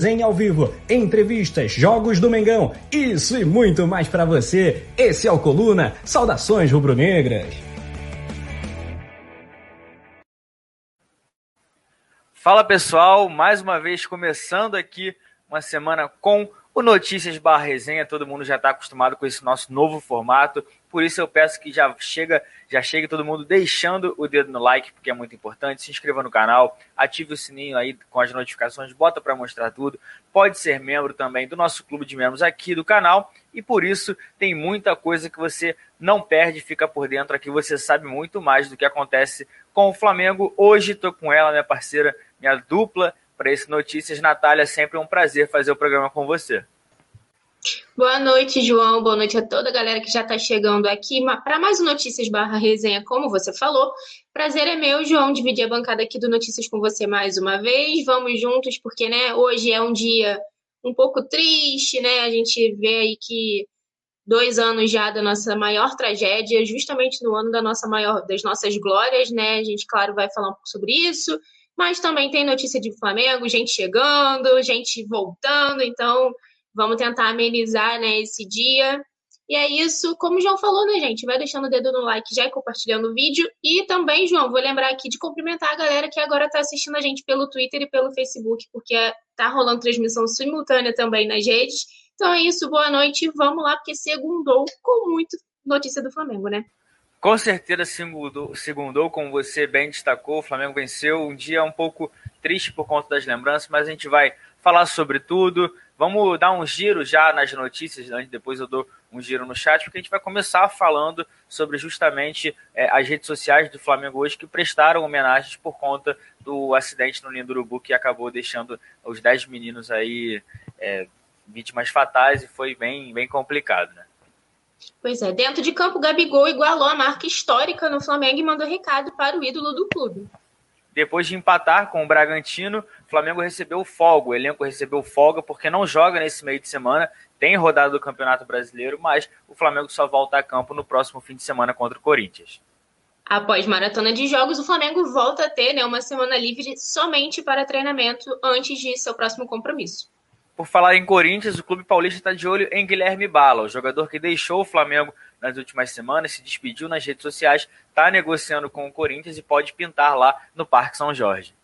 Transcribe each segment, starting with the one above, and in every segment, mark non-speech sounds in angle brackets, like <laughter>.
Em ao vivo, entrevistas, jogos do Mengão, isso e muito mais para você. Esse é o Coluna. Saudações rubro-negras. Fala pessoal, mais uma vez começando aqui uma semana com o Notícias Barra Resenha. Todo mundo já está acostumado com esse nosso novo formato, por isso eu peço que já chega, já chegue todo mundo deixando o dedo no like, porque é muito importante. Se inscreva no canal, ative o sininho aí com as notificações, bota para mostrar tudo. Pode ser membro também do nosso clube de membros aqui do canal e por isso tem muita coisa que você não perde, fica por dentro aqui. Você sabe muito mais do que acontece com o Flamengo. Hoje estou com ela, minha parceira, minha dupla para esse Notícias. Natália, sempre um prazer fazer o programa com você. Boa noite, João. Boa noite a toda a galera que já está chegando aqui para mais um Notícias barra resenha, como você falou. Prazer é meu, João, dividir a bancada aqui do Notícias com você mais uma vez. Vamos juntos, porque né, hoje é um dia um pouco triste, né? A gente vê aí que dois anos já da nossa maior tragédia, justamente no ano da nossa maior, das nossas glórias, né? A gente, claro, vai falar um pouco sobre isso mas também tem notícia de Flamengo, gente chegando, gente voltando, então vamos tentar amenizar né, esse dia. E é isso, como o João falou, né, gente? Vai deixando o dedo no like já e compartilhando o vídeo. E também, João, vou lembrar aqui de cumprimentar a galera que agora está assistindo a gente pelo Twitter e pelo Facebook, porque tá rolando transmissão simultânea também nas redes. Então é isso, boa noite. Vamos lá, porque segundou com muito notícia do Flamengo, né? Com certeza segundou, segundou, como você bem destacou, o Flamengo venceu um dia um pouco triste por conta das lembranças, mas a gente vai falar sobre tudo. Vamos dar um giro já nas notícias, né? depois eu dou um giro no chat, porque a gente vai começar falando sobre justamente é, as redes sociais do Flamengo hoje que prestaram homenagens por conta do acidente no Ninho do Urubu que acabou deixando os 10 meninos aí é, vítimas fatais e foi bem, bem complicado, né? Pois é, dentro de campo, Gabigol igualou a marca histórica no Flamengo e mandou recado para o ídolo do clube. Depois de empatar com o Bragantino, o Flamengo recebeu folga. O elenco recebeu folga porque não joga nesse meio de semana. Tem rodada do Campeonato Brasileiro, mas o Flamengo só volta a campo no próximo fim de semana contra o Corinthians. Após maratona de jogos, o Flamengo volta a ter né, uma semana livre somente para treinamento antes de seu próximo compromisso. Por falar em Corinthians, o Clube Paulista está de olho em Guilherme Bala, o jogador que deixou o Flamengo nas últimas semanas, se despediu nas redes sociais, está negociando com o Corinthians e pode pintar lá no Parque São Jorge.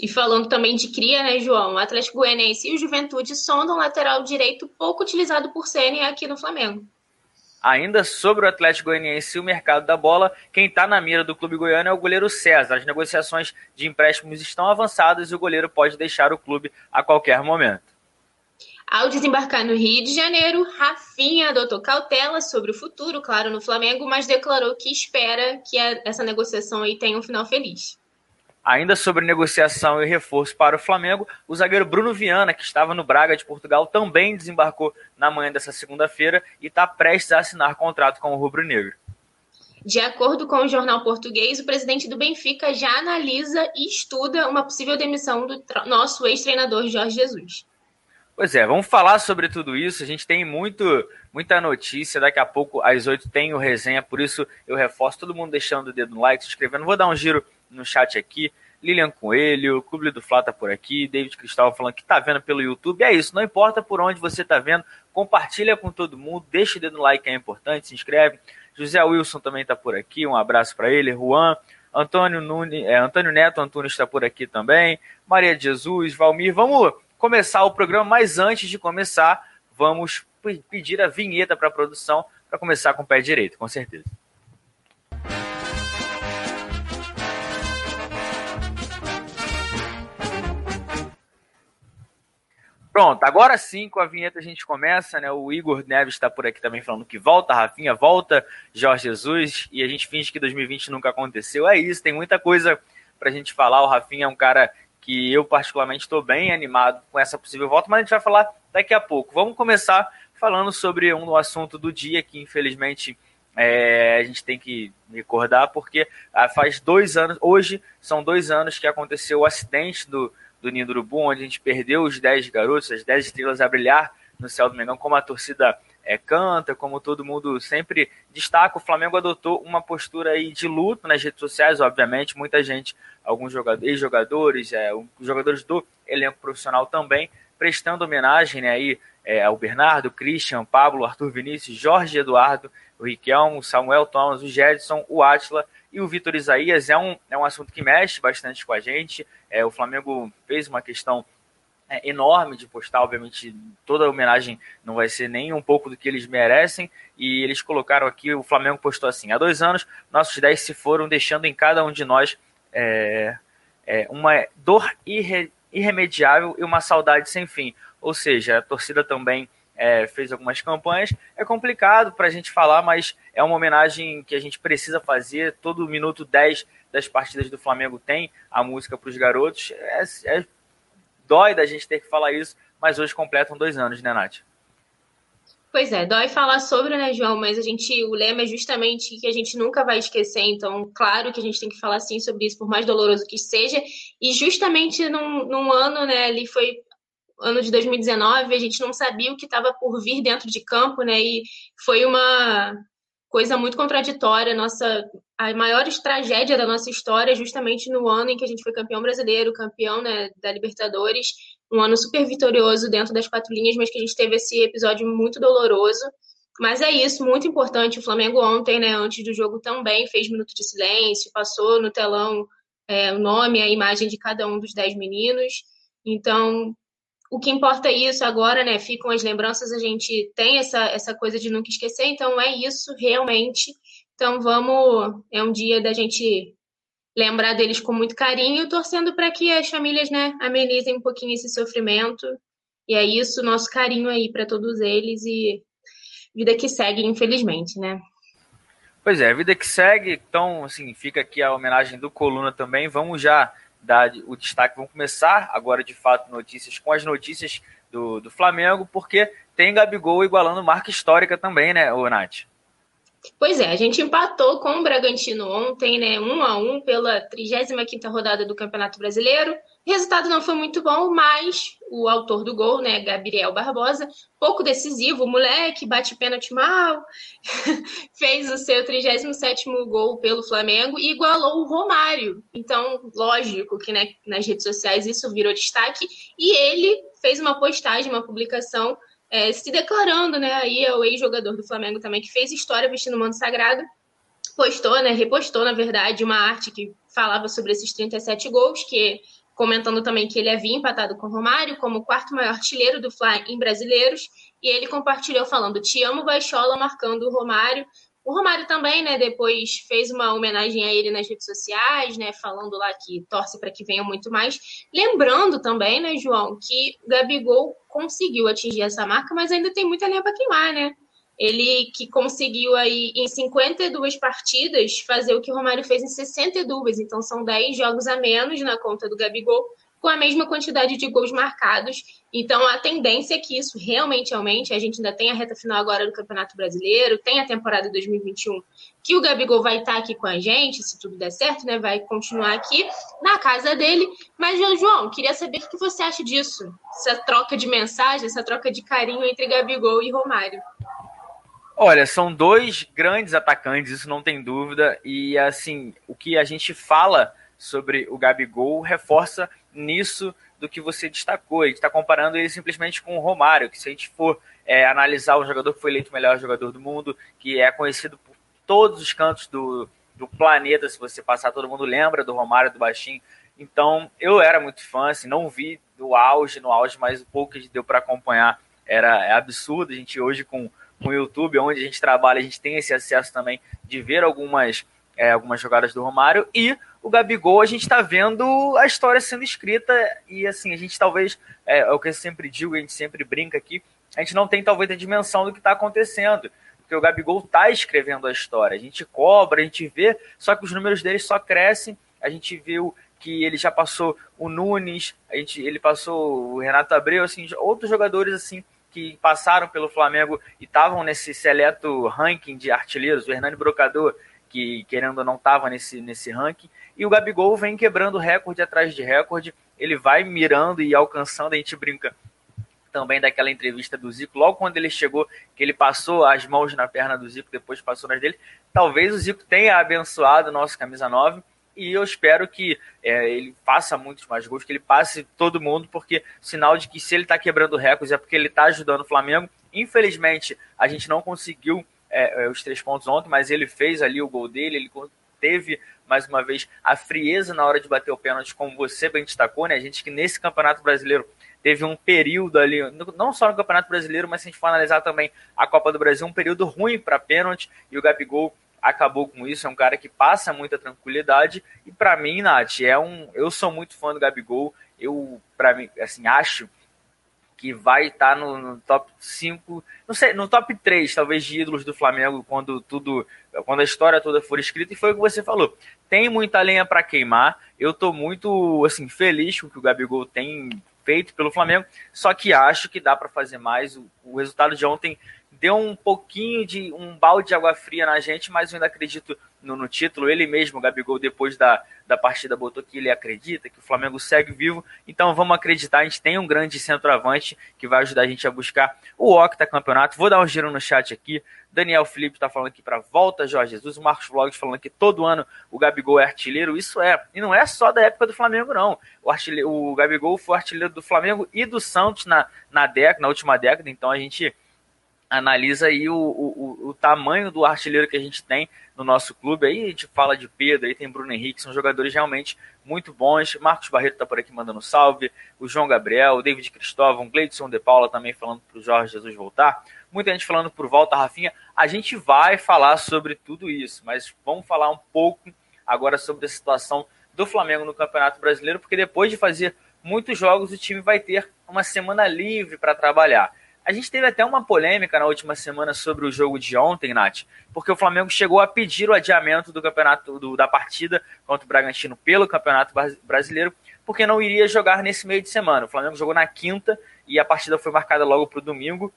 E falando também de cria, né, João? O Atlético Goianiense e o Juventude sondam lateral direito pouco utilizado por Ceni aqui no Flamengo. Ainda sobre o Atlético Goianiense e o mercado da bola, quem está na mira do clube goiano é o goleiro César. As negociações de empréstimos estão avançadas e o goleiro pode deixar o clube a qualquer momento. Ao desembarcar no Rio de Janeiro, Rafinha adotou cautela sobre o futuro, claro, no Flamengo, mas declarou que espera que essa negociação aí tenha um final feliz. Ainda sobre negociação e reforço para o Flamengo, o zagueiro Bruno Viana, que estava no Braga de Portugal, também desembarcou na manhã dessa segunda-feira e está prestes a assinar contrato com o Rubro Negro. De acordo com o jornal português, o presidente do Benfica já analisa e estuda uma possível demissão do nosso ex-treinador Jorge Jesus. Pois é, vamos falar sobre tudo isso. A gente tem muito, muita notícia. Daqui a pouco, às oito tem o resenha, por isso eu reforço todo mundo deixando o dedo no like, se inscrevendo. Vou dar um giro no chat aqui. Lilian Coelho, Clube do Flá tá por aqui, David Cristal falando que tá vendo pelo YouTube. É isso, não importa por onde você tá vendo, compartilha com todo mundo, deixa o dedo no like é importante, se inscreve. José Wilson também tá por aqui, um abraço para ele. Juan, Antônio, Nunes, é, Antônio Neto Antunes está por aqui também. Maria de Jesus, Valmir, vamos começar o programa, mas antes de começar, vamos pedir a vinheta para a produção para começar com o pé direito, com certeza. Pronto, agora sim com a vinheta a gente começa, né? O Igor Neves está por aqui também falando que volta, Rafinha volta, Jorge Jesus, e a gente finge que 2020 nunca aconteceu. É isso, tem muita coisa para a gente falar. O Rafinha é um cara que eu particularmente estou bem animado com essa possível volta, mas a gente vai falar daqui a pouco. Vamos começar falando sobre um assunto do dia que infelizmente é, a gente tem que recordar, porque ah, faz dois anos, hoje são dois anos que aconteceu o acidente do, do Ninho do Urubu, onde a gente perdeu os 10 garotos, as 10 estrelas a brilhar no céu do Mengão, como a torcida é, canta, como todo mundo sempre destaca, o Flamengo adotou uma postura aí de luto nas redes sociais, obviamente, muita gente, alguns jogadores, ex-jogadores, é, jogadores do elenco profissional também prestando homenagem né, aí, é, ao Bernardo, Christian, Pablo, Arthur Vinícius, Jorge Eduardo, o Riquelmo, Samuel Thomas, o Jedson, o Atila e o Vitor Isaías. É um, é um assunto que mexe bastante com a gente. É, o Flamengo fez uma questão é, enorme de postar, obviamente toda homenagem não vai ser nem um pouco do que eles merecem, e eles colocaram aqui, o Flamengo postou assim, há dois anos nossos 10 se foram deixando em cada um de nós é, é, uma dor irre, irremediável e uma saudade sem fim, ou seja, a torcida também é, fez algumas campanhas. É complicado para a gente falar, mas é uma homenagem que a gente precisa fazer. Todo minuto 10 das partidas do Flamengo tem a música para os garotos. É, é dói da gente ter que falar isso, mas hoje completam dois anos, né, Nath? Pois é, dói falar sobre, né, João? Mas a gente, o lema é justamente que a gente nunca vai esquecer. Então, claro que a gente tem que falar sim sobre isso, por mais doloroso que seja. E justamente num, num ano, né, ali foi ano de 2019, a gente não sabia o que estava por vir dentro de campo, né? E foi uma coisa muito contraditória. Nossa, a maior tragédia da nossa história, justamente no ano em que a gente foi campeão brasileiro, campeão né, da Libertadores, um ano super vitorioso dentro das quatro linhas, mas que a gente teve esse episódio muito doloroso. Mas é isso, muito importante. O Flamengo ontem, né, antes do jogo também fez minuto de silêncio, passou no telão é, o nome, a imagem de cada um dos dez meninos. Então, o que importa é isso agora, né? Ficam as lembranças, a gente tem essa, essa coisa de nunca esquecer, então é isso realmente. Então vamos, é um dia da gente lembrar deles com muito carinho, torcendo para que as famílias, né, amenizem um pouquinho esse sofrimento. E é isso, nosso carinho aí para todos eles e vida que segue, infelizmente, né? Pois é, vida que segue. Então, assim, fica aqui a homenagem do Coluna também. Vamos já dar o destaque. Vamos começar agora, de fato, notícias com as notícias do, do Flamengo, porque tem Gabigol igualando marca histórica também, né, o Nath? Pois é, a gente empatou com o Bragantino ontem, né? Um a um pela 35 rodada do Campeonato Brasileiro. Resultado não foi muito bom, mas o autor do gol, né, Gabriel Barbosa, pouco decisivo, o moleque bate pênalti mal, <laughs> fez o seu 37º gol pelo Flamengo e igualou o Romário. Então, lógico que né, nas redes sociais isso virou destaque e ele fez uma postagem, uma publicação é, se declarando, né, aí é o ex-jogador do Flamengo também, que fez história vestindo o manto sagrado, postou, né, repostou, na verdade, uma arte que falava sobre esses 37 gols, que comentando também que ele havia empatado com Romário como o quarto maior artilheiro do Fly em brasileiros, e ele compartilhou falando: "Te amo, Baixola", marcando o Romário. O Romário também, né, depois fez uma homenagem a ele nas redes sociais, né, falando lá que torce para que venha muito mais. Lembrando também, né, João, que o Gabigol conseguiu atingir essa marca, mas ainda tem muita lenha para queimar, né? Ele que conseguiu aí em 52 partidas fazer o que o Romário fez em 62, então são 10 jogos a menos na conta do Gabigol, com a mesma quantidade de gols marcados. Então a tendência é que isso realmente aumente. A gente ainda tem a reta final agora do Campeonato Brasileiro, tem a temporada 2021 que o Gabigol vai estar aqui com a gente, se tudo der certo, né? Vai continuar aqui na casa dele. Mas, João, queria saber o que você acha disso? Essa troca de mensagem, essa troca de carinho entre Gabigol e Romário. Olha, são dois grandes atacantes, isso não tem dúvida. E assim, o que a gente fala sobre o Gabigol reforça nisso do que você destacou. A gente está comparando ele simplesmente com o Romário, que se a gente for é, analisar o jogador que foi eleito o melhor jogador do mundo, que é conhecido por todos os cantos do, do planeta, se você passar, todo mundo lembra do Romário, do Baixinho. Então, eu era muito fã, assim, não vi do auge, no auge, mas o pouco que deu para acompanhar era é absurdo. A gente hoje com com o YouTube, onde a gente trabalha, a gente tem esse acesso também de ver algumas, é, algumas jogadas do Romário. E o Gabigol, a gente está vendo a história sendo escrita. E assim, a gente talvez, é, é, o que eu sempre digo, a gente sempre brinca aqui, a gente não tem talvez a dimensão do que está acontecendo. Porque o Gabigol está escrevendo a história. A gente cobra, a gente vê, só que os números dele só crescem. A gente viu que ele já passou o Nunes, a gente, ele passou o Renato Abreu, assim, outros jogadores assim que passaram pelo Flamengo e estavam nesse seleto ranking de artilheiros, o Hernani Brocador, que querendo ou não estava nesse, nesse ranking, e o Gabigol vem quebrando recorde atrás de recorde, ele vai mirando e alcançando, a gente brinca também daquela entrevista do Zico, logo quando ele chegou, que ele passou as mãos na perna do Zico, depois passou nas dele, talvez o Zico tenha abençoado o nosso camisa 9, e eu espero que é, ele faça muitos mais gols, que ele passe todo mundo, porque sinal de que se ele está quebrando recordes é porque ele está ajudando o Flamengo. Infelizmente, a gente não conseguiu é, é, os três pontos ontem, mas ele fez ali o gol dele, ele teve mais uma vez a frieza na hora de bater o pênalti, como você bem destacou, né? A gente que nesse Campeonato Brasileiro teve um período ali, não só no Campeonato Brasileiro, mas se a gente for analisar também a Copa do Brasil, um período ruim para pênalti, e o Gabigol acabou com isso, é um cara que passa muita tranquilidade, e para mim, Nath, é um, eu sou muito fã do Gabigol, eu, para mim, assim, acho que vai estar tá no, no, top 5, não sei, no top 3, talvez, de ídolos do Flamengo quando tudo, quando a história toda for escrita, e foi o que você falou. Tem muita lenha para queimar. Eu tô muito assim feliz com o que o Gabigol tem feito pelo Flamengo, só que acho que dá para fazer mais. O, o resultado de ontem deu um pouquinho de um balde de água fria na gente, mas eu ainda acredito no, no, título. Ele mesmo, Gabigol, depois da, da partida, botou que ele acredita, que o Flamengo segue vivo. Então vamos acreditar, a gente tem um grande centroavante que vai ajudar a gente a buscar o Octa Campeonato. Vou dar um giro no chat aqui. Daniel Felipe está falando aqui para volta, Jorge Jesus. O Marcos Vlogs falando que todo ano o Gabigol é artilheiro. Isso é. E não é só da época do Flamengo, não. O, artilheiro, o Gabigol foi artilheiro do Flamengo e do Santos na, na década, na última década. Então a gente analisa aí o, o, o, tamanho do artilheiro que a gente tem no nosso clube. Aí a gente fala de Pedro, aí tem Bruno Henrique, são jogadores realmente muito bons. Marcos Barreto está por aqui mandando salve. O João Gabriel, o David Cristóvão, Gleidson de Paula também falando para o Jorge Jesus voltar. Muita gente falando por volta, Rafinha. A gente vai falar sobre tudo isso, mas vamos falar um pouco agora sobre a situação do Flamengo no Campeonato Brasileiro, porque depois de fazer muitos jogos, o time vai ter uma semana livre para trabalhar. A gente teve até uma polêmica na última semana sobre o jogo de ontem, Nath, porque o Flamengo chegou a pedir o adiamento do campeonato do, da partida contra o Bragantino pelo Campeonato Brasileiro, porque não iria jogar nesse meio de semana. O Flamengo jogou na quinta e a partida foi marcada logo para o domingo.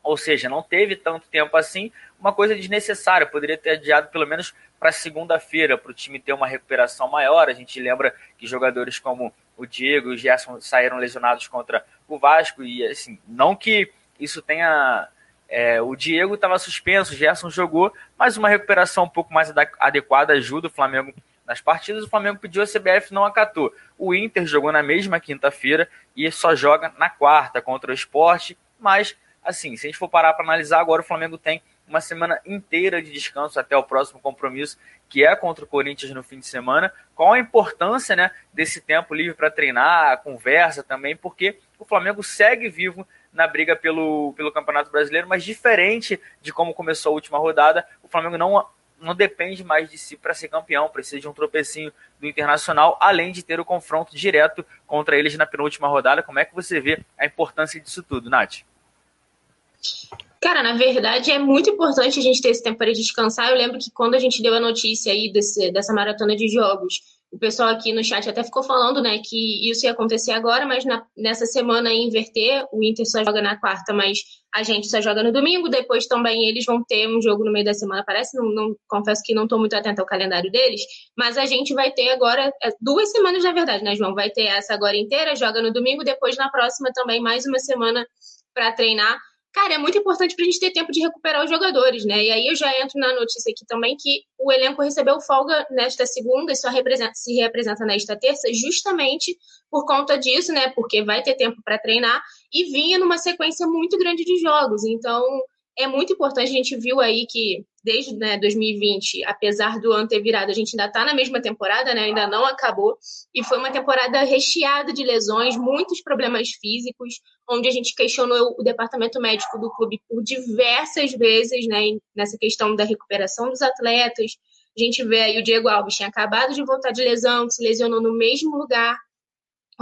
Ou seja, não teve tanto tempo assim, uma coisa desnecessária. Poderia ter adiado pelo menos para segunda-feira, para o time ter uma recuperação maior. A gente lembra que jogadores como o Diego e o Gerson saíram lesionados contra o Vasco e assim, não que isso tenha é, o Diego estava suspenso, o Gerson jogou, mas uma recuperação um pouco mais adequada ajuda o Flamengo nas partidas. O Flamengo pediu a CBF, não acatou. O Inter jogou na mesma quinta-feira e só joga na quarta contra o esporte. Mas, assim, se a gente for parar para analisar, agora o Flamengo tem uma semana inteira de descanso até o próximo compromisso, que é contra o Corinthians no fim de semana. Qual a importância né, desse tempo livre para treinar, conversa também, porque o Flamengo segue vivo na briga pelo, pelo Campeonato Brasileiro, mas diferente de como começou a última rodada, o Flamengo não, não depende mais de si para ser campeão, precisa de um tropecinho do Internacional, além de ter o confronto direto contra eles na penúltima rodada. Como é que você vê a importância disso tudo, Nath? Cara, na verdade é muito importante a gente ter esse tempo para descansar. Eu lembro que quando a gente deu a notícia aí desse, dessa maratona de jogos, o pessoal aqui no chat até ficou falando, né, que isso ia acontecer agora, mas na, nessa semana ia inverter. O Inter só joga na quarta, mas a gente só joga no domingo. Depois também eles vão ter um jogo no meio da semana, parece. Não, não confesso que não estou muito atenta ao calendário deles, mas a gente vai ter agora é, duas semanas, na verdade, né, João? Vai ter essa agora inteira, joga no domingo, depois na próxima também mais uma semana para treinar cara, é muito importante para a gente ter tempo de recuperar os jogadores, né? E aí eu já entro na notícia aqui também que o elenco recebeu folga nesta segunda e só representa, se representa nesta terça, justamente por conta disso, né? Porque vai ter tempo para treinar e vinha numa sequência muito grande de jogos. Então, é muito importante. A gente viu aí que desde né, 2020, apesar do ano ter virado, a gente ainda está na mesma temporada, né? Ainda não acabou. E foi uma temporada recheada de lesões, muitos problemas físicos, onde a gente questionou o departamento médico do clube por diversas vezes, né? Nessa questão da recuperação dos atletas. A gente vê aí o Diego Alves tinha acabado de voltar de lesão, se lesionou no mesmo lugar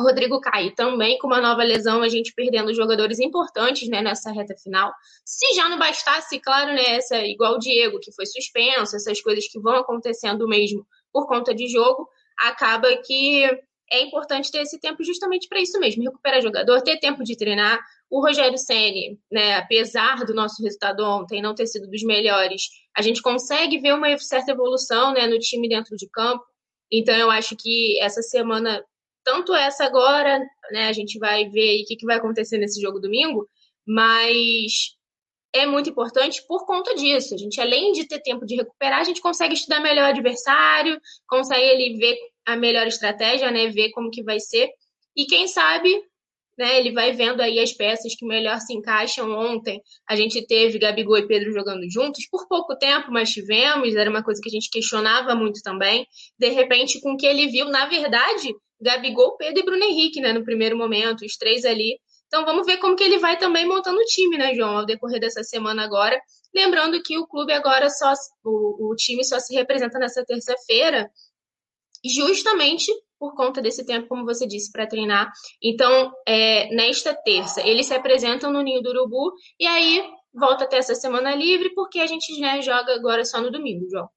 Rodrigo Caio também com uma nova lesão, a gente perdendo jogadores importantes né, nessa reta final. Se já não bastasse, claro, né, essa, igual o Diego, que foi suspenso, essas coisas que vão acontecendo mesmo por conta de jogo, acaba que é importante ter esse tempo justamente para isso mesmo, recuperar jogador, ter tempo de treinar. O Rogério Ceni, né, apesar do nosso resultado ontem não ter sido dos melhores, a gente consegue ver uma certa evolução né, no time dentro de campo. Então eu acho que essa semana tanto essa agora, né? A gente vai ver o que, que vai acontecer nesse jogo domingo, mas é muito importante por conta disso. A gente, além de ter tempo de recuperar, a gente consegue estudar melhor o adversário, consegue ele ver a melhor estratégia, né? Ver como que vai ser. E quem sabe, né? Ele vai vendo aí as peças que melhor se encaixam. Ontem a gente teve Gabigol e Pedro jogando juntos por pouco tempo, mas tivemos. Era uma coisa que a gente questionava muito também. De repente, com o que ele viu, na verdade, Gabigol, Pedro e Bruno Henrique, né? No primeiro momento, os três ali então vamos ver como que ele vai também montando o time, né, João, ao decorrer dessa semana agora. Lembrando que o clube agora só o, o time só se representa nessa terça-feira, justamente por conta desse tempo, como você disse, para treinar. Então, é, nesta terça, eles se apresentam no Ninho do Urubu e aí volta até essa semana livre, porque a gente né, joga agora só no domingo, João.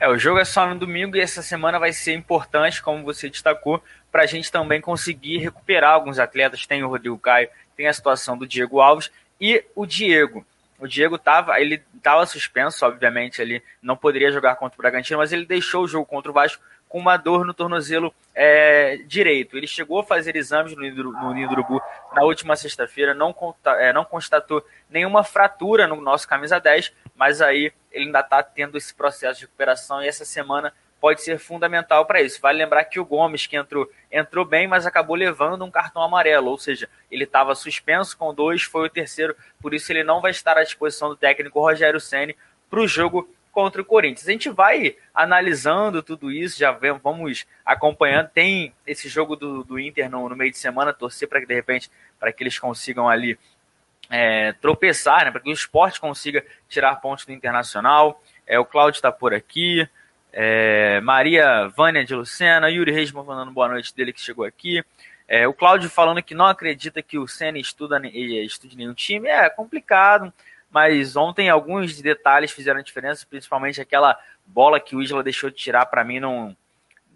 É, o jogo é só no domingo e essa semana vai ser importante, como você destacou, para a gente também conseguir recuperar alguns atletas. Tem o Rodrigo Caio, tem a situação do Diego Alves e o Diego. O Diego estava, ele estava suspenso, obviamente, ele não poderia jogar contra o Bragantino, mas ele deixou o jogo contra o Vasco com uma dor no tornozelo é, direito. Ele chegou a fazer exames no, no na última sexta-feira, não, é, não constatou nenhuma fratura no nosso camisa 10, mas aí ele ainda está tendo esse processo de recuperação e essa semana pode ser fundamental para isso. Vale lembrar que o Gomes, que entrou, entrou bem, mas acabou levando um cartão amarelo, ou seja, ele estava suspenso com dois, foi o terceiro, por isso ele não vai estar à disposição do técnico Rogério Ceni para o jogo contra o Corinthians. A gente vai analisando tudo isso, já vamos acompanhando. Tem esse jogo do, do Inter no, no meio de semana, torcer para que de repente para que eles consigam ali é, tropeçar, né, para que o esporte consiga tirar pontos do Internacional. É, o Cláudio está por aqui. É, Maria Vânia de Lucena, Yuri Reis mandando boa noite dele que chegou aqui. É, o Cláudio falando que não acredita que o Senna estuda, estude nenhum time. É complicado mas ontem alguns detalhes fizeram diferença, principalmente aquela bola que o Isla deixou de tirar para mim não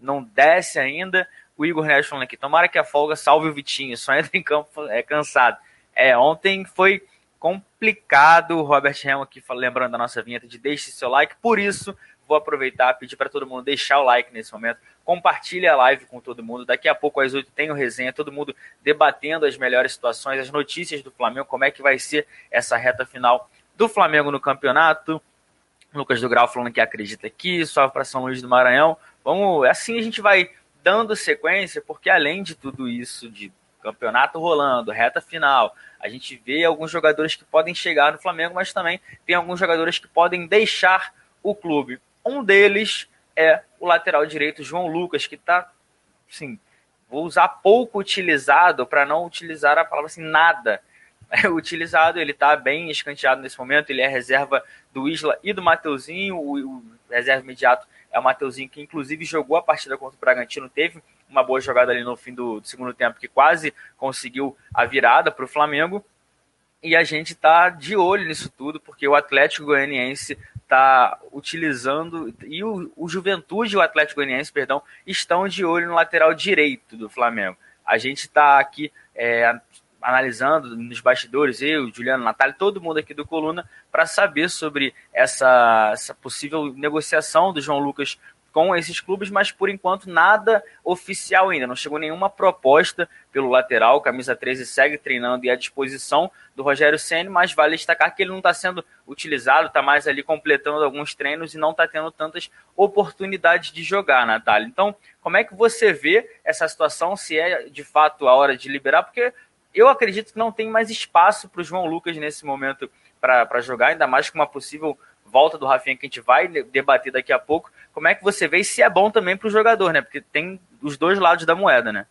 não desce ainda. O Igor Neves falando aqui, tomara que a folga salve o Vitinho, só entra em campo é cansado. É, ontem foi complicado, o Robert Helm aqui lembrando da nossa vinheta de deixe seu like, por isso vou aproveitar pedir para todo mundo deixar o like nesse momento, compartilhe a live com todo mundo. Daqui a pouco às 8 tem o resenha, todo mundo debatendo as melhores situações, as notícias do Flamengo, como é que vai ser essa reta final do Flamengo no campeonato. Lucas do Grau falando que acredita aqui, só para São Luís do Maranhão. Vamos, assim a gente vai dando sequência, porque além de tudo isso de campeonato rolando, reta final, a gente vê alguns jogadores que podem chegar no Flamengo, mas também tem alguns jogadores que podem deixar o clube. Um deles é o lateral direito João Lucas, que está, assim, vou usar pouco utilizado para não utilizar a palavra assim, nada <laughs> é utilizado. Ele está bem escanteado nesse momento. Ele é reserva do Isla e do Mateuzinho. O, o reserva imediato é o Mateuzinho, que inclusive jogou a partida contra o Bragantino. Teve uma boa jogada ali no fim do, do segundo tempo, que quase conseguiu a virada para o Flamengo. E a gente está de olho nisso tudo, porque o Atlético Goianiense está utilizando, e o, o Juventude e o Atlético Goianiense, perdão, estão de olho no lateral direito do Flamengo. A gente está aqui é, analisando nos bastidores, eu, Juliano, Natália, todo mundo aqui do Coluna, para saber sobre essa, essa possível negociação do João Lucas com esses clubes, mas por enquanto nada oficial ainda. Não chegou nenhuma proposta pelo lateral. Camisa 13 segue treinando e à disposição do Rogério Senna, mas vale destacar que ele não está sendo utilizado, está mais ali completando alguns treinos e não está tendo tantas oportunidades de jogar, Natália. Então, como é que você vê essa situação? Se é de fato a hora de liberar? Porque eu acredito que não tem mais espaço para o João Lucas nesse momento para jogar, ainda mais com uma possível volta do Rafinha que a gente vai debater daqui a pouco. Como é que você vê e se é bom também para o jogador, né? Porque tem os dois lados da moeda, né?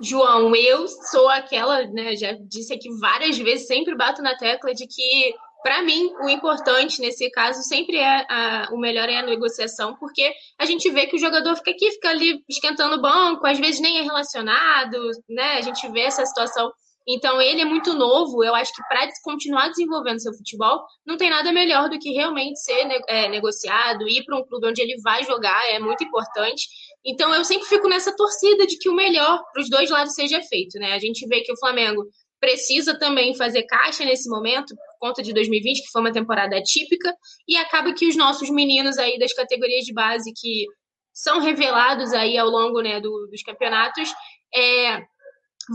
João, eu sou aquela, né? Já disse aqui várias vezes, sempre bato na tecla de que, para mim, o importante nesse caso sempre é a, o melhor é a negociação, porque a gente vê que o jogador fica aqui, fica ali esquentando o banco, às vezes nem é relacionado, né? A gente vê essa situação então, ele é muito novo. Eu acho que para continuar desenvolvendo seu futebol, não tem nada melhor do que realmente ser é, negociado, ir para um clube onde ele vai jogar, é muito importante. Então, eu sempre fico nessa torcida de que o melhor para os dois lados seja feito. Né? A gente vê que o Flamengo precisa também fazer caixa nesse momento, por conta de 2020, que foi uma temporada atípica, e acaba que os nossos meninos aí das categorias de base que são revelados aí ao longo né, do, dos campeonatos, é,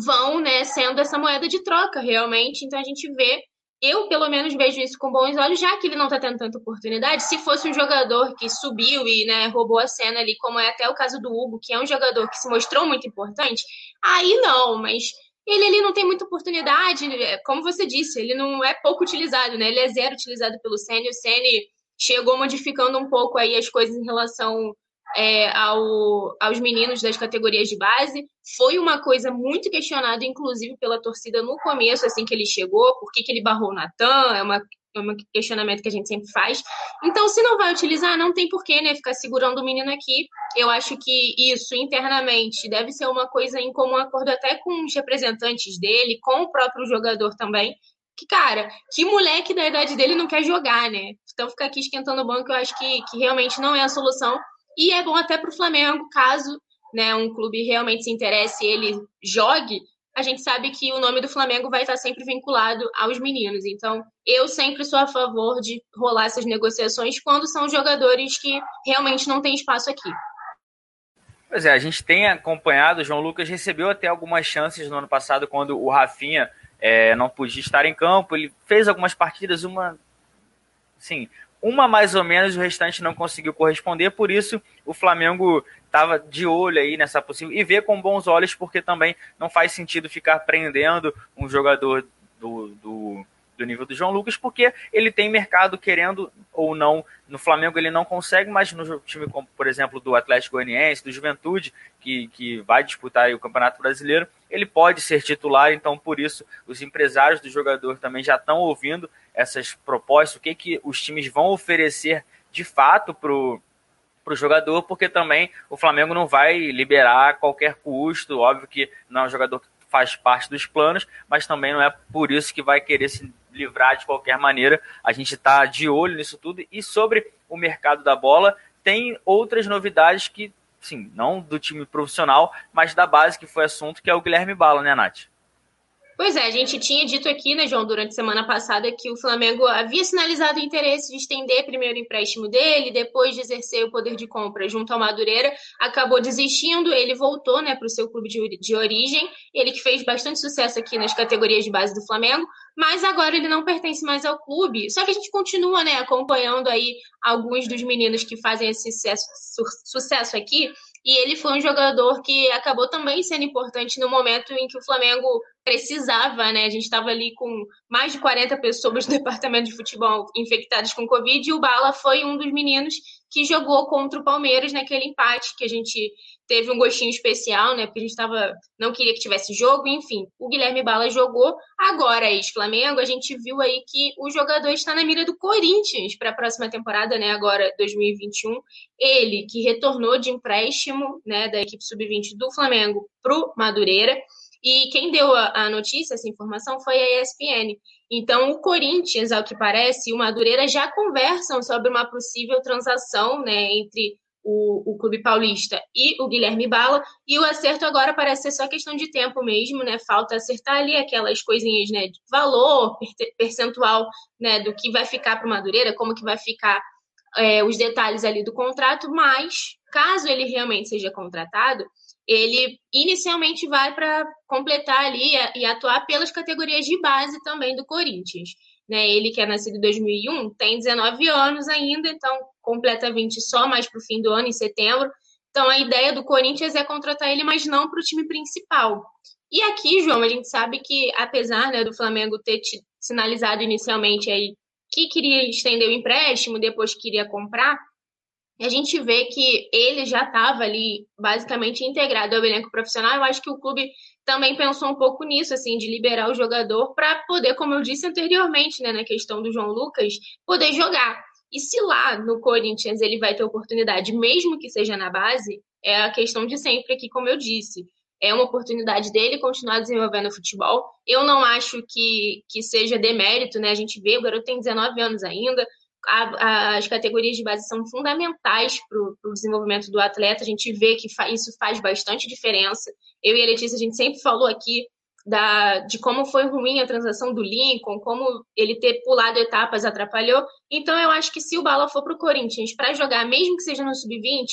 vão né, sendo essa moeda de troca realmente. Então a gente vê eu, pelo menos, vejo isso com bons olhos, já que ele não está tendo tanta oportunidade. Se fosse um jogador que subiu e né, roubou a cena ali, como é até o caso do Hugo, que é um jogador que se mostrou muito importante, aí não, mas ele ali não tem muita oportunidade, é, como você disse, ele não é pouco utilizado, né? Ele é zero utilizado pelo Senna, o Senna chegou modificando um pouco aí as coisas em relação é, ao, aos meninos das categorias de base. Foi uma coisa muito questionada, inclusive pela torcida no começo, assim que ele chegou, por que, que ele barrou o Natan, é, uma, é um questionamento que a gente sempre faz. Então, se não vai utilizar, não tem porquê, né, ficar segurando o menino aqui. Eu acho que isso, internamente, deve ser uma coisa em comum acordo até com os representantes dele, com o próprio jogador também, que, cara, que moleque da idade dele não quer jogar, né? Então, ficar aqui esquentando o banco, eu acho que, que realmente não é a solução. E é bom até para o Flamengo, caso né, um clube realmente se interesse e ele jogue, a gente sabe que o nome do Flamengo vai estar sempre vinculado aos meninos. Então, eu sempre sou a favor de rolar essas negociações quando são jogadores que realmente não têm espaço aqui. Pois é, a gente tem acompanhado, o João Lucas recebeu até algumas chances no ano passado, quando o Rafinha é, não podia estar em campo. Ele fez algumas partidas, uma. Sim, uma mais ou menos, o restante não conseguiu corresponder, por isso o Flamengo estava de olho aí nessa possível e vê com bons olhos, porque também não faz sentido ficar prendendo um jogador do, do do nível do João Lucas, porque ele tem mercado querendo ou não. No Flamengo ele não consegue, mas no time como, por exemplo, do Atlético Goianiense, do Juventude, que, que vai disputar o Campeonato Brasileiro, ele pode ser titular, então por isso os empresários do jogador também já estão ouvindo essas propostas, o que, que os times vão oferecer de fato para o jogador, porque também o Flamengo não vai liberar a qualquer custo, óbvio que não é um jogador que faz parte dos planos, mas também não é por isso que vai querer se livrar de qualquer maneira. A gente está de olho nisso tudo. E sobre o mercado da bola, tem outras novidades que, sim, não do time profissional, mas da base, que foi assunto, que é o Guilherme Bala, né, Nath? Pois é, a gente tinha dito aqui, né, João, durante a semana passada, que o Flamengo havia sinalizado o interesse de estender primeiro o empréstimo dele, depois de exercer o poder de compra junto ao Madureira, acabou desistindo, ele voltou né, para o seu clube de, de origem, ele que fez bastante sucesso aqui nas categorias de base do Flamengo, mas agora ele não pertence mais ao clube. Só que a gente continua né, acompanhando aí alguns dos meninos que fazem esse sucesso, sucesso aqui, e ele foi um jogador que acabou também sendo importante no momento em que o Flamengo precisava, né? A gente estava ali com mais de 40 pessoas do <laughs> departamento de futebol infectadas com Covid e o Bala foi um dos meninos que jogou contra o Palmeiras naquele empate que a gente teve um gostinho especial, né? Porque a gente tava, não queria que tivesse jogo, enfim. O Guilherme Bala jogou. Agora, ex-Flamengo, a gente viu aí que o jogador está na mira do Corinthians para a próxima temporada, né? Agora, 2021. Ele, que retornou de empréstimo, né, da equipe sub-20 do Flamengo pro Madureira. E quem deu a, notícia, essa informação, foi a ESPN. Então, o Corinthians, ao que parece, e o Madureira já conversam sobre uma possível transação né, entre o, o Clube Paulista e o Guilherme Bala, e o acerto agora parece ser só questão de tempo mesmo, né? Falta acertar ali aquelas coisinhas, né? De valor, percentual, né? Do que vai ficar para o Madureira, como que vai ficar é, os detalhes ali do contrato, mas caso ele realmente seja contratado, ele inicialmente vai para completar ali e atuar pelas categorias de base também do Corinthians. Né? Ele que é nascido em 2001 tem 19 anos ainda, então completa 20 só mais para o fim do ano, em setembro. Então a ideia do Corinthians é contratar ele, mas não para o time principal. E aqui, João, a gente sabe que apesar né, do Flamengo ter sinalizado inicialmente aí que queria estender o empréstimo, depois queria comprar, a gente vê que ele já estava ali basicamente integrado ao elenco profissional. Eu acho que o clube também pensou um pouco nisso, assim, de liberar o jogador para poder, como eu disse anteriormente, né, na questão do João Lucas, poder jogar. E se lá no Corinthians ele vai ter oportunidade, mesmo que seja na base, é a questão de sempre aqui, como eu disse. É uma oportunidade dele continuar desenvolvendo o futebol. Eu não acho que, que seja demérito, né? A gente vê, o garoto tem 19 anos ainda, a, as categorias de base são fundamentais para o desenvolvimento do atleta. A gente vê que fa isso faz bastante diferença. Eu e a Letícia, a gente sempre falou aqui da, de como foi ruim a transação do Lincoln, como ele ter pulado etapas atrapalhou. Então, eu acho que se o Bala for para o Corinthians para jogar, mesmo que seja no sub-20,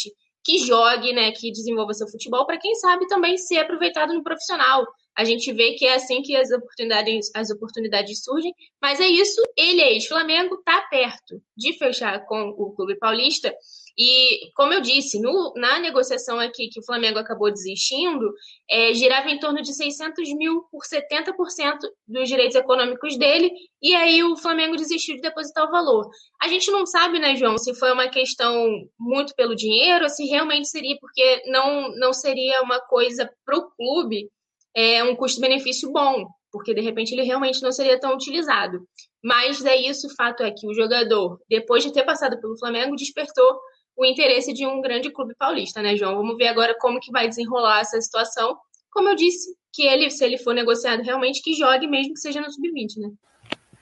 que jogue, né, que desenvolva seu futebol, para quem sabe também ser aproveitado no profissional. A gente vê que é assim que as oportunidades, as oportunidades surgem, mas é isso, ele é ex-Flamengo, está perto de fechar com o Clube Paulista, e, como eu disse, no, na negociação aqui que o Flamengo acabou desistindo, é, girava em torno de 600 mil por 70% dos direitos econômicos dele, e aí o Flamengo desistiu de depositar o valor. A gente não sabe, né, João, se foi uma questão muito pelo dinheiro, ou se realmente seria porque não, não seria uma coisa para o clube, é, um custo-benefício bom, porque de repente ele realmente não seria tão utilizado. Mas é isso, o fato é que o jogador, depois de ter passado pelo Flamengo, despertou o interesse de um grande clube paulista, né, João? Vamos ver agora como que vai desenrolar essa situação. Como eu disse, que ele, se ele for negociado realmente, que jogue mesmo que seja no sub-20, né?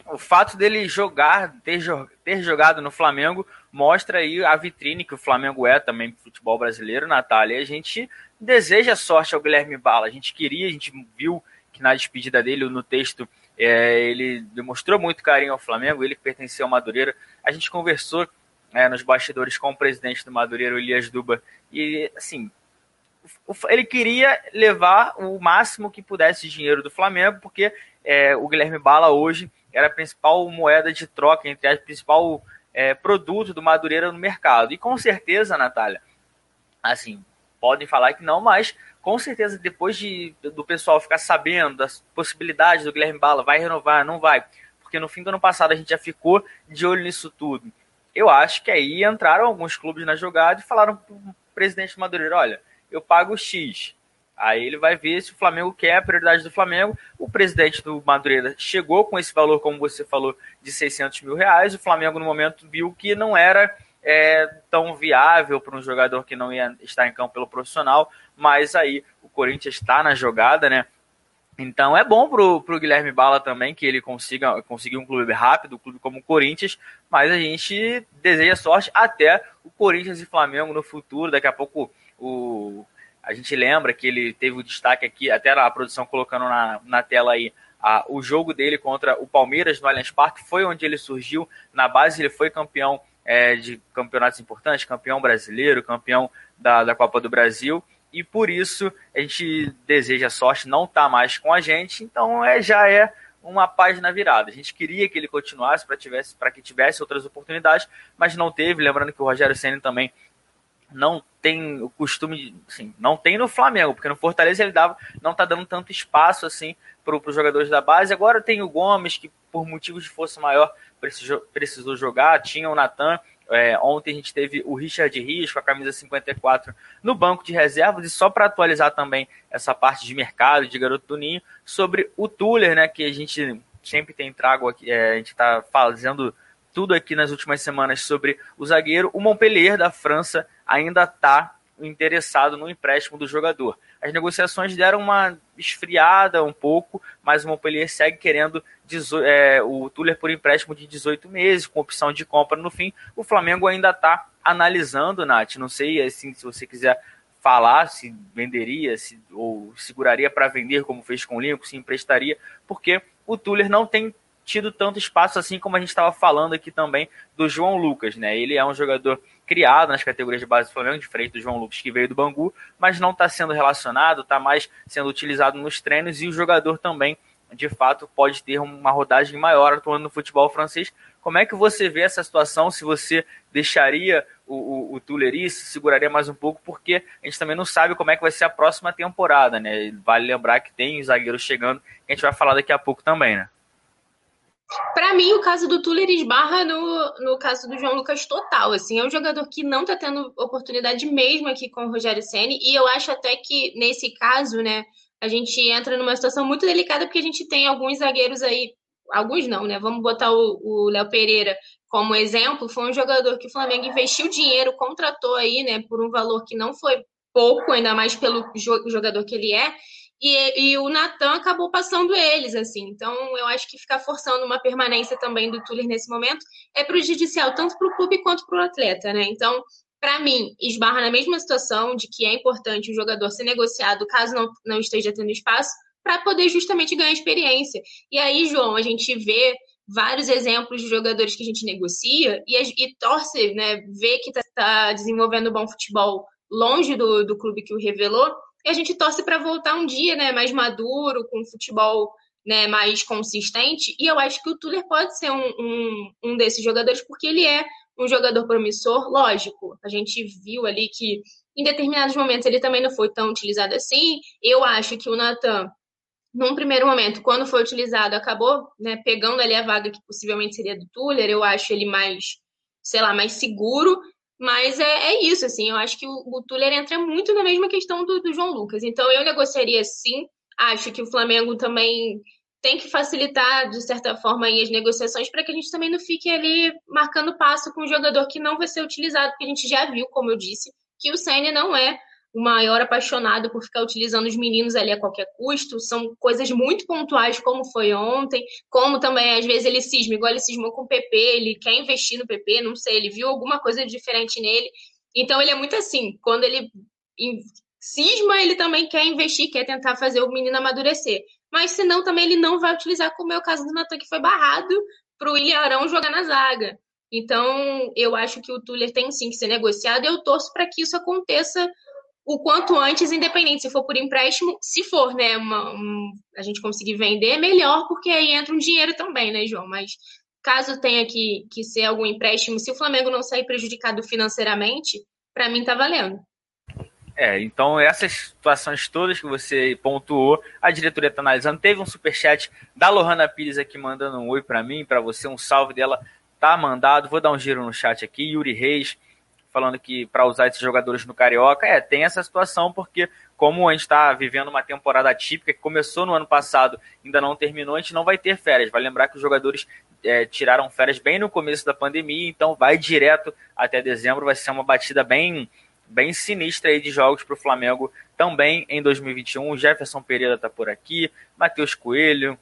O fato dele jogar, ter, ter jogado no Flamengo, mostra aí a vitrine que o Flamengo é também pro futebol brasileiro, Natália. A gente deseja sorte ao Guilherme Bala. A gente queria, a gente viu que na despedida dele, no texto, é, ele demonstrou muito carinho ao Flamengo, ele que pertencia ao Madureira. A gente conversou né, nos bastidores com o presidente do Madureira, o Elias Duba, e assim, ele queria levar o máximo que pudesse de dinheiro do Flamengo, porque é, o Guilherme Bala hoje era a principal moeda de troca, entre as principal é, produto do Madureira no mercado. E com certeza, Natália, assim, podem falar que não, mas com certeza depois de, do pessoal ficar sabendo das possibilidades do Guilherme Bala, vai renovar, não vai, porque no fim do ano passado a gente já ficou de olho nisso tudo eu acho que aí entraram alguns clubes na jogada e falaram para o presidente Madureira, olha, eu pago X. Aí ele vai ver se o Flamengo quer a prioridade do Flamengo. O presidente do Madureira chegou com esse valor, como você falou, de 600 mil reais. O Flamengo, no momento, viu que não era é, tão viável para um jogador que não ia estar em campo pelo profissional. Mas aí o Corinthians está na jogada, né? Então é bom pro, pro Guilherme Bala também que ele consiga conseguir um clube rápido, um clube como o Corinthians, mas a gente deseja sorte até o Corinthians e Flamengo no futuro. Daqui a pouco o, a gente lembra que ele teve o destaque aqui, até a produção colocando na, na tela aí a, o jogo dele contra o Palmeiras no Allianz Parque, foi onde ele surgiu. Na base ele foi campeão é, de campeonatos importantes, campeão brasileiro, campeão da, da Copa do Brasil e por isso a gente deseja sorte, não está mais com a gente, então é, já é uma página virada. A gente queria que ele continuasse para que tivesse outras oportunidades, mas não teve. Lembrando que o Rogério Senna também não tem o costume, assim, não tem no Flamengo, porque no Fortaleza ele dava, não está dando tanto espaço assim para os jogadores da base. Agora tem o Gomes, que por motivos de força maior precisou, precisou jogar, tinha o Natan, é, ontem a gente teve o Richard Rios com a camisa 54 no banco de reservas. E só para atualizar também essa parte de mercado, de garoto do Ninho, sobre o Tuller, né, que a gente sempre tem trago aqui, é, a gente está fazendo tudo aqui nas últimas semanas sobre o zagueiro. O Montpellier da França ainda está interessado no empréstimo do jogador. As negociações deram uma esfriada um pouco, mas o Montpellier segue querendo é, o Tuller por empréstimo de 18 meses, com opção de compra no fim. O Flamengo ainda está analisando, Nath. Não sei assim, se você quiser falar se venderia se, ou seguraria para vender, como fez com o Lincoln, se emprestaria, porque o Tuller não tem tido tanto espaço assim como a gente estava falando aqui também do João Lucas, né? Ele é um jogador criado nas categorias de base do Flamengo, diferente do João Lucas que veio do Bangu, mas não está sendo relacionado, está mais sendo utilizado nos treinos e o jogador também, de fato, pode ter uma rodagem maior atuando no futebol francês. Como é que você vê essa situação? Se você deixaria o, o, o Tuileries, seguraria mais um pouco, porque a gente também não sabe como é que vai ser a próxima temporada, né? Vale lembrar que tem zagueiros chegando, que a gente vai falar daqui a pouco também, né? Para mim, o caso do Tuller esbarra no, no caso do João Lucas total. Assim, é um jogador que não está tendo oportunidade mesmo aqui com o Rogério Ceni e eu acho até que nesse caso, né, a gente entra numa situação muito delicada porque a gente tem alguns zagueiros aí, alguns não, né? Vamos botar o Léo Pereira como exemplo. Foi um jogador que o Flamengo investiu dinheiro, contratou aí, né, por um valor que não foi pouco, ainda mais pelo jogador que ele é. E, e o Natan acabou passando eles, assim. Então, eu acho que ficar forçando uma permanência também do Tuller nesse momento é prejudicial tanto para o clube quanto para o atleta, né? Então, para mim, esbarra na mesma situação de que é importante o jogador ser negociado caso não, não esteja tendo espaço, para poder justamente ganhar experiência. E aí, João, a gente vê vários exemplos de jogadores que a gente negocia e, e torce, né, vê que está tá desenvolvendo bom futebol longe do, do clube que o revelou, e a gente torce para voltar um dia, né, mais maduro, com futebol né, mais consistente. E eu acho que o Tuller pode ser um, um, um desses jogadores, porque ele é um jogador promissor, lógico. A gente viu ali que em determinados momentos ele também não foi tão utilizado assim. Eu acho que o Natan, num primeiro momento, quando foi utilizado, acabou né, pegando ali a vaga que possivelmente seria do Tuller. Eu acho ele mais, sei lá, mais seguro. Mas é, é isso, assim. Eu acho que o, o Tuller entra muito na mesma questão do, do João Lucas. Então eu negociaria sim acho que o Flamengo também tem que facilitar, de certa forma, as negociações para que a gente também não fique ali marcando passo com um jogador que não vai ser utilizado, porque a gente já viu, como eu disse, que o Senna não é o maior apaixonado por ficar utilizando os meninos ali a qualquer custo. São coisas muito pontuais, como foi ontem, como também às vezes ele cisma, igual ele cismou com o PP, ele quer investir no PP, não sei, ele viu alguma coisa diferente nele. Então ele é muito assim, quando ele cisma, ele também quer investir, quer tentar fazer o menino amadurecer. Mas senão também ele não vai utilizar, como é o caso do Natan, que foi barrado para o William Arão jogar na zaga. Então, eu acho que o Tuller tem sim que ser negociado e eu torço para que isso aconteça o quanto antes, independente se for por empréstimo, se for, né, uma, um, a gente conseguir vender, melhor, porque aí entra um dinheiro também, né, João? Mas caso tenha que, que ser algum empréstimo, se o Flamengo não sair prejudicado financeiramente, para mim tá valendo. É, então essas situações todas que você pontuou, a diretoria está analisando. Teve um superchat da Lohana Pires aqui mandando um oi para mim, para você, um salve dela tá mandado. Vou dar um giro no chat aqui. Yuri Reis falando que para usar esses jogadores no Carioca, é, tem essa situação porque como a gente está vivendo uma temporada típica que começou no ano passado, ainda não terminou, a gente não vai ter férias. Vai lembrar que os jogadores é, tiraram férias bem no começo da pandemia, então vai direto até dezembro, vai ser uma batida bem bem sinistra aí de jogos para o Flamengo também em 2021. Jefferson Pereira está por aqui, Matheus Coelho,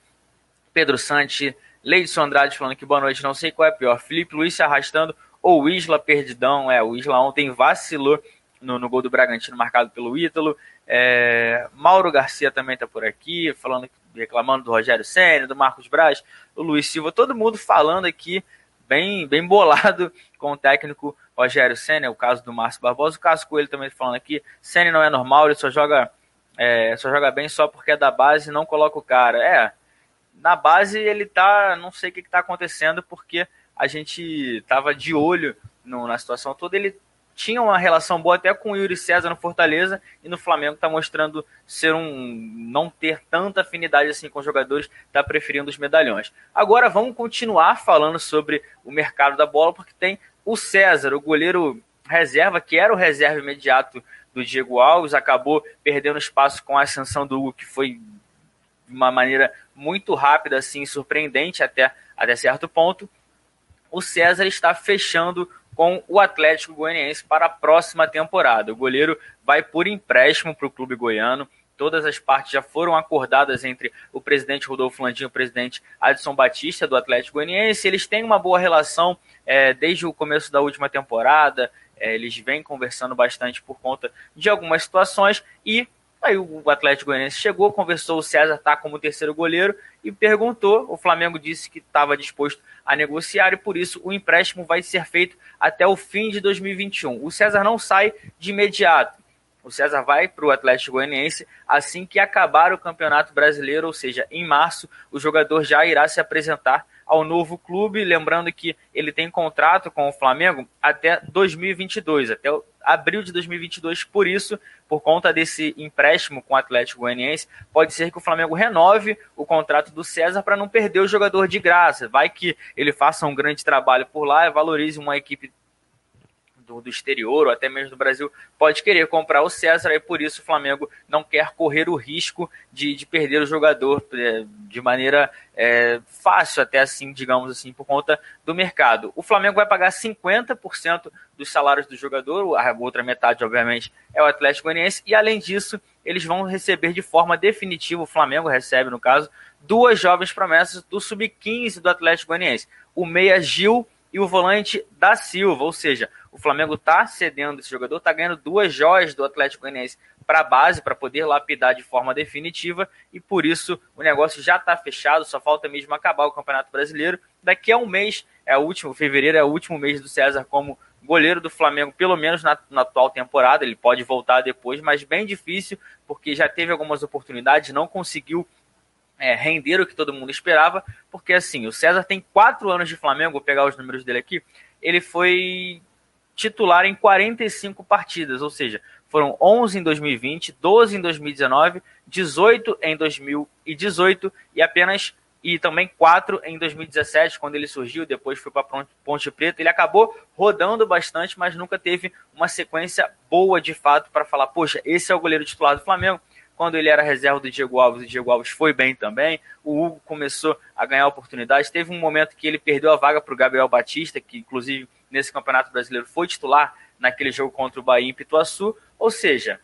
Pedro Santi, Leidson Andrade falando que boa noite, não sei qual é pior, Felipe Luiz se arrastando ou Isla perdidão. É, o Isla ontem vacilou no, no gol do Bragantino marcado pelo Ítalo. É, Mauro Garcia também está por aqui, falando, reclamando do Rogério Senna, do Marcos Braz, o Luiz Silva, todo mundo falando aqui bem, bem bolado com o técnico Rogério Senna, o caso do Márcio Barbosa, o caso com ele também falando aqui, Senna não é normal, ele só joga, é, só joga bem só porque é da base e não coloca o cara. É, na base ele tá, não sei o que, está acontecendo, porque a gente tava de olho no, na situação toda, ele tinha uma relação boa até com o Yuri César no Fortaleza e no Flamengo está mostrando ser um não ter tanta afinidade assim com os jogadores, está preferindo os medalhões. Agora vamos continuar falando sobre o mercado da bola porque tem o César, o goleiro reserva que era o reserva imediato do Diego Alves, acabou perdendo espaço com a ascensão do Hugo, que foi de uma maneira muito rápida assim, surpreendente até até certo ponto. O César está fechando com o Atlético Goianiense para a próxima temporada. O goleiro vai por empréstimo para o clube goiano. Todas as partes já foram acordadas entre o presidente Rodolfo Landim e o presidente Adson Batista do Atlético Goianiense. Eles têm uma boa relação é, desde o começo da última temporada. É, eles vêm conversando bastante por conta de algumas situações e Aí o Atlético Goianiense chegou, conversou, o César está como terceiro goleiro e perguntou. O Flamengo disse que estava disposto a negociar e por isso o empréstimo vai ser feito até o fim de 2021. O César não sai de imediato. O César vai para o Atlético Goianiense assim que acabar o Campeonato Brasileiro, ou seja, em março, o jogador já irá se apresentar ao novo clube, lembrando que ele tem contrato com o Flamengo até 2022, até abril de 2022, por isso, por conta desse empréstimo com o Atlético Goianiense, pode ser que o Flamengo renove o contrato do César para não perder o jogador de graça. Vai que ele faça um grande trabalho por lá valorize uma equipe do, do, exterior ou até mesmo do Brasil pode querer comprar o César e por isso o Flamengo não quer correr o risco de, de perder o jogador é, de maneira é, fácil, até assim, digamos assim, por conta do mercado. O Flamengo vai pagar 50% dos salários do jogador, a outra metade, obviamente, é o Atlético Goianiense, e além disso, eles vão receber de forma definitiva, o Flamengo recebe, no caso, duas jovens promessas do Sub-15 do Atlético Goianiense. O meia Gil e o volante da Silva, ou seja, o Flamengo está cedendo esse jogador, está ganhando duas joias do Atlético Goianiense para a base, para poder lapidar de forma definitiva, e por isso o negócio já está fechado, só falta mesmo acabar o Campeonato Brasileiro. Daqui a um mês, é o último, fevereiro é o último mês do César como goleiro do Flamengo, pelo menos na, na, atual temporada. Ele pode voltar depois, mas bem difícil, porque já teve algumas oportunidades, não conseguiu é, render o que todo mundo esperava, porque assim, o César tem quatro anos de Flamengo, vou pegar os números dele aqui, ele foi titular em 45 partidas, ou seja, foram 11 em 2020, 12 em 2019, 18 em 2018 e apenas e também quatro em 2017, quando ele surgiu, depois foi para Ponte Preta. Ele acabou rodando bastante, mas nunca teve uma sequência boa de fato para falar, poxa, esse é o goleiro titular do Flamengo. Quando ele era reserva do Diego Alves, o Diego Alves foi bem também. O Hugo começou a ganhar oportunidades. Teve um momento que ele perdeu a vaga para o Gabriel Batista, que inclusive nesse Campeonato Brasileiro foi titular naquele jogo contra o Bahia em Pituaçu. Ou seja,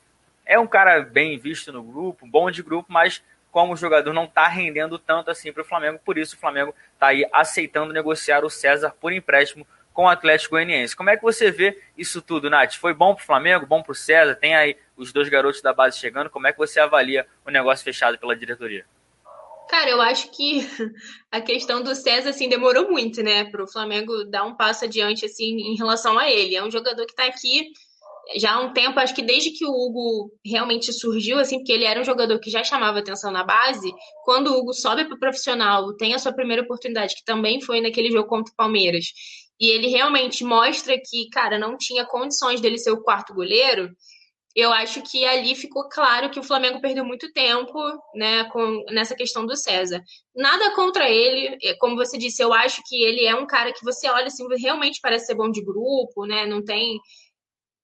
é um cara bem visto no grupo, bom de grupo, mas como o jogador não está rendendo tanto assim para o Flamengo, por isso o Flamengo está aí aceitando negociar o César por empréstimo com o Atlético Goianiense. Como é que você vê isso tudo, Nath? Foi bom para o Flamengo, bom para o César? Tem aí os dois garotos da base chegando. Como é que você avalia o negócio fechado pela diretoria? Cara, eu acho que <laughs> a questão do César assim demorou muito, né, para o Flamengo dar um passo adiante assim em relação a ele. É um jogador que está aqui já há um tempo, acho que desde que o Hugo realmente surgiu, assim, porque ele era um jogador que já chamava atenção na base, quando o Hugo sobe para o profissional, tem a sua primeira oportunidade, que também foi naquele jogo contra o Palmeiras, e ele realmente mostra que, cara, não tinha condições dele ser o quarto goleiro, eu acho que ali ficou claro que o Flamengo perdeu muito tempo né, com, nessa questão do César. Nada contra ele, é, como você disse, eu acho que ele é um cara que você olha assim, realmente parece ser bom de grupo, né? Não tem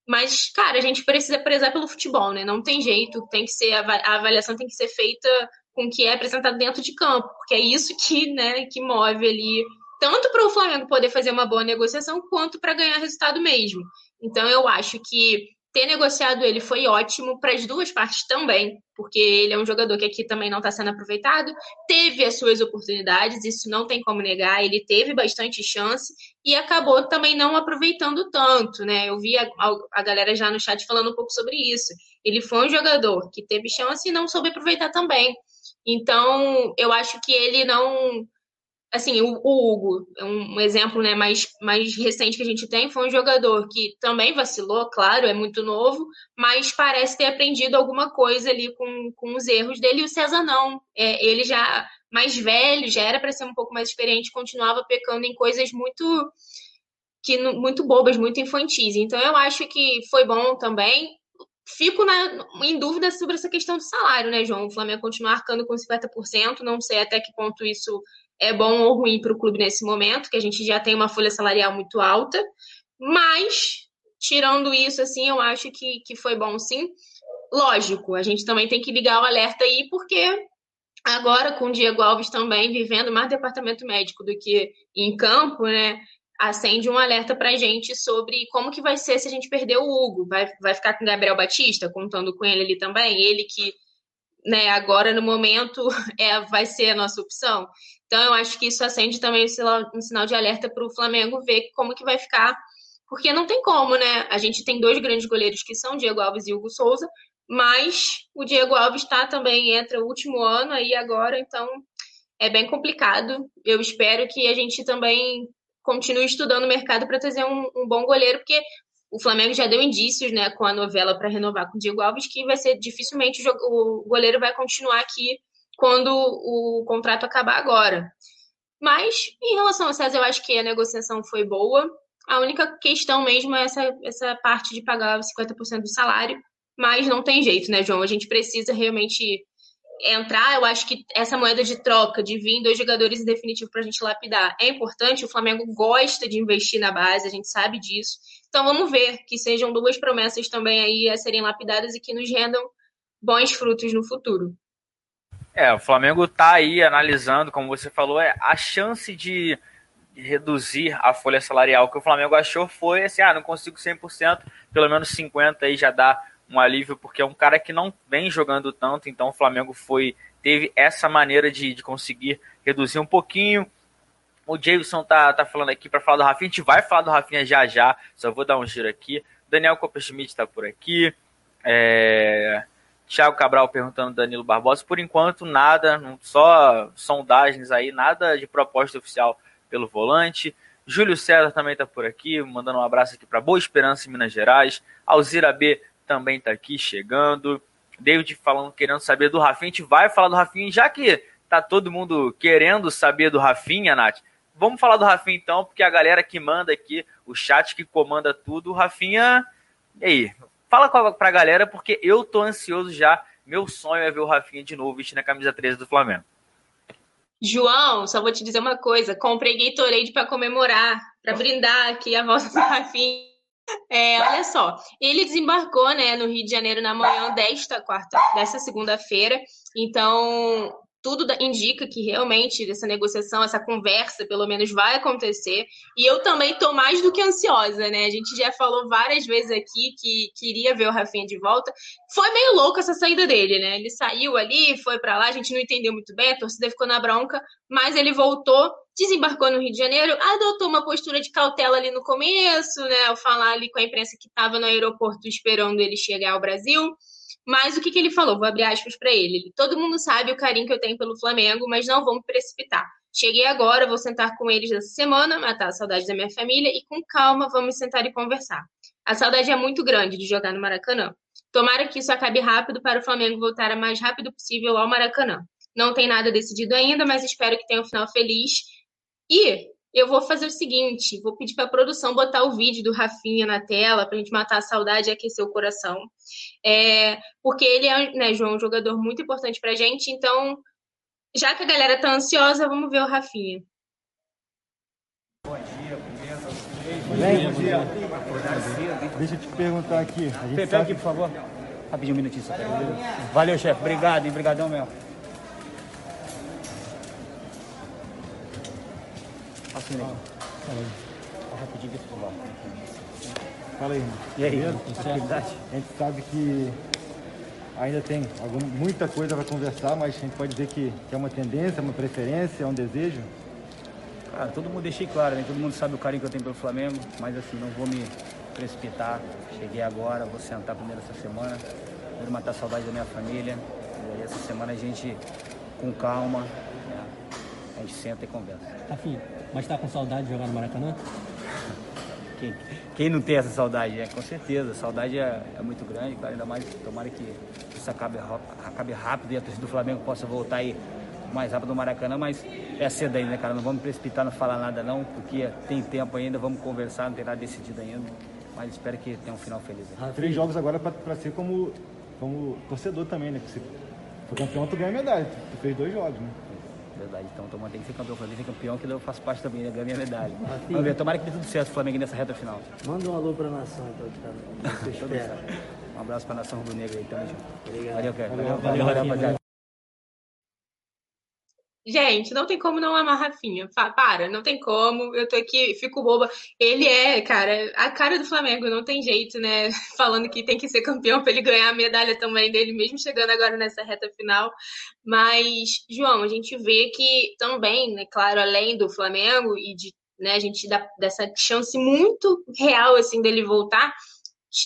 mas, cara, a gente precisa prezar pelo futebol, né? Não tem jeito, tem que ser a avaliação tem que ser feita com o que é apresentado dentro de campo, porque é isso que, né, que move ali tanto para o Flamengo poder fazer uma boa negociação quanto para ganhar resultado mesmo. Então eu acho que ter negociado ele foi ótimo para as duas partes também, porque ele é um jogador que aqui também não está sendo aproveitado, teve as suas oportunidades, isso não tem como negar, ele teve bastante chance e acabou também não aproveitando tanto, né? Eu vi a, a galera já no chat falando um pouco sobre isso. Ele foi um jogador que teve chance e não soube aproveitar também. Então, eu acho que ele não assim, o, o Hugo, é um exemplo né, mais, mais recente que a gente tem, foi um jogador que também vacilou, claro, é muito novo, mas parece ter aprendido alguma coisa ali com, com os erros dele, e o César não. É, ele já mais velho, já era para ser um pouco mais experiente, continuava pecando em coisas muito que muito bobas, muito infantis. Então eu acho que foi bom também. Fico na, em dúvida sobre essa questão do salário, né, João? O Flamengo continua arcando com 50%, não sei até que ponto isso é bom ou ruim para o clube nesse momento, que a gente já tem uma folha salarial muito alta, mas, tirando isso, assim, eu acho que, que foi bom sim. Lógico, a gente também tem que ligar o alerta aí, porque agora com o Diego Alves também vivendo mais departamento médico do que em campo, né? Acende um alerta pra gente sobre como que vai ser se a gente perder o Hugo. Vai, vai ficar com o Gabriel Batista, contando com ele ali também, ele que né, agora no momento <laughs> é, vai ser a nossa opção. Então eu acho que isso acende também um sinal de alerta para o Flamengo ver como que vai ficar, porque não tem como, né? A gente tem dois grandes goleiros que são Diego Alves e Hugo Souza, mas o Diego Alves está também entra o último ano aí agora, então é bem complicado. Eu espero que a gente também continue estudando o mercado para trazer um, um, bom goleiro, porque o Flamengo já deu indícios, né, com a novela para renovar com o Diego Alves, que vai ser dificilmente o, o goleiro vai continuar aqui quando o contrato acabar agora. Mas, em relação ao César, eu acho que a negociação foi boa. A única questão mesmo é essa, essa parte de pagar 50% do salário, mas não tem jeito, né, João? A gente precisa realmente entrar. Eu acho que essa moeda de troca, de vir dois jogadores em definitivo para a gente lapidar, é importante. O Flamengo gosta de investir na base, a gente sabe disso. Então vamos ver que sejam duas promessas também aí a serem lapidadas e que nos rendam bons frutos no futuro. É, o Flamengo está aí analisando, como você falou, é a chance de reduzir a folha salarial que o Flamengo achou foi assim, ah, não consigo 100%, pelo menos 50 aí já dá um alívio, porque é um cara que não vem jogando tanto, então o Flamengo foi teve essa maneira de, de conseguir reduzir um pouquinho. O Jason tá, tá falando aqui para falar do Rafinha, a gente vai falar do Rafinha já já, só vou dar um giro aqui. Daniel Copperschmidt está por aqui. É... Thiago Cabral perguntando Danilo Barbosa. Por enquanto, nada, só sondagens aí, nada de proposta oficial pelo volante. Júlio César também está por aqui, mandando um abraço aqui para Boa Esperança em Minas Gerais. Alzira B também está aqui chegando. David falando, querendo saber do Rafinha. A gente vai falar do Rafinha, já que tá todo mundo querendo saber do Rafinha, Nath. Vamos falar do Rafinha então, porque a galera que manda aqui, o chat que comanda tudo, o Rafinha. E aí? Fala pra galera, porque eu tô ansioso já. Meu sonho é ver o Rafinha de novo vestindo a camisa 13 do Flamengo. João, só vou te dizer uma coisa: comprei Gatorade para comemorar, para brindar aqui a volta do Rafinha. É, olha só, ele desembarcou né, no Rio de Janeiro na manhã desta quarta, dessa segunda-feira. Então, tudo indica que realmente essa negociação, essa conversa, pelo menos, vai acontecer. E eu também estou mais do que ansiosa, né? A gente já falou várias vezes aqui que queria ver o Rafinha de volta. Foi meio louco essa saída dele, né? Ele saiu ali, foi para lá, a gente não entendeu muito bem, a torcida ficou na bronca, mas ele voltou, desembarcou no Rio de Janeiro, adotou uma postura de cautela ali no começo, né? Ao falar ali com a imprensa que estava no aeroporto esperando ele chegar ao Brasil. Mas o que, que ele falou? Vou abrir aspas para ele. Todo mundo sabe o carinho que eu tenho pelo Flamengo, mas não vamos precipitar. Cheguei agora, vou sentar com eles essa semana, matar a saudade da minha família e com calma vamos sentar e conversar. A saudade é muito grande de jogar no Maracanã. Tomara que isso acabe rápido para o Flamengo voltar o mais rápido possível ao Maracanã. Não tem nada decidido ainda, mas espero que tenha um final feliz. E eu vou fazer o seguinte: vou pedir para a produção botar o vídeo do Rafinha na tela para a gente matar a saudade e aquecer o coração. É, porque ele é, né, João, um jogador muito importante para a gente. Então, já que a galera tá ansiosa, vamos ver o Rafinha. Bom dia, Bem, bom dia. Deixa eu te perguntar aqui. Sabe... aqui, por favor. Rapidinho um minutinho só. Valeu, chefe. Obrigado, hein? Obrigadão mesmo. Assim, né? Fala aí. Rapidinho, deixa eu falar. Fala aí, irmão. E aí, A gente sabe que ainda tem alguma, muita coisa para conversar, mas a gente pode dizer que, que é uma tendência, uma preferência, é um desejo? Cara, todo mundo deixei claro, né? Todo mundo sabe o carinho que eu tenho pelo Flamengo, mas assim, não vou me precipitar. Cheguei agora, vou sentar primeiro essa semana, vou matar a saudade da minha família. E aí essa semana a gente, com calma, né? a gente senta e conversa. Rafinha, mas tá com saudade de jogar no Maracanã? Quem, quem não tem essa saudade, é Com certeza, a saudade é, é muito grande, claro, ainda mais tomara que isso acabe, acabe rápido e a torcida do Flamengo possa voltar aí mais rápido no Maracanã, mas é cedo ainda, né, cara? Não vamos precipitar, não falar nada não, porque tem tempo ainda, vamos conversar, não tem nada decidido ainda, mas espero que tenha um final feliz. Aí. Três jogos agora para ser como, como torcedor também, né? Porque você foi campeão, tu ganha medalha, tu fez dois jogos, né? Verdade, então tomara tem que ser campeão. Flamengo ser campeão, que eu faço parte também, né? Ganhar minha medalha. Vamos ver, tomara que dê tudo certo o Flamengo nessa reta final. Manda um alô pra nação, então, cara. <laughs> Um abraço pra nação rubro-negra aí, tamo junto. Obrigado. Valeu, cara. Valeu, valeu, valeu, rapaziada. Gente, não tem como não amar Rafinha. Para, não tem como. Eu tô aqui, fico boba. Ele é, cara, a cara do Flamengo, não tem jeito, né? <laughs> Falando que tem que ser campeão para ele ganhar a medalha também dele, mesmo chegando agora nessa reta final. Mas, João, a gente vê que também, né, claro, além do Flamengo e de, né, a gente dá dessa chance muito real assim dele voltar,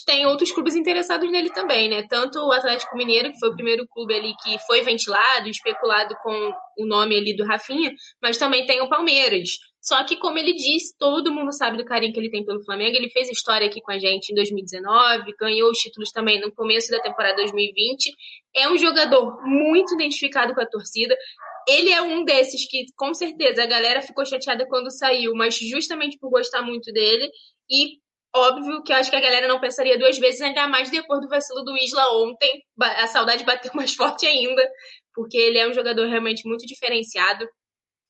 tem outros clubes interessados nele também, né? Tanto o Atlético Mineiro, que foi o primeiro clube ali que foi ventilado, especulado com o nome ali do Rafinha, mas também tem o Palmeiras. Só que, como ele disse, todo mundo sabe do carinho que ele tem pelo Flamengo. Ele fez história aqui com a gente em 2019, ganhou os títulos também no começo da temporada 2020. É um jogador muito identificado com a torcida. Ele é um desses que, com certeza, a galera ficou chateada quando saiu, mas justamente por gostar muito dele. E óbvio que eu acho que a galera não pensaria duas vezes, ainda mais depois do vacilo do Isla ontem. A saudade bateu <laughs> mais forte ainda, porque ele é um jogador realmente muito diferenciado.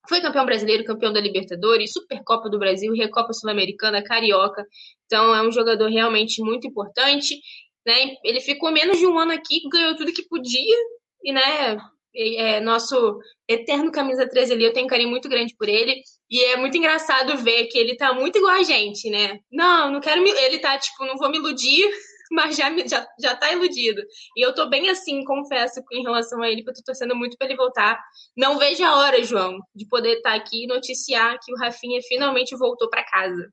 Foi campeão brasileiro, campeão da Libertadores, Supercopa do Brasil, Recopa Sul-Americana, Carioca. Então é um jogador realmente muito importante. Né? Ele ficou menos de um ano aqui, ganhou tudo que podia e né, é nosso eterno camisa 13 ali, eu tenho um carinho muito grande por ele. E é muito engraçado ver que ele tá muito igual a gente, né? Não, não quero me. Ele tá tipo, não vou me iludir, <laughs> mas já, já, já tá iludido. E eu tô bem assim, confesso, em relação a ele, porque eu tô torcendo muito pra ele voltar. Não vejo a hora, João, de poder estar tá aqui e noticiar que o Rafinha finalmente voltou para casa.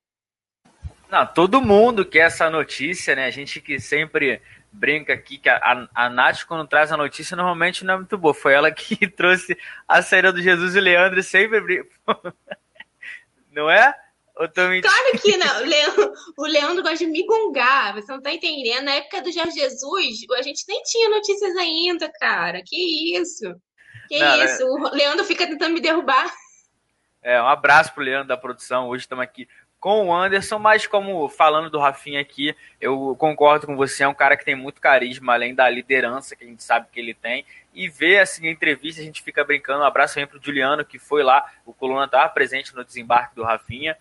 Não, todo mundo quer essa notícia, né? A gente que sempre brinca aqui que a, a, a Nath, quando traz a notícia, normalmente não é muito boa. Foi ela que <laughs> trouxe a saída do Jesus e Leandro sempre brinca. <laughs> Não é? Claro que não. O Leandro, o Leandro gosta de me gongar. Você não tá entendendo. Na época do Jorge Jesus, a gente nem tinha notícias ainda, cara. Que isso? Que não, isso? É... O Leandro fica tentando me derrubar. É, um abraço pro Leandro da produção. Hoje estamos aqui com o Anderson, mas como falando do Rafinha aqui, eu concordo com você, é um cara que tem muito carisma, além da liderança que a gente sabe que ele tem. E ver assim a entrevista, a gente fica brincando. Um abraço também pro Juliano, que foi lá, o Coluna estava presente no desembarque do Rafinha.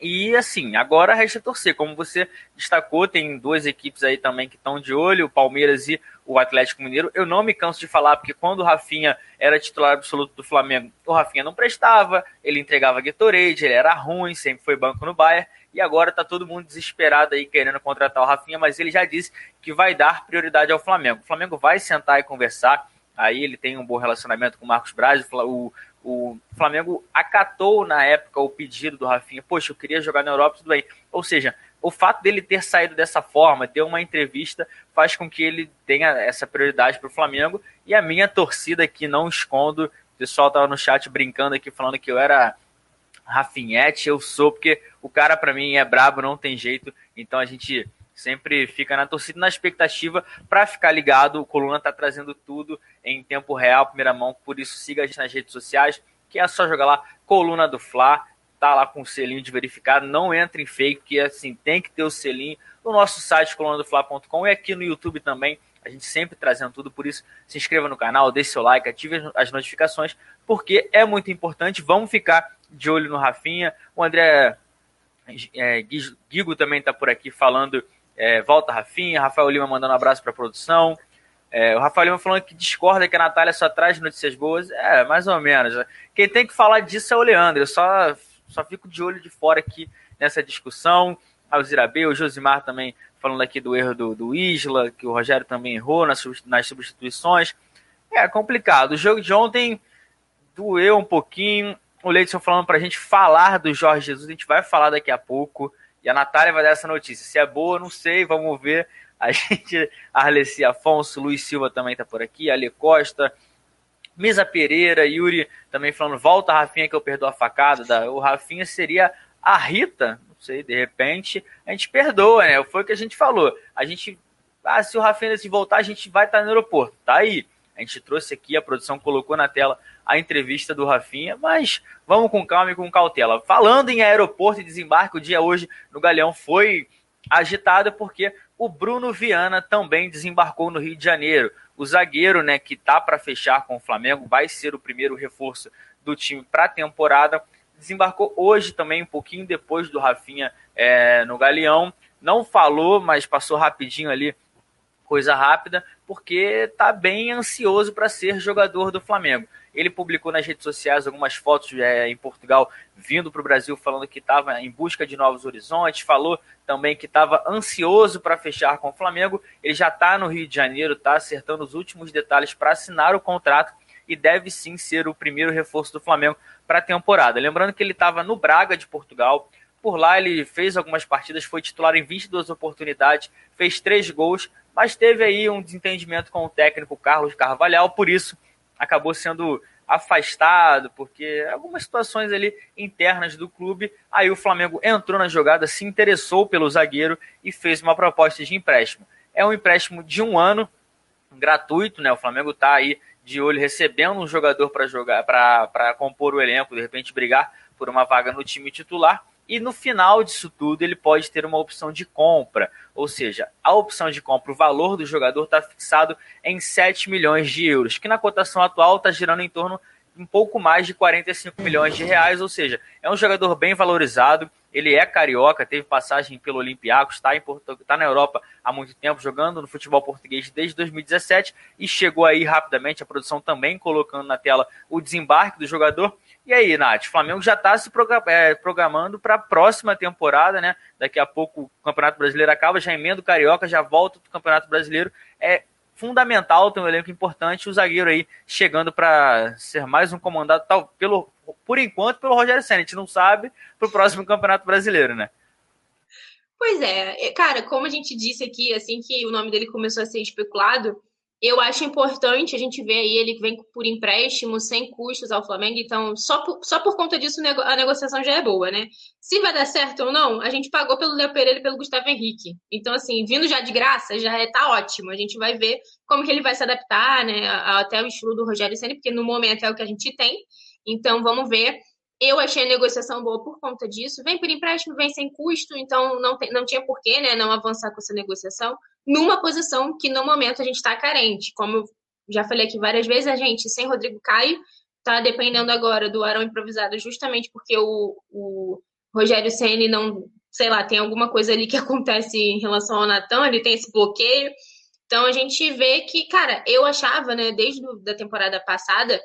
E assim, agora resta torcer. Como você destacou, tem duas equipes aí também que estão de olho, o Palmeiras e o Atlético Mineiro. Eu não me canso de falar, porque quando o Rafinha era titular absoluto do Flamengo, o Rafinha não prestava, ele entregava Gatorade, ele era ruim, sempre foi banco no Bayern. E agora tá todo mundo desesperado aí querendo contratar o Rafinha, mas ele já disse que vai dar prioridade ao Flamengo. O Flamengo vai sentar e conversar. Aí ele tem um bom relacionamento com o Marcos Braz, o, o Flamengo acatou na época o pedido do Rafinha, poxa, eu queria jogar na Europa, tudo bem. Ou seja, o fato dele ter saído dessa forma, ter uma entrevista, faz com que ele tenha essa prioridade para o Flamengo. E a minha torcida aqui, não escondo, o pessoal estava no chat brincando aqui, falando que eu era Rafinhete, eu sou, porque o cara para mim é brabo, não tem jeito. Então a gente sempre fica na torcida, na expectativa para ficar ligado. O Coluna está trazendo tudo em tempo real, primeira mão, por isso siga a gente nas redes sociais, que é só jogar lá Coluna do Fla, tá lá com o selinho de verificado, não entre em fake, porque assim, tem que ter o selinho no nosso site colunadofla.com e aqui no YouTube também. A gente sempre trazendo tudo, por isso se inscreva no canal, deixe seu like, ative as notificações, porque é muito importante. Vamos ficar de olho no Rafinha. O André é, Guigo também está por aqui falando é, volta Rafinha, Rafael Lima mandando um abraço para a produção. É, o Rafael Lima falando que discorda que a Natália só traz notícias boas. É, mais ou menos. Quem tem que falar disso é o Leandro. Eu só, só fico de olho de fora aqui nessa discussão. Alzira B, o Josimar também falando aqui do erro do, do Isla, que o Rogério também errou nas, nas substituições. É complicado. O jogo de ontem doeu um pouquinho. O Leidson falando para a gente falar do Jorge Jesus, a gente vai falar daqui a pouco. E a Natália vai dar essa notícia. Se é boa, não sei, vamos ver. A <laughs> gente, Arleci Afonso, Luiz Silva também está por aqui, Ale Costa, Misa Pereira, Yuri também falando, volta Rafinha que eu perdoo a facada. Da, o Rafinha seria a Rita, não sei, de repente, a gente perdoa, né? Foi o que a gente falou. A gente, ah, se o Rafinha se voltar, a gente vai estar tá no aeroporto. Tá aí. A gente trouxe aqui, a produção colocou na tela a entrevista do Rafinha, mas vamos com calma e com cautela. Falando em aeroporto e desembarque, o dia hoje no Galeão foi agitado porque o Bruno Viana também desembarcou no Rio de Janeiro. O zagueiro, né, que tá para fechar com o Flamengo, vai ser o primeiro reforço do time para a temporada. Desembarcou hoje também, um pouquinho depois do Rafinha é, no Galeão. Não falou, mas passou rapidinho ali, coisa rápida, porque tá bem ansioso para ser jogador do Flamengo. Ele publicou nas redes sociais algumas fotos é, em Portugal, vindo para o Brasil, falando que estava em busca de novos horizontes. Falou também que estava ansioso para fechar com o Flamengo. Ele já está no Rio de Janeiro, está acertando os últimos detalhes para assinar o contrato e deve sim ser o primeiro reforço do Flamengo para a temporada. Lembrando que ele estava no Braga de Portugal. Por lá ele fez algumas partidas, foi titular em 22 oportunidades, fez três gols, mas teve aí um desentendimento com o técnico Carlos Carvalhal, por isso acabou sendo afastado, porque algumas situações ali internas do clube. Aí o Flamengo entrou na jogada, se interessou pelo zagueiro e fez uma proposta de empréstimo. É um empréstimo de um ano, gratuito, né? O Flamengo está aí de olho recebendo um jogador para jogar, para compor o elenco, de repente brigar por uma vaga no time titular. E no final disso tudo, ele pode ter uma opção de compra. Ou seja, a opção de compra, o valor do jogador está fixado em 7 milhões de euros, que na cotação atual está girando em torno um pouco mais de 45 milhões de reais. Ou seja, é um jogador bem valorizado. Ele é carioca, teve passagem pelo Olympiacos, está tá na Europa há muito tempo, jogando no futebol português desde 2017 e chegou aí rapidamente. A produção também colocando na tela o desembarque do jogador. E aí, Nath, o Flamengo já está se é, programando para a próxima temporada, né? Daqui a pouco o Campeonato Brasileiro acaba, já emenda o Carioca, já volta do Campeonato Brasileiro. É fundamental ter um elenco importante, o zagueiro aí chegando para ser mais um comandado, tal, pelo, por enquanto, pelo Rogério Senna. A gente não sabe para o próximo Campeonato Brasileiro, né? Pois é, cara, como a gente disse aqui, assim que o nome dele começou a ser especulado, Eu acho importante a gente ver aí, ele vem por empréstimo, sem custos ao Flamengo, então só por, só por conta disso a negociação já é boa, né? Se vai dar certo ou não, a gente pagou pelo Léo Pereira e pelo Gustavo Henrique. Então, assim, vindo já de graça, já é, tá ótimo. A gente vai ver como que ele vai se adaptar, né? Até o estilo do Rogério Senna, porque no momento é o que a gente tem. Então, vamos ver. Eu achei a negociação boa por conta disso. Vem por empréstimo, vem sem custo, então não, tem, não tinha porquê né, não avançar com essa negociação numa posição que no momento a gente está carente. Como eu já falei aqui várias vezes, a gente sem Rodrigo Caio está dependendo agora do Arão improvisado, justamente porque o, o Rogério Ceni não, sei lá, tem alguma coisa ali que <laughs> acontece em relação ao Natan, ele tem esse bloqueio. Então a gente vê que, cara, eu achava, né, desde a temporada passada,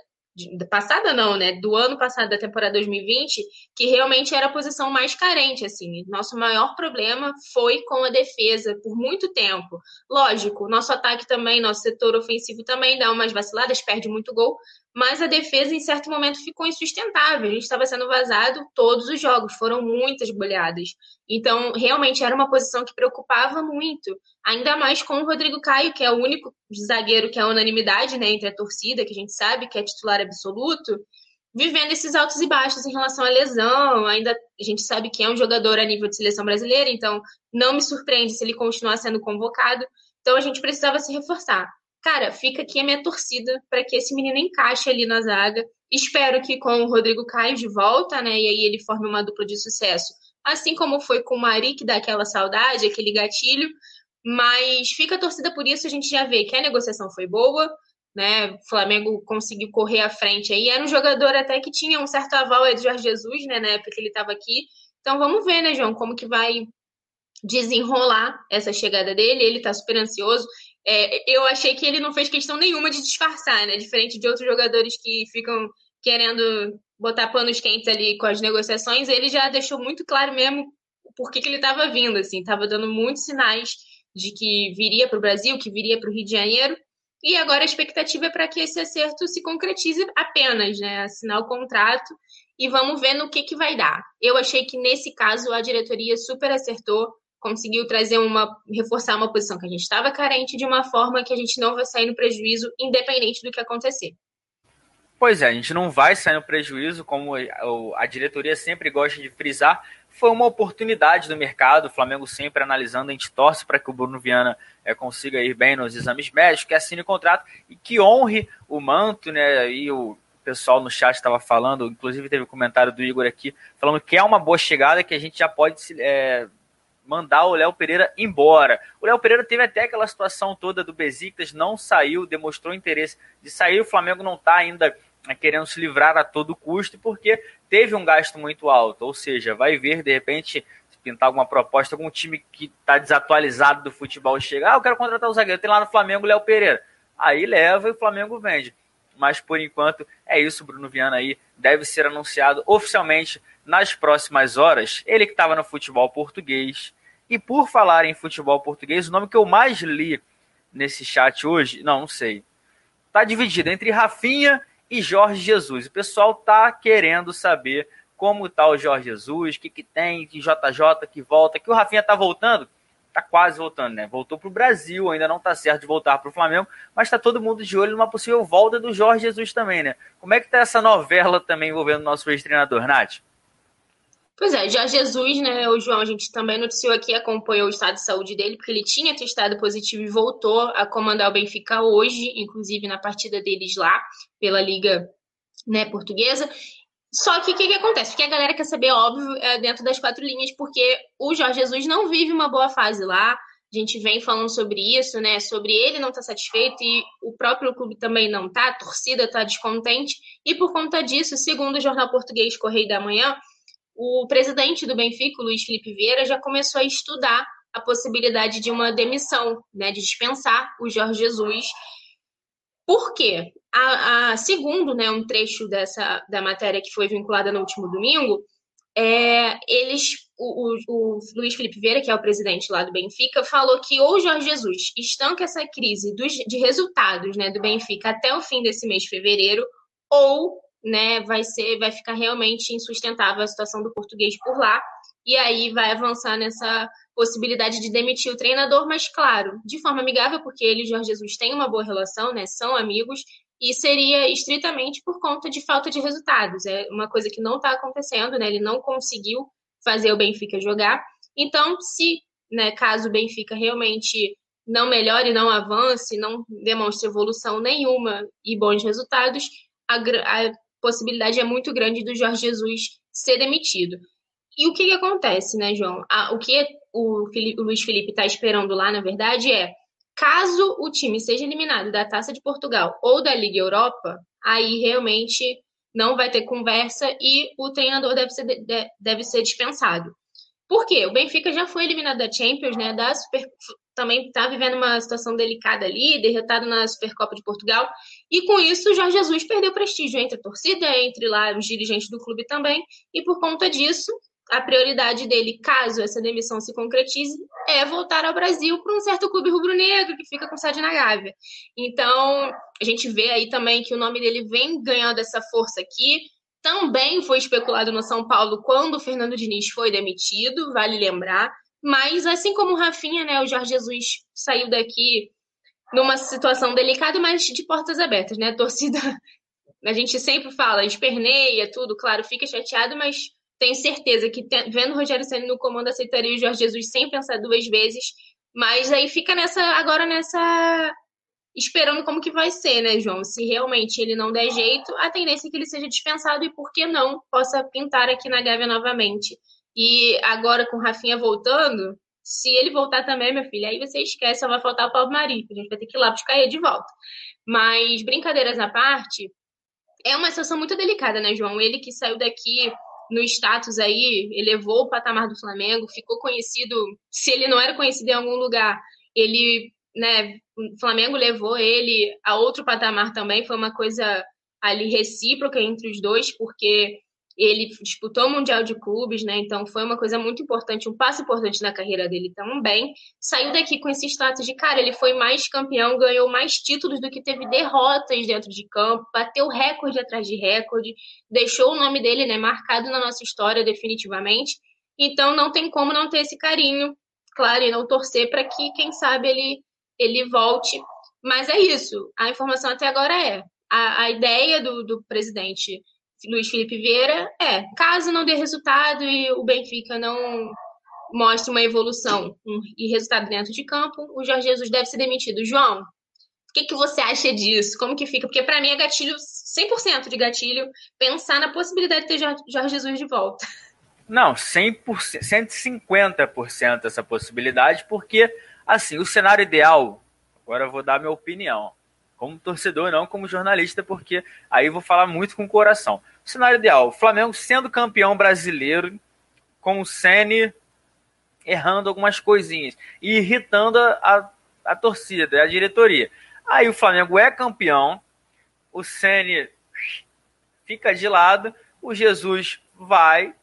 passada não, né, do ano passado da temporada 2020, que realmente era a posição mais carente, assim. Nosso maior problema foi com a defesa por muito tempo. Lógico, nosso ataque também, nosso setor ofensivo também dá umas vaciladas, perde muito gol, mas a defesa em certo momento ficou insustentável. A gente estava sendo vazado todos os jogos, foram muitas goleadas. Então, realmente era uma posição que preocupava muito, ainda mais com o Rodrigo Caio, que é o único zagueiro que é unanimidade né, entre a torcida, que a gente sabe que é titular absoluto, vivendo esses altos e baixos em relação à lesão. Ainda a gente sabe que é um jogador a nível de seleção brasileira, então não me surpreende se ele continuar sendo convocado. Então a gente precisava se reforçar. Cara, fica aqui a minha torcida para que esse menino encaixe ali na zaga. Espero que com o Rodrigo Caio de volta, né? E aí ele forme uma dupla de sucesso. Assim como foi com o Mari, que dá aquela saudade, aquele gatilho. Mas fica a torcida por isso, a gente já vê que a negociação foi boa, né? O Flamengo conseguiu correr à frente aí. Era um jogador até que tinha um certo aval aí do Jorge Jesus, né? Na época que ele estava aqui. Então vamos ver, né, João, como que vai desenrolar essa chegada dele. Ele está super ansioso. É, eu achei que ele não fez questão nenhuma de disfarçar, né? Diferente de outros jogadores que ficam querendo botar panos quentes ali com as negociações, ele já deixou muito claro mesmo por que, que ele estava vindo, assim, estava dando muitos sinais de que viria para o Brasil, que viria para o Rio de Janeiro, e agora a expectativa é para que esse acerto se concretize apenas, né? Assinar o contrato e vamos ver no que, que vai dar. Eu achei que nesse caso a diretoria super acertou, conseguiu trazer uma, reforçar uma posição que a gente estava carente de uma forma que a gente não vai sair no prejuízo, independente do que acontecer. Pois é, a gente não vai sair no prejuízo, como a diretoria sempre gosta de frisar. Foi uma oportunidade do mercado, o Flamengo sempre analisando, a gente torce para que o Bruno Viana é, consiga ir bem nos exames médicos, que assine o contrato e que honre o manto, né? E o pessoal no chat estava falando, inclusive teve um comentário do Igor aqui, falando que é uma boa chegada, que a gente já pode é, mandar o Léo Pereira embora. O Léo Pereira teve até aquela situação toda do Besiktas, não saiu, demonstrou interesse de sair, o Flamengo não está ainda né, querendo se livrar a todo custo, porque teve um gasto muito alto. Ou seja, vai ver, de repente, pintar alguma proposta, algum time que está desatualizado do futebol chega, ah, eu quero contratar o zagueiro, tem lá no Flamengo o Léo Pereira. Aí leva e o Flamengo vende. Mas por enquanto é isso, Bruno Viana aí deve ser anunciado oficialmente nas próximas horas. Ele que estava no futebol português. E por falar em futebol português, o nome que eu mais li nesse chat hoje, não, não sei. Tá dividido entre Rafinha e Jorge Jesus. O pessoal tá querendo saber como tá o Jorge Jesus, o que, que tem, que JJ que volta, que o Rafinha tá voltando, tá quase voltando, né? Voltou pro Brasil, ainda não tá certo de voltar pro Flamengo, mas tá todo mundo de olho numa possível volta do Jorge Jesus também, né? Como é que tá essa novela também envolvendo o nosso ex-treinador, Nath? Pois é, já Jesus, né, o João, a gente também noticiou aqui, acompanhou o estado de saúde dele, porque ele tinha testado positivo e voltou a comandar o Benfica hoje, inclusive na partida deles lá, pela Liga né, Portuguesa. Só que o que, que, acontece? Porque a galera quer saber, óbvio, é dentro das quatro linhas, porque o Jorge Jesus não vive uma boa fase lá. A gente vem falando sobre isso, né? Sobre ele não estar tá satisfeito e o próprio clube também não tá, a torcida está descontente. E por conta disso, segundo o jornal português Correio da Manhã, o presidente do Benfica, Luiz Felipe Vieira, já começou a estudar a possibilidade de uma demissão, né, de dispensar o Jorge Jesus. Por quê? A, a, segundo né, um trecho dessa da matéria que foi vinculada no último domingo, é, eles, o, o, o, Luiz Felipe Vieira, que é o presidente lá do Benfica, falou que ou o Jorge Jesus estanca essa crise dos, de resultados né, do Benfica até o fim desse mês de fevereiro, ou né, vai ser, vai ficar realmente insustentável a situação do português por lá, e aí vai avançar nessa possibilidade de demitir o treinador, mas claro, de forma amigável, porque ele e Jorge Jesus têm uma boa relação, né? São amigos, e seria estritamente por conta de falta de resultados. É uma coisa que não está acontecendo, né? Ele não conseguiu fazer o Benfica jogar. Então, se, né, caso o Benfica realmente não melhore, não avance, não demonstre evolução nenhuma e bons resultados, a, a possibilidade é muito grande do Jorge Jesus ser demitido. E o que, que acontece, né, João? o que o, Felipe, o Luiz Felipe está esperando lá, na verdade, é caso o time seja eliminado da Taça de Portugal ou da Liga Europa, aí realmente não vai ter conversa e o treinador deve ser, deve ser dispensado. Por quê? O Benfica já foi eliminado da Champions, né? Da Super, também está vivendo uma situação delicada ali, derrotado na Supercopa de Portugal. E com isso, o Jorge Jesus perdeu prestígio entre a torcida, entre lá os dirigentes do clube também. E por conta disso, a prioridade dele, caso essa demissão se concretize, é voltar ao Brasil para um certo clube rubro-negro que fica com sede na Gávea. Então, a gente vê aí também que o nome dele vem ganhando essa força aqui. Também foi especulado no São Paulo quando o Fernando Diniz foi demitido, vale lembrar. Mas, assim como o Rafinha, né, o Jorge Jesus saiu daqui numa situação delicada, mas de portas abertas, né? A torcida, <laughs> a gente sempre fala, esperneia, tudo, claro, fica chateado, mas tenho certeza que vendo o Rogério Senna no comando aceitaria o Jorge Jesus sem pensar duas vezes. Mas aí fica nessa agora nessa esperando como que vai ser, né, João? Se realmente ele não der jeito, a tendência é que ele seja dispensado e por que não possa pintar aqui na Gávea novamente. E agora com o Rafinha voltando, se ele voltar também, minha filha, aí você esquece, só vai faltar o Paulo Mari, a gente vai ter que ir lá buscar ele de volta. Mas brincadeiras à parte, é uma situação muito delicada, né, João? Ele que saiu daqui no status aí, elevou o patamar do Flamengo, ficou conhecido, se ele não era conhecido em algum lugar, ele, né, o Flamengo levou ele a outro patamar também, foi uma coisa ali recíproca entre os dois, porque ele disputou o Mundial de Clubes, né? Então foi uma coisa muito importante, um passo importante na carreira dele também. Saiu daqui com esse status de cara, ele foi mais campeão, ganhou mais títulos do que teve derrotas dentro de campo, bateu recorde atrás de recorde, deixou o nome dele, né, marcado na nossa história definitivamente. Então não tem como não ter esse carinho, claro, e não torcer para que, quem sabe, ele ele volte. Mas é isso. A informação até agora é a, a ideia do, do presidente Luiz Felipe Vieira é, caso não dê resultado e o Benfica não mostre uma evolução um, e resultado dentro de campo, o Jorge Jesus deve ser demitido. João, o que, que você acha disso? Como que fica? Porque para mim é gatilho, 100% de gatilho, pensar na possibilidade de ter Jorge Jesus de volta. Não, 100%, 150% essa possibilidade, porque, assim, o cenário ideal, agora eu vou dar minha opinião, como torcedor, não como jornalista, porque aí vou falar muito com o coração. O cenário ideal: o Flamengo sendo campeão brasileiro, com o Sene errando algumas coisinhas e irritando a, a torcida, a diretoria. Aí o Flamengo é campeão, o Sene fica de lado, o Jesus vai,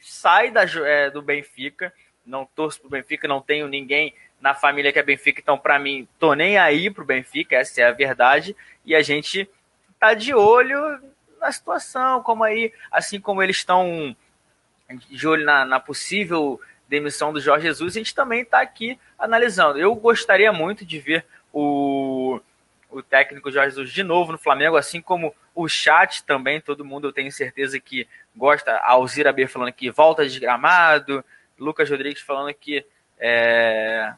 sai da, é, do Benfica, não torço pro Benfica, não tenho ninguém na família que é Benfica, então para mim tô nem aí pro Benfica, essa é a verdade, e a gente tá de olho na situação, como aí, assim como eles estão de olho na, na possível demissão do Jorge Jesus, a gente também está aqui analisando. Eu gostaria muito de ver o, o técnico Jorge Jesus de novo no Flamengo, assim como o chat também, todo mundo eu tenho certeza que gosta. A Alzira B falando que volta desgramado, Lucas Rodrigues falando que é,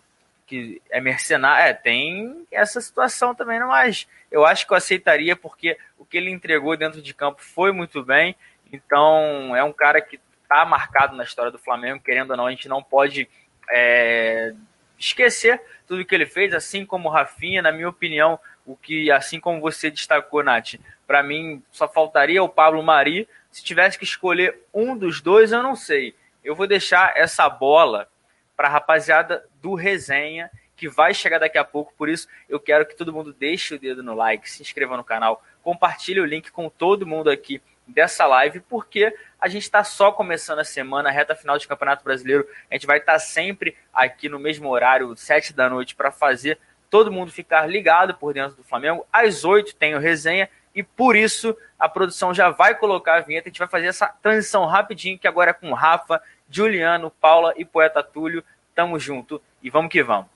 que é mercenário. É, tem essa situação também, mas eu acho que eu aceitaria porque o que ele entregou dentro de campo foi muito bem. Então, é um cara que está marcado na história do Flamengo, querendo ou não, a gente não pode é, esquecer tudo que ele fez, assim como o Rafinha, na minha opinião, o que, assim como você destacou, Nath, para mim só faltaria o Pablo Mari. Se tivesse que escolher um dos dois, eu não sei. Eu vou deixar essa bola para a rapaziada do Resenha, que vai chegar daqui a pouco. Por isso, eu quero que todo mundo deixe o dedo no like, se inscreva no canal, compartilhe o link com todo mundo aqui dessa live, porque a gente está só começando a semana, a reta final de Campeonato Brasileiro. A gente vai estar tá sempre aqui no mesmo horário, sete da noite, para fazer todo mundo ficar ligado por dentro do Flamengo. Às oito tem o resenha e por isso a produção já vai colocar a vinheta. A gente vai fazer essa transição rapidinho, que agora é com Rafa Juliano, Paula e Poeta Túlio. Tamo junto e vamos que vamos.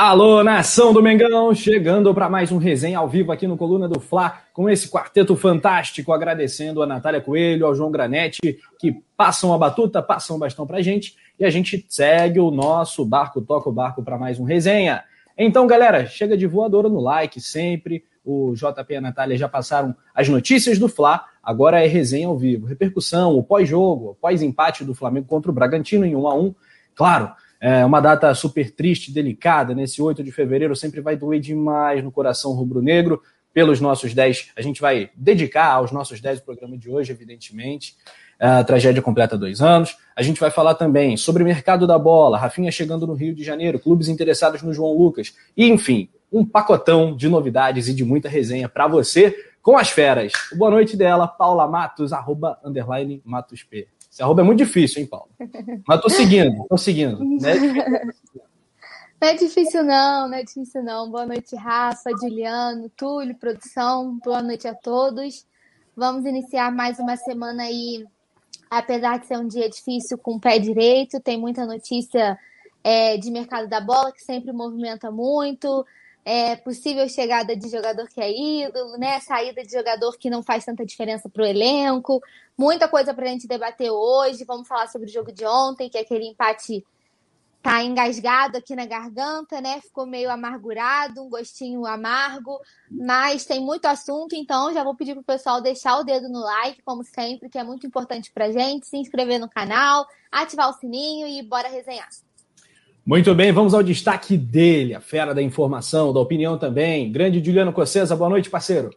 Alô, nação do Mengão, chegando para mais um resenha ao vivo aqui no Coluna do Fla, com esse quarteto fantástico, agradecendo a Natália Coelho, ao João Granete, que passam a batuta, passam o bastão pra gente, e a gente segue o nosso barco, toca o barco para mais um resenha. Então, galera, chega de voadora no like sempre, o JP e a Natália já passaram as notícias do Fla, agora é resenha ao vivo, repercussão, o pós-jogo, pós-empate do Flamengo contra o Bragantino em 1 a 1 claro, é uma data super triste, delicada, nesse 8 de fevereiro sempre vai doer demais no coração rubro-negro. Pelos nossos 10, a gente vai dedicar aos nossos 10 o programa de hoje, evidentemente. A tragédia completa dois anos. A gente vai falar também sobre o mercado da bola, Rafinha chegando no Rio de Janeiro, clubes interessados no João Lucas. E, enfim, um pacotão de novidades e de muita resenha para você com as feras. Boa noite dela, Paula Matos, arroba, underline, Matos P. Esse arroba é muito difícil, hein, Paulo? Mas tô seguindo, tô seguindo. Né? <laughs> Não é difícil não, não é difícil não. Boa noite, Rafa, Juliano, Túlio, produção. Boa noite a todos. Vamos iniciar mais uma semana aí, apesar de ser um dia difícil com o pé direito, tem muita notícia é, de mercado da bola que sempre movimenta muito. É, possível chegada de jogador que é ídolo, né? Saída de jogador que não faz tanta diferença para o elenco. Muita coisa para a gente debater hoje. Vamos falar sobre o jogo de ontem, que é aquele empate tá engasgado aqui na garganta, né? Ficou meio amargurado, um gostinho amargo, mas tem muito assunto, então já vou pedir pro pessoal deixar o dedo no like, como sempre, que é muito importante pra gente, se inscrever no canal, ativar o sininho e bora resenhar. Muito bem, vamos ao destaque dele, a fera da informação, da opinião também. Grande Juliano Cossesa, boa noite, parceiro.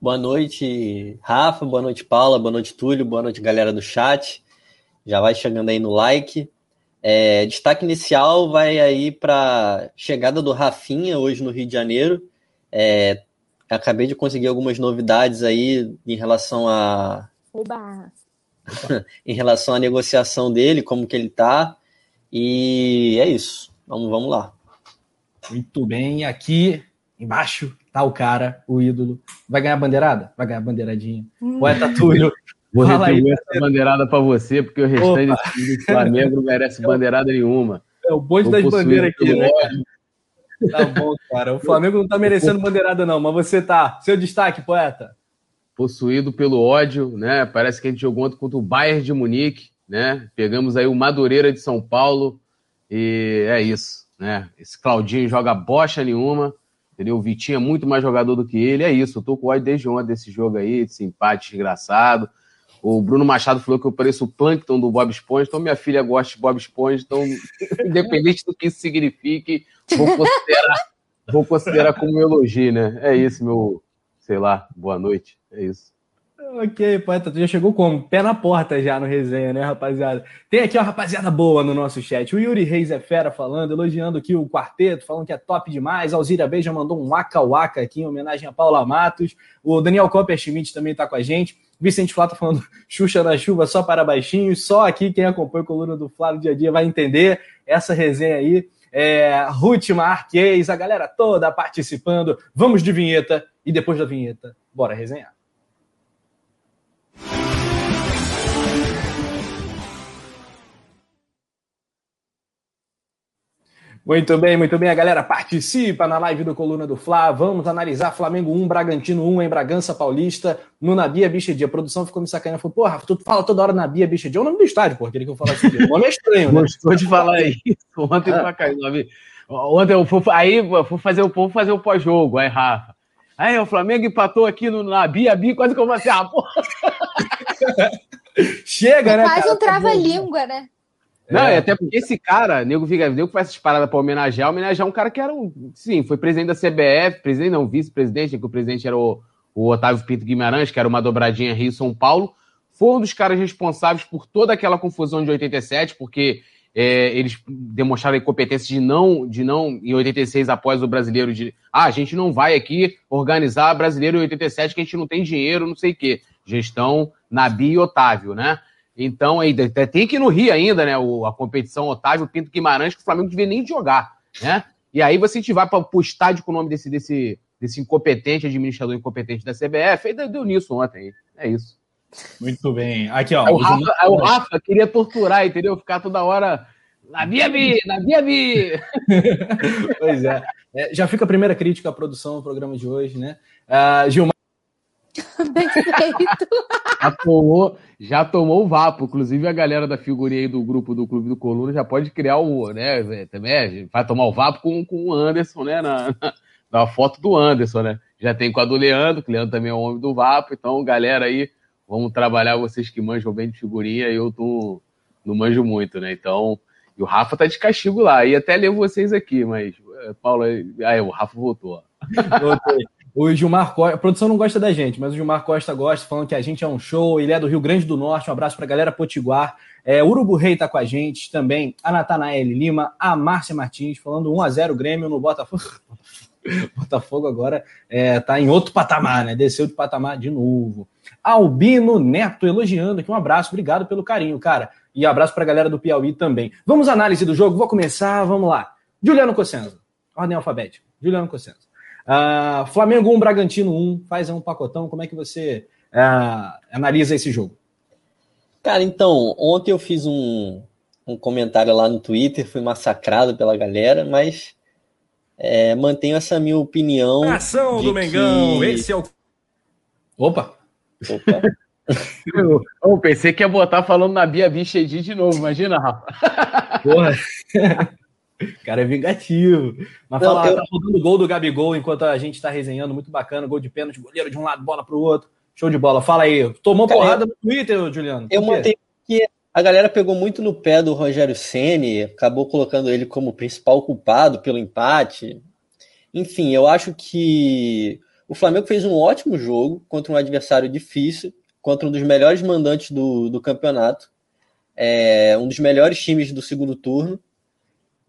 Boa noite, Rafa, boa noite, Paula, boa noite, Túlio, boa noite, galera do chat. Já vai chegando aí no like. É, destaque inicial vai aí para chegada do Rafinha hoje no Rio de Janeiro. É, acabei de conseguir algumas novidades aí em relação a Oba. <laughs> em relação à negociação dele, como que ele tá. E é isso. Vamos, vamos lá. Muito bem. Aqui embaixo tá o cara, o ídolo. Vai ganhar bandeirada? Vai ganhar bandeiradinha. Hum. Poeta Túlio. <laughs> Vou Fala aí, retribuir essa bandeirada pra você, porque o restante time do Flamengo não merece <laughs> bandeirada nenhuma. É o bonde das bandeiras aqui, né? ódio. Tá bom, cara. O Flamengo não tá merecendo bandeirada, não, mas você tá. Seu destaque, poeta. Possuído pelo ódio, né? Parece que a gente jogou ontem contra o Bayern de Munique, né? Pegamos aí o Madureira de São Paulo e é isso, né? Esse Claudinho joga bocha nenhuma, entendeu? O Vitinho é muito mais jogador do que ele, é isso. Eu tô com ódio desde ontem desse jogo aí, desse empate desgraçado. O Bruno Machado falou que eu pareço o Plankton do Bob Esponja, então minha filha gosta de Bob Esponja, então, <laughs> independente do que isso signifique, vou considerar, vou considerar como um elogio, né? É isso, meu, sei lá, boa noite, é isso. Ok, poeta, tu já chegou como? Pé na porta já no resenha, né, rapaziada? Tem aqui uma rapaziada boa no nosso chat. O Yuri Reis é fera falando, elogiando aqui o quarteto, falando que é top demais. A Alzira B já mandou um waka waka aqui em homenagem a Paula Matos. O Daniel Copper Schmidt também tá com a gente. Vicente Flá tá falando <laughs> Xuxa na chuva só para baixinhos. Só aqui quem acompanha a coluna do Flávio dia a dia vai entender essa resenha aí. É, Ruth Marques, a galera toda participando. Vamos de vinheta e depois da vinheta, bora resenhar. Muito bem, muito bem. A galera participa na live do Coluna do Fla. Vamos analisar Flamengo 1, Bragantino 1 em Bragança Paulista, no Nabia Bichedi. A produção ficou me sacaneando. Falou, porra, tu fala toda hora Nabia Bichedi. É o nome do estádio, porra. Queria que eu falasse aqui. O nome é estranho, né? Gostou de falar <laughs> isso ontem Ah. pra nome. Ontem eu fui, aí eu fui fazer o povo fazer o pós-jogo, aí Rafa. Aí o Flamengo empatou aqui no, na Bia, Bia, quase que eu falei assim, ah, porra. <laughs> Chega, né? Quase cara? um trava-língua, né? Não, É. é até porque esse cara, nego fica, nego faz essas paradas pra homenagear, homenagear um cara que era um, sim, foi presidente da CBF, presidente não, vice-presidente, que o presidente era o, o Otávio Pinto Guimarães, que era uma dobradinha Rio-São Paulo, foi um dos caras responsáveis por toda aquela confusão de 87, porque é, eles demonstraram a incompetência de não, de não, em 86, após o brasileiro, de ah, a gente não vai aqui organizar brasileiro em 87, que a gente não tem dinheiro, não sei o quê. Gestão Nabi e Otávio, né? Então, ainda tem que ir no Rio ainda, né? O, a competição Otávio Pinto Guimarães, que o Flamengo não devia nem jogar, né? E aí você te vai para o estádio com o nome desse, desse, desse incompetente, administrador incompetente da CBF, e deu, nisso ontem. É isso. Muito bem. Aqui, ó. o, Rafa, o Rafa queria torturar, entendeu? Ficar toda hora. Na Via Bi, na Via Bi. <laughs> pois é. é. Já fica a primeira crítica à produção do programa de hoje, né? Uh, Gilmar. Bem feito. <laughs> Já tomou, já tomou o vapo. Inclusive, a galera da figurinha aí do grupo do Clube do Coluna já pode criar o, né? Também vai tomar o vapo com, com o Anderson, né? Na, na, na foto do Anderson, né? Já tem com a do Leandro, que o Leandro também é o homem do vapo. Então, galera aí, vamos trabalhar vocês que manjam bem de figurinha, eu tô, não manjo muito, né? Então, e o Rafa tá de castigo lá, e até levo vocês aqui, mas, eh, Paulo, aí o Rafa voltou. Voltei. O Gilmar Costa, a produção não gosta da gente, mas o Gilmar Costa gosta, falando que a gente é um show, ele é do Rio Grande do Norte, um abraço pra galera Potiguar. É, Urubu Rei tá com a gente também, a Natanael Lima, a Márcia Martins, falando 1x0 Grêmio no Botafogo. <laughs> Botafogo agora é, tá em outro patamar, né? Desceu de patamar de novo. Albino Neto elogiando aqui. Um abraço, obrigado pelo carinho, cara. E abraço pra galera do Piauí também. Vamos à análise do jogo, vou começar, vamos lá. Juliano Cossenza, ordem alfabética. Juliano Cossenza. Uh, Flamengo 1, Bragantino 1, faz um pacotão. Como é que você uh, analisa esse jogo? Cara, então, ontem eu fiz um, um comentário lá no Twitter, fui massacrado pela galera, mas é, mantenho essa minha opinião. Ação do Mengão, que... esse é o. Opa! Opa! eu, <laughs> eu, pensei que ia botar falando na Bia Bichedi de novo, imagina, Rafa. Porra! <laughs> cara é vingativo. Mas Não, fala, eu... tá rodando gol do Gabigol enquanto a gente tá resenhando, muito bacana, gol de pênalti, goleiro de um lado, bola pro outro. Show de bola. Fala aí. Tomou cara, porrada eu... no Twitter, Juliano. Eu mantenho que a galera pegou muito no pé do Rogério Ceni, acabou colocando ele como principal culpado pelo empate. Enfim, eu acho que o Flamengo fez um ótimo jogo contra um adversário difícil, contra um dos melhores mandantes do, do campeonato, é, um dos melhores times do segundo turno.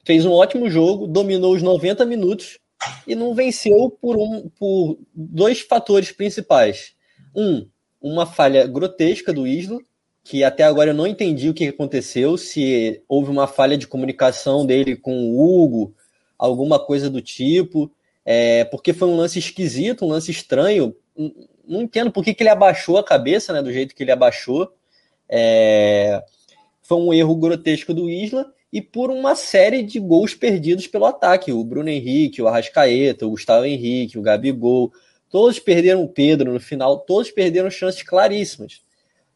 Fez um ótimo jogo, dominou os 90 minutos e não venceu por, um, por dois fatores principais. Um, uma falha grotesca do Isla, que até agora eu não entendi o que aconteceu, se houve uma falha de comunicação dele com o Hugo, alguma coisa do tipo, é, porque foi um lance esquisito, um lance estranho. Não entendo por que, que ele abaixou a cabeça, né, do jeito que ele abaixou. É, foi um erro grotesco do Isla e por uma série de gols perdidos pelo ataque. O Bruno Henrique, o Arrascaeta, o Gustavo Henrique, o Gabigol, todos perderam o Pedro no final, todos perderam chances claríssimas.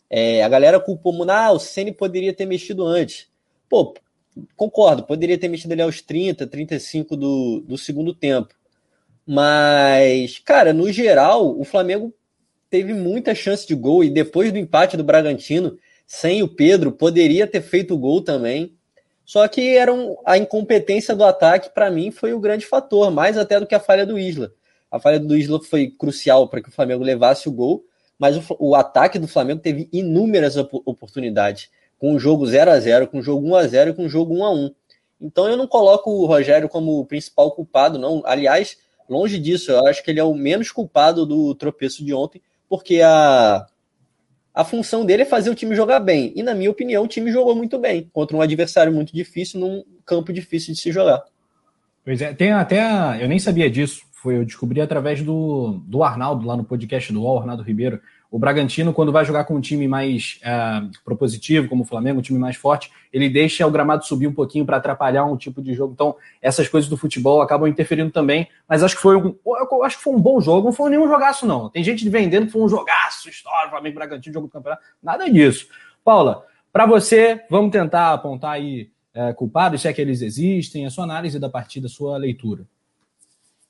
É, a galera culpou o ah, o Ceni poderia ter mexido antes. Pô, concordo, poderia ter mexido ali aos 30, 35 do, do segundo tempo. Mas, cara, no geral, o Flamengo teve muita chance de gol e depois do empate do Bragantino, sem o Pedro, poderia ter feito o gol também. Só que era um, a incompetência do ataque, para mim, foi o grande fator, mais até do que a falha do Isla. A falha do Isla foi crucial para que o Flamengo levasse o gol, mas o, o ataque do Flamengo teve inúmeras op oportunidades, com o jogo 0 a 0 com o jogo 1 a 0 e com o jogo 1 a 1 Então eu não coloco o Rogério como o principal culpado, não. Aliás, longe disso, eu acho que ele é o menos culpado do tropeço de ontem, porque a, a função dele é fazer o time jogar bem. E, na minha opinião, o time jogou muito bem contra um adversário muito difícil, num campo difícil de se jogar. Pois é, tem até. Eu nem sabia disso foi eu descobri através do, do Arnaldo, lá no podcast do UOL, Arnaldo Ribeiro. O Bragantino, quando vai jogar com um time mais é, propositivo, como o Flamengo, um time mais forte, ele deixa o gramado subir um pouquinho para atrapalhar um tipo de jogo. Então, essas coisas do futebol acabam interferindo também. Mas acho que foi um, acho que foi um bom jogo. Não foi nenhum jogaço, não. Tem gente vendendo que foi um jogaço, história, Flamengo Bragantino, jogo do campeonato. Nada disso. Paula, para você, vamos tentar apontar aí é, culpados, se é que eles existem, a sua análise da partida, a sua leitura.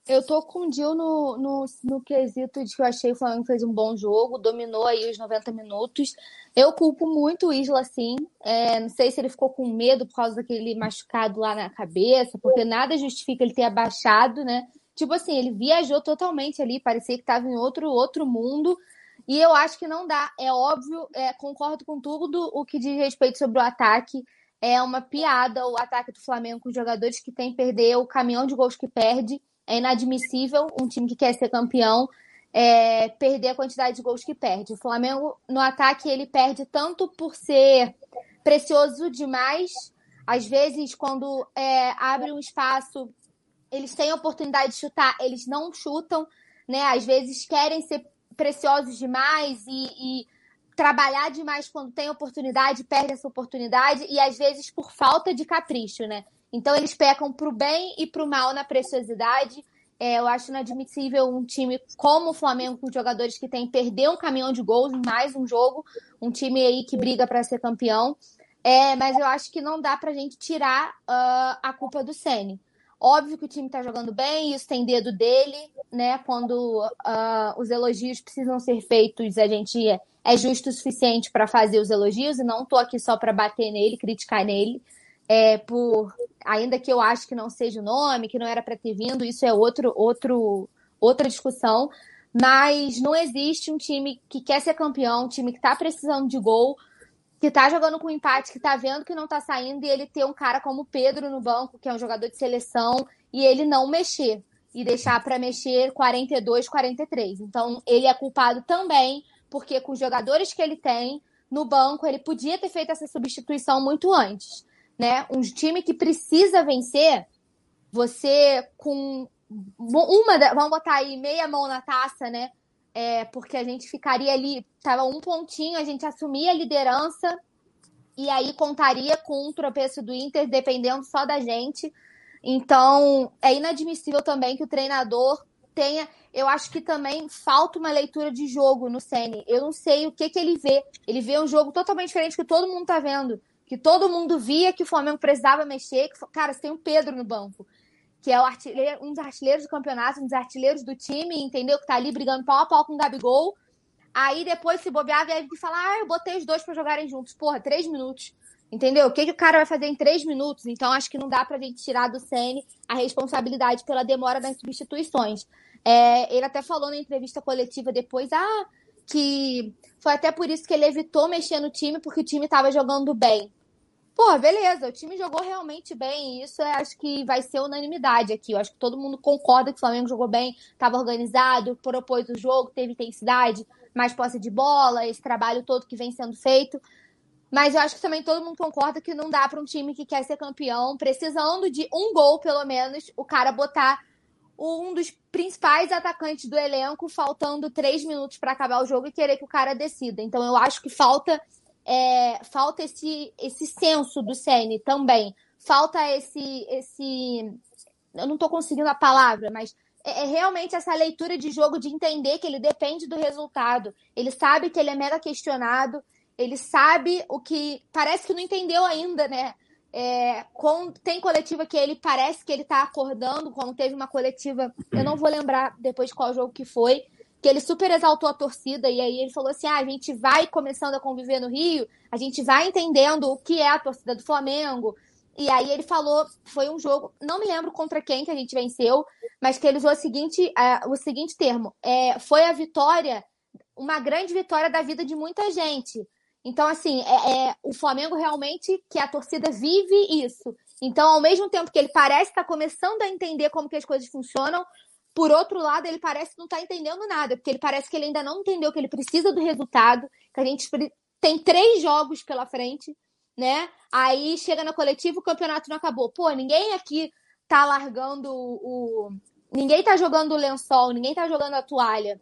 Eu tô com o Dil no, no, no quesito de que eu achei que o Flamengo fez um bom jogo, dominou aí os 90 minutos. Eu culpo muito o Isla, sim. É, não sei se ele ficou com medo por causa daquele machucado lá na cabeça, porque nada justifica ele ter abaixado, né? Tipo assim, ele viajou totalmente ali, parecia que estava em outro, outro mundo. E eu acho que não dá. É óbvio, é, concordo com tudo o que diz respeito sobre o ataque. É uma piada o ataque do Flamengo com jogadores que tem perder, o caminhão de gols que perde. É inadmissível um time que quer ser campeão é, perder a quantidade de gols que perde. O Flamengo, no ataque, ele perde tanto por ser precioso demais. Às vezes, quando é, abre um espaço, eles têm a oportunidade de chutar, eles não chutam, né? Às vezes querem ser preciosos demais e, e trabalhar demais quando tem oportunidade, perde essa oportunidade, e às vezes por falta de capricho, né? Então eles pecam pro bem e pro mal na preciosidade. É, eu acho inadmissível um time como o Flamengo, com jogadores que tem perder um caminhão de gols em mais um jogo, um time aí que briga para ser campeão. É, mas eu acho que não dá pra gente tirar uh, a culpa do Ceni. Óbvio que o time tá jogando bem, isso tem dedo dele, né? Quando uh, os elogios precisam ser feitos, a gente é, é justo o suficiente para fazer os elogios, e não tô aqui só para bater nele, criticar nele. É, por ainda que eu acho que não seja o nome, que não era para ter vindo, isso é outro, outro, outra discussão. Mas não existe um time que quer ser campeão, um time que está precisando de gol, que tá jogando com empate, que tá vendo que não tá saindo, e ele ter um cara como o Pedro no banco, que é um jogador de seleção, e ele não mexer. E deixar para mexer 42, 43. Então, ele é culpado também, porque com os jogadores que ele tem no banco, ele podia ter feito essa substituição muito antes. Né? Um time que precisa vencer, você com uma, vamos botar aí meia mão na taça, né? é, porque a gente ficaria ali, tava um pontinho, a gente assumia a liderança e aí contaria com um tropeço do Inter, dependendo só da gente. Então, é inadmissível também que o treinador tenha. Eu acho que também falta uma leitura de jogo no Sene. Eu não sei o que, que ele vê. Ele vê um jogo totalmente diferente que todo mundo tá vendo. Que todo mundo via que o Flamengo precisava mexer. Que, cara, você tem um Pedro no banco que é um dos artilheiros do campeonato, um dos artilheiros do time, entendeu? Que tá ali brigando pau a pau com o Gabigol. Aí depois, se bobear, vem falar, ah, eu botei os dois para jogarem juntos. Porra, três minutos. Entendeu? O que, que o cara vai fazer em três minutos? Então, acho que não dá pra gente tirar do Sene a responsabilidade pela demora das substituições. É, ele até falou na entrevista coletiva depois, ah, que foi até por isso que ele evitou mexer no time, porque o time estava jogando bem. Pô, beleza, o time jogou realmente bem. Isso é, acho que vai ser unanimidade aqui. Eu acho que todo mundo concorda que o Flamengo jogou bem, estava organizado, propôs o jogo, teve intensidade, mais posse de bola, esse trabalho todo que vem sendo feito. Mas eu acho que também todo mundo concorda que não dá para um time que quer ser campeão, precisando de um gol pelo menos, o cara botar um dos principais atacantes do elenco, faltando três minutos para acabar o jogo e querer que o cara decida. Então eu acho que falta é, falta esse, esse senso do CN também. Falta esse. esse eu não estou conseguindo a palavra, mas é, é, realmente essa leitura de jogo de entender que ele depende do resultado. Ele sabe que ele é mega questionado, ele sabe o que. Parece que não entendeu ainda, né? É, com, tem coletiva que ele parece que ele está acordando, como teve uma coletiva, eu não vou lembrar depois qual jogo que foi, que ele super exaltou a torcida, e aí ele falou assim: ah, a gente vai começando a conviver no Rio, a gente vai entendendo o que é a torcida do Flamengo. E aí ele falou, foi um jogo, não me lembro contra quem que a gente venceu, mas que ele usou o seguinte, uh, o seguinte termo: é, foi a vitória, uma grande vitória da vida de muita gente. Então, assim, é, é, o Flamengo realmente que a torcida vive isso. Então, ao mesmo tempo que ele parece estar começando a entender como que as coisas funcionam, por outro lado, ele parece que não está entendendo nada, porque ele parece que ele ainda não entendeu que ele precisa do resultado, que a gente tem três jogos pela frente, né? Aí chega na coletiva, o campeonato não acabou. Pô, ninguém aqui tá largando o. Ninguém tá jogando o lençol, ninguém tá jogando a toalha.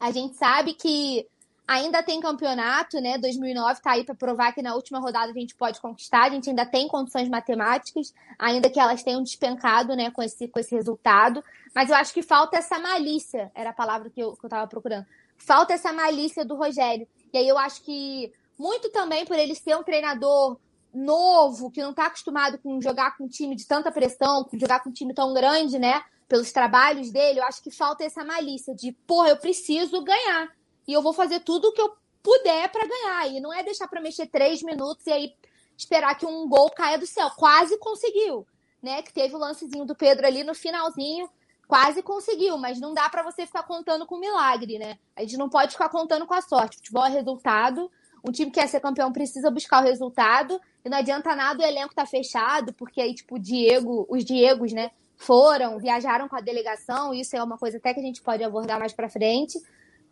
A gente sabe que ainda tem campeonato, né? 2009 tá aí para provar que na última rodada a gente pode conquistar. A gente ainda tem condições matemáticas, ainda que elas tenham despencado, né, com esse, com esse resultado. Mas eu acho que falta essa malícia, era a palavra que eu, que eu tava procurando. Falta essa malícia do Rogério. E aí eu acho que muito também por ele ser um treinador novo, que não tá acostumado com jogar com um time de tanta pressão, com jogar com um time tão grande, né? Pelos trabalhos dele, eu acho que falta essa malícia de, porra, eu preciso ganhar e eu vou fazer tudo o que eu puder para ganhar. E não é deixar para mexer três minutos e aí esperar que um gol caia do céu. Quase conseguiu, né? Que teve o lancezinho do Pedro ali no finalzinho, quase conseguiu, mas não dá para você ficar contando com milagre, né? A gente não pode ficar contando com a sorte. Futebol é resultado. Um time que quer ser campeão precisa buscar o resultado. E não adianta nada o elenco tá fechado, porque aí, tipo, Diego, os Diegos, né, foram, viajaram com a delegação. Isso é uma coisa até que a gente pode abordar mais para frente.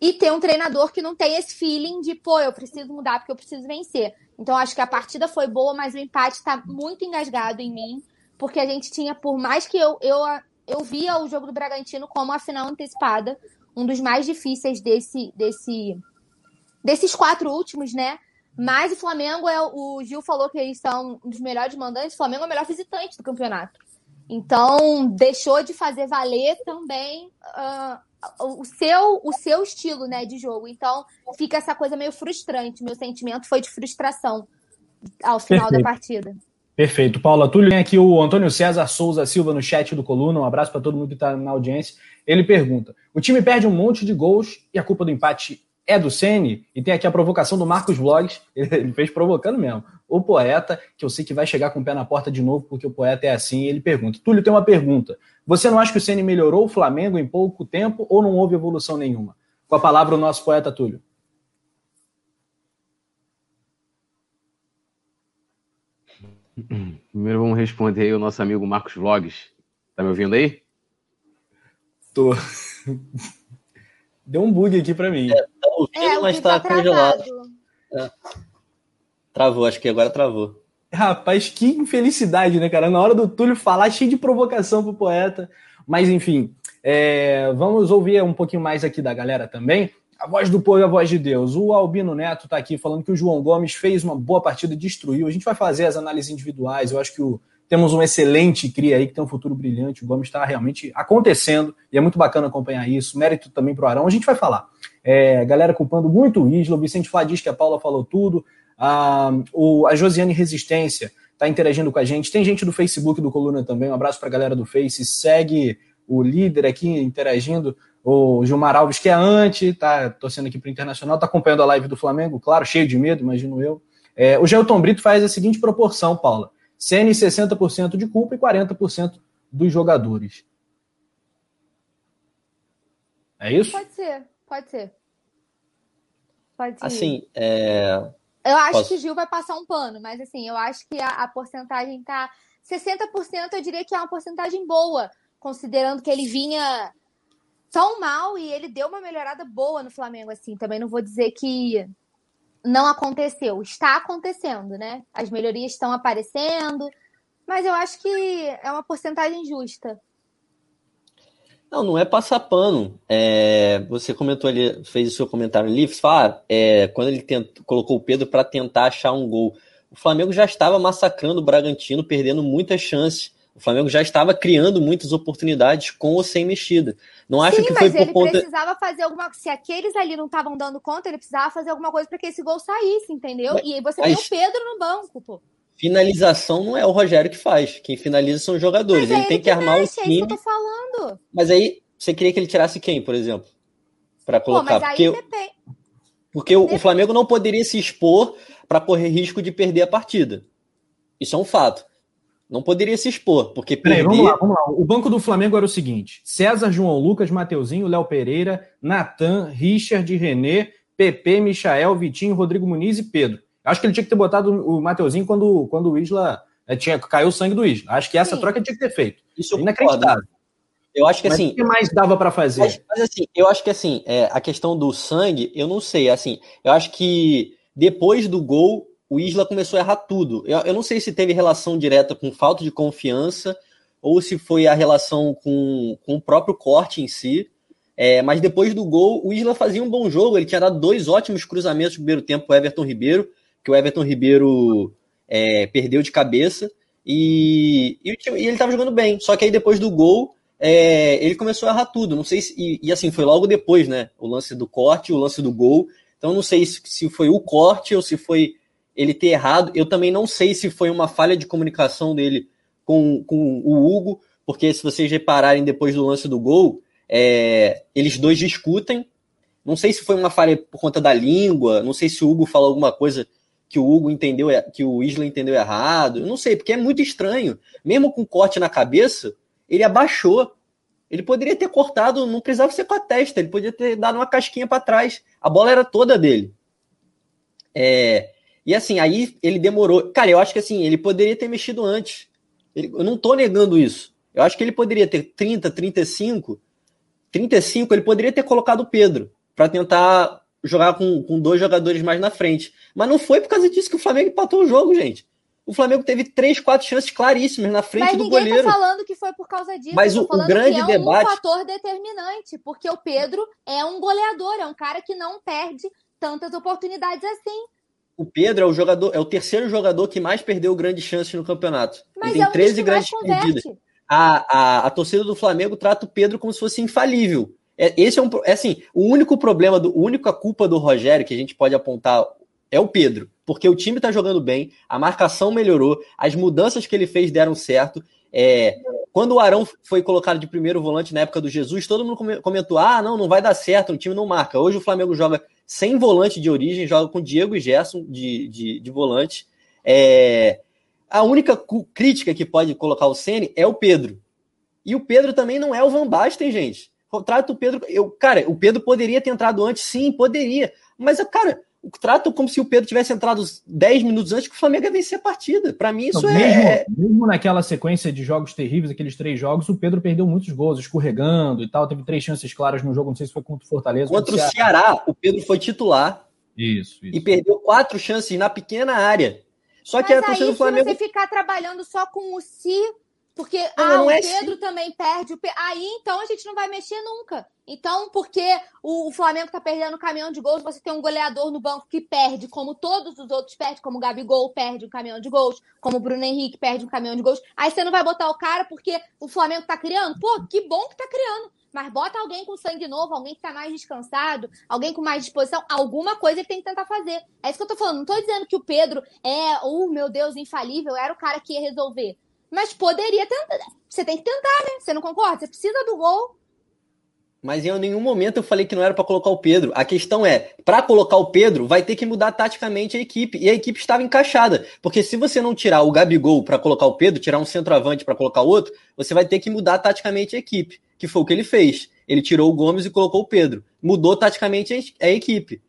E ter um treinador que não tem esse feeling de, pô, eu preciso mudar porque eu preciso vencer. Então, acho que a partida foi boa, mas o empate está muito engasgado em mim, porque a gente tinha, por mais que eu, eu eu via o jogo do Bragantino como a final antecipada, um dos mais difíceis desse, desse, desses quatro últimos, né? Mas o Flamengo é. O Gil falou que eles são um dos melhores mandantes. O Flamengo é o melhor visitante do campeonato. Então, deixou de fazer valer também uh, o, seu, o seu estilo né, de jogo. Então, fica essa coisa meio frustrante. Meu sentimento foi de frustração ao final Perfeito. da partida. Perfeito. Paula Túlio, tem aqui o Antônio César Souza Silva no chat do Coluna. Um abraço para todo mundo que está na audiência. Ele pergunta: o time perde um monte de gols e a culpa do empate é do Ceni? E tem aqui a provocação do Marcos Vlogs. <laughs> Ele fez provocando mesmo. O poeta, que eu sei que vai chegar com o pé na porta de novo, porque o poeta é assim. Ele pergunta: Túlio tem uma pergunta. Você não acha que o Ceni melhorou o Flamengo em pouco tempo ou não houve evolução nenhuma? Com a palavra, o nosso poeta Túlio. Primeiro vamos responder aí o nosso amigo Marcos Vlogs. Tá me ouvindo aí? Tô. Deu um bug aqui pra mim. É, tá ouvindo, é, mas tá, tá congelado. É. Travou, acho que agora travou. Rapaz, que infelicidade, né, cara? Na hora do Túlio falar, cheio de provocação pro poeta. Mas, enfim, é... vamos ouvir um pouquinho mais aqui da galera também. A voz do povo e a voz de Deus. O Albino Neto está aqui falando que o João Gomes fez uma boa partida destruiu. A gente vai fazer as análises individuais. Eu acho que o, temos um excelente cria aí que tem um futuro brilhante. O Gomes está realmente acontecendo e é muito bacana acompanhar isso. Mérito também para o Arão. A gente vai falar. É, galera culpando muito o Isla. O Vicente Flá diz que a Paula falou tudo. Ah, o, a Josiane Resistência está interagindo com a gente. Tem gente do Facebook do Coluna também. Um abraço para a galera do Face. Segue o líder aqui interagindo. O Gilmar Alves, que é anti, tá torcendo aqui para o Internacional, tá acompanhando a live do Flamengo, claro, cheio de medo, imagino eu. É, o Gelton Brito faz a seguinte proporção, Paula: CN 60% de culpa e 40% dos jogadores. É isso? Pode ser, pode ser. Pode ser. Assim, é... Eu acho Posso... que o Gil vai passar um pano, mas assim, eu acho que a, a porcentagem tá. 60% eu diria que é uma porcentagem boa, considerando que ele vinha tão mal e ele deu uma melhorada boa no Flamengo, assim. Também não vou dizer que não aconteceu. Está acontecendo, né? As melhorias estão aparecendo, mas eu acho que é uma porcentagem justa. Não, não é passar pano. É, você comentou ali, fez o seu comentário ali, fala, é, quando ele tentou, colocou o Pedro para tentar achar um gol. O Flamengo já estava massacrando o Bragantino, perdendo muitas chances. O Flamengo já estava criando muitas oportunidades com ou sem mexida. Não acho Sim, que foi por ele conta. precisava fazer alguma Se aqueles ali não estavam dando conta, ele precisava fazer alguma coisa para que esse gol saísse, entendeu? Mas, e aí você mas... tem o Pedro no banco, pô. Finalização não é o Rogério que faz. Quem finaliza são os jogadores. Ele, é ele, tem que, que armar mexe, o time. É isso que eu tô falando. Mas aí, você queria que ele tirasse quem, por exemplo? Para colocar. Pô, porque depende. porque o, o Flamengo não poderia se expor para correr risco de perder a partida. Isso é um fato. Não poderia se expor, porque perder... vamos lá, vamos lá. O banco do Flamengo era o seguinte: César, João Lucas, Mateuzinho, Léo Pereira, Natan, Richard, René, Pepe, Michael, Vitinho, Rodrigo Muniz e Pedro. Acho que ele tinha que ter botado o Mateuzinho quando, quando o Isla é, tinha, caiu o sangue do Isla. Acho que essa Sim. troca tinha que ter feito. Isso é inacreditável. Eu acho que mas assim. O que mais dava para fazer? Mas, mas, assim, eu acho que assim, é, a questão do sangue, eu não sei. Assim, eu acho que depois do gol, o Isla começou a errar tudo. Eu, eu, não sei se teve relação direta com falta de confiança ou se foi a relação com, com o próprio corte em si. É, mas depois do gol, o Isla fazia um bom jogo. Ele tinha dado dois ótimos cruzamentos no primeiro tempo para o Everton Ribeiro, que o Everton Ribeiro é, perdeu de cabeça. E, e, e ele estava jogando bem. Só que aí depois do gol, é, ele começou a errar tudo. Não sei se. E, e, assim, foi logo depois, né? O lance do corte, o lance do gol. Então não sei se, se foi o corte ou se foi ele ter errado. Eu também não sei se foi uma falha de comunicação dele com, com o Hugo, porque se vocês repararem depois do lance do gol, é, eles dois discutem. Não sei se foi uma falha por conta da língua, não sei se o Hugo falou alguma coisa que o Hugo entendeu, que o Isla entendeu errado. Eu não sei, porque é muito estranho. Mesmo com corte na cabeça, ele abaixou. Ele poderia ter cortado, não precisava ser com a testa, ele podia ter dado uma casquinha para trás. A bola era toda dele. É, e assim, aí ele demorou. Cara, eu acho que assim, ele poderia ter mexido antes. Ele, eu não tô negando isso. Eu acho que ele poderia ter 30, 35. 35, ele poderia ter colocado o Pedro para tentar jogar com, com dois jogadores mais na frente. Mas não foi por causa disso que o Flamengo empatou o jogo, gente. O Flamengo teve três, quatro chances claríssimas na frente Mas do ninguém goleiro. tá falando que foi por causa disso. Mas o- o falando grande que é debate- um fator determinante, porque o Pedro é um goleador, é um cara que não perde tantas oportunidades assim. O Pedro é o jogador, é o terceiro jogador que mais perdeu grandes chances no campeonato. Mas Ele tem é um dos 13 que mais grandes perdidas. A, a, a torcida do Flamengo trata o Pedro como se fosse infalível. É, esse é um é assim, o único problema, do, a única culpa do Rogério que a gente pode apontar é o Pedro, porque o time tá jogando bem, a marcação melhorou, as mudanças que ele fez deram certo. É, quando o Arão foi colocado de primeiro volante na época do Jesus, todo mundo come- comentou: ah, não, não vai dar certo, o time não marca. Hoje o Flamengo joga sem volante de origem, joga com Diego e Gerson de, de, de volante. É, a única crítica que pode colocar o Ceni é o Pedro. E o Pedro também não é o Van Basten, gente. Trata o Pedro. Eu, cara, o Pedro poderia ter entrado antes, sim, poderia. Mas, cara, trato como se o Pedro tivesse entrado 10 minutos antes que o Flamengo ia vencer a partida. Para mim, isso Não, é. mesmo, mesmo naquela sequência de jogos terríveis, aqueles três jogos, o Pedro perdeu muitos gols, escorregando e tal. Teve três chances claras no jogo, não sei se foi contra o Fortaleza. Contra o Ceará. Ceará, o Pedro foi titular Isso, isso. e perdeu quatro chances na pequena área. Só que Mas a torcida aí, do Flamengo. se você ficar trabalhando só com o si, porque ah, o é Pedro também perde, o Pe- aí então a gente não vai mexer nunca. Então, porque o, o Flamengo tá perdendo o caminhão de gols, você tem um goleador no banco que perde, como todos os outros perdem, como o Gabigol perde um caminhão de gols, como o Bruno Henrique perde um caminhão de gols. Aí você não vai botar o cara porque o Flamengo tá criando? Pô, que bom que tá criando. Mas bota alguém com sangue novo, alguém que tá mais descansado, alguém com mais disposição, alguma coisa ele tem que tentar fazer. É isso que eu tô falando. Não tô dizendo que o Pedro é, oh meu Deus, infalível, era o cara que ia resolver. Mas poderia tentar. Você tem que tentar, né? Você não concorda? Você precisa do gol. Mas em nenhum momento eu falei que não era para colocar o Pedro. A questão é, para colocar o Pedro, vai ter que mudar taticamente a equipe. E a equipe estava encaixada. Porque se você não tirar o Gabigol para colocar o Pedro, tirar um centroavante para colocar outro, você vai ter que mudar taticamente a equipe. Que foi o que ele fez. Ele tirou o Gomes e colocou o Pedro. Mudou taticamente a equipe.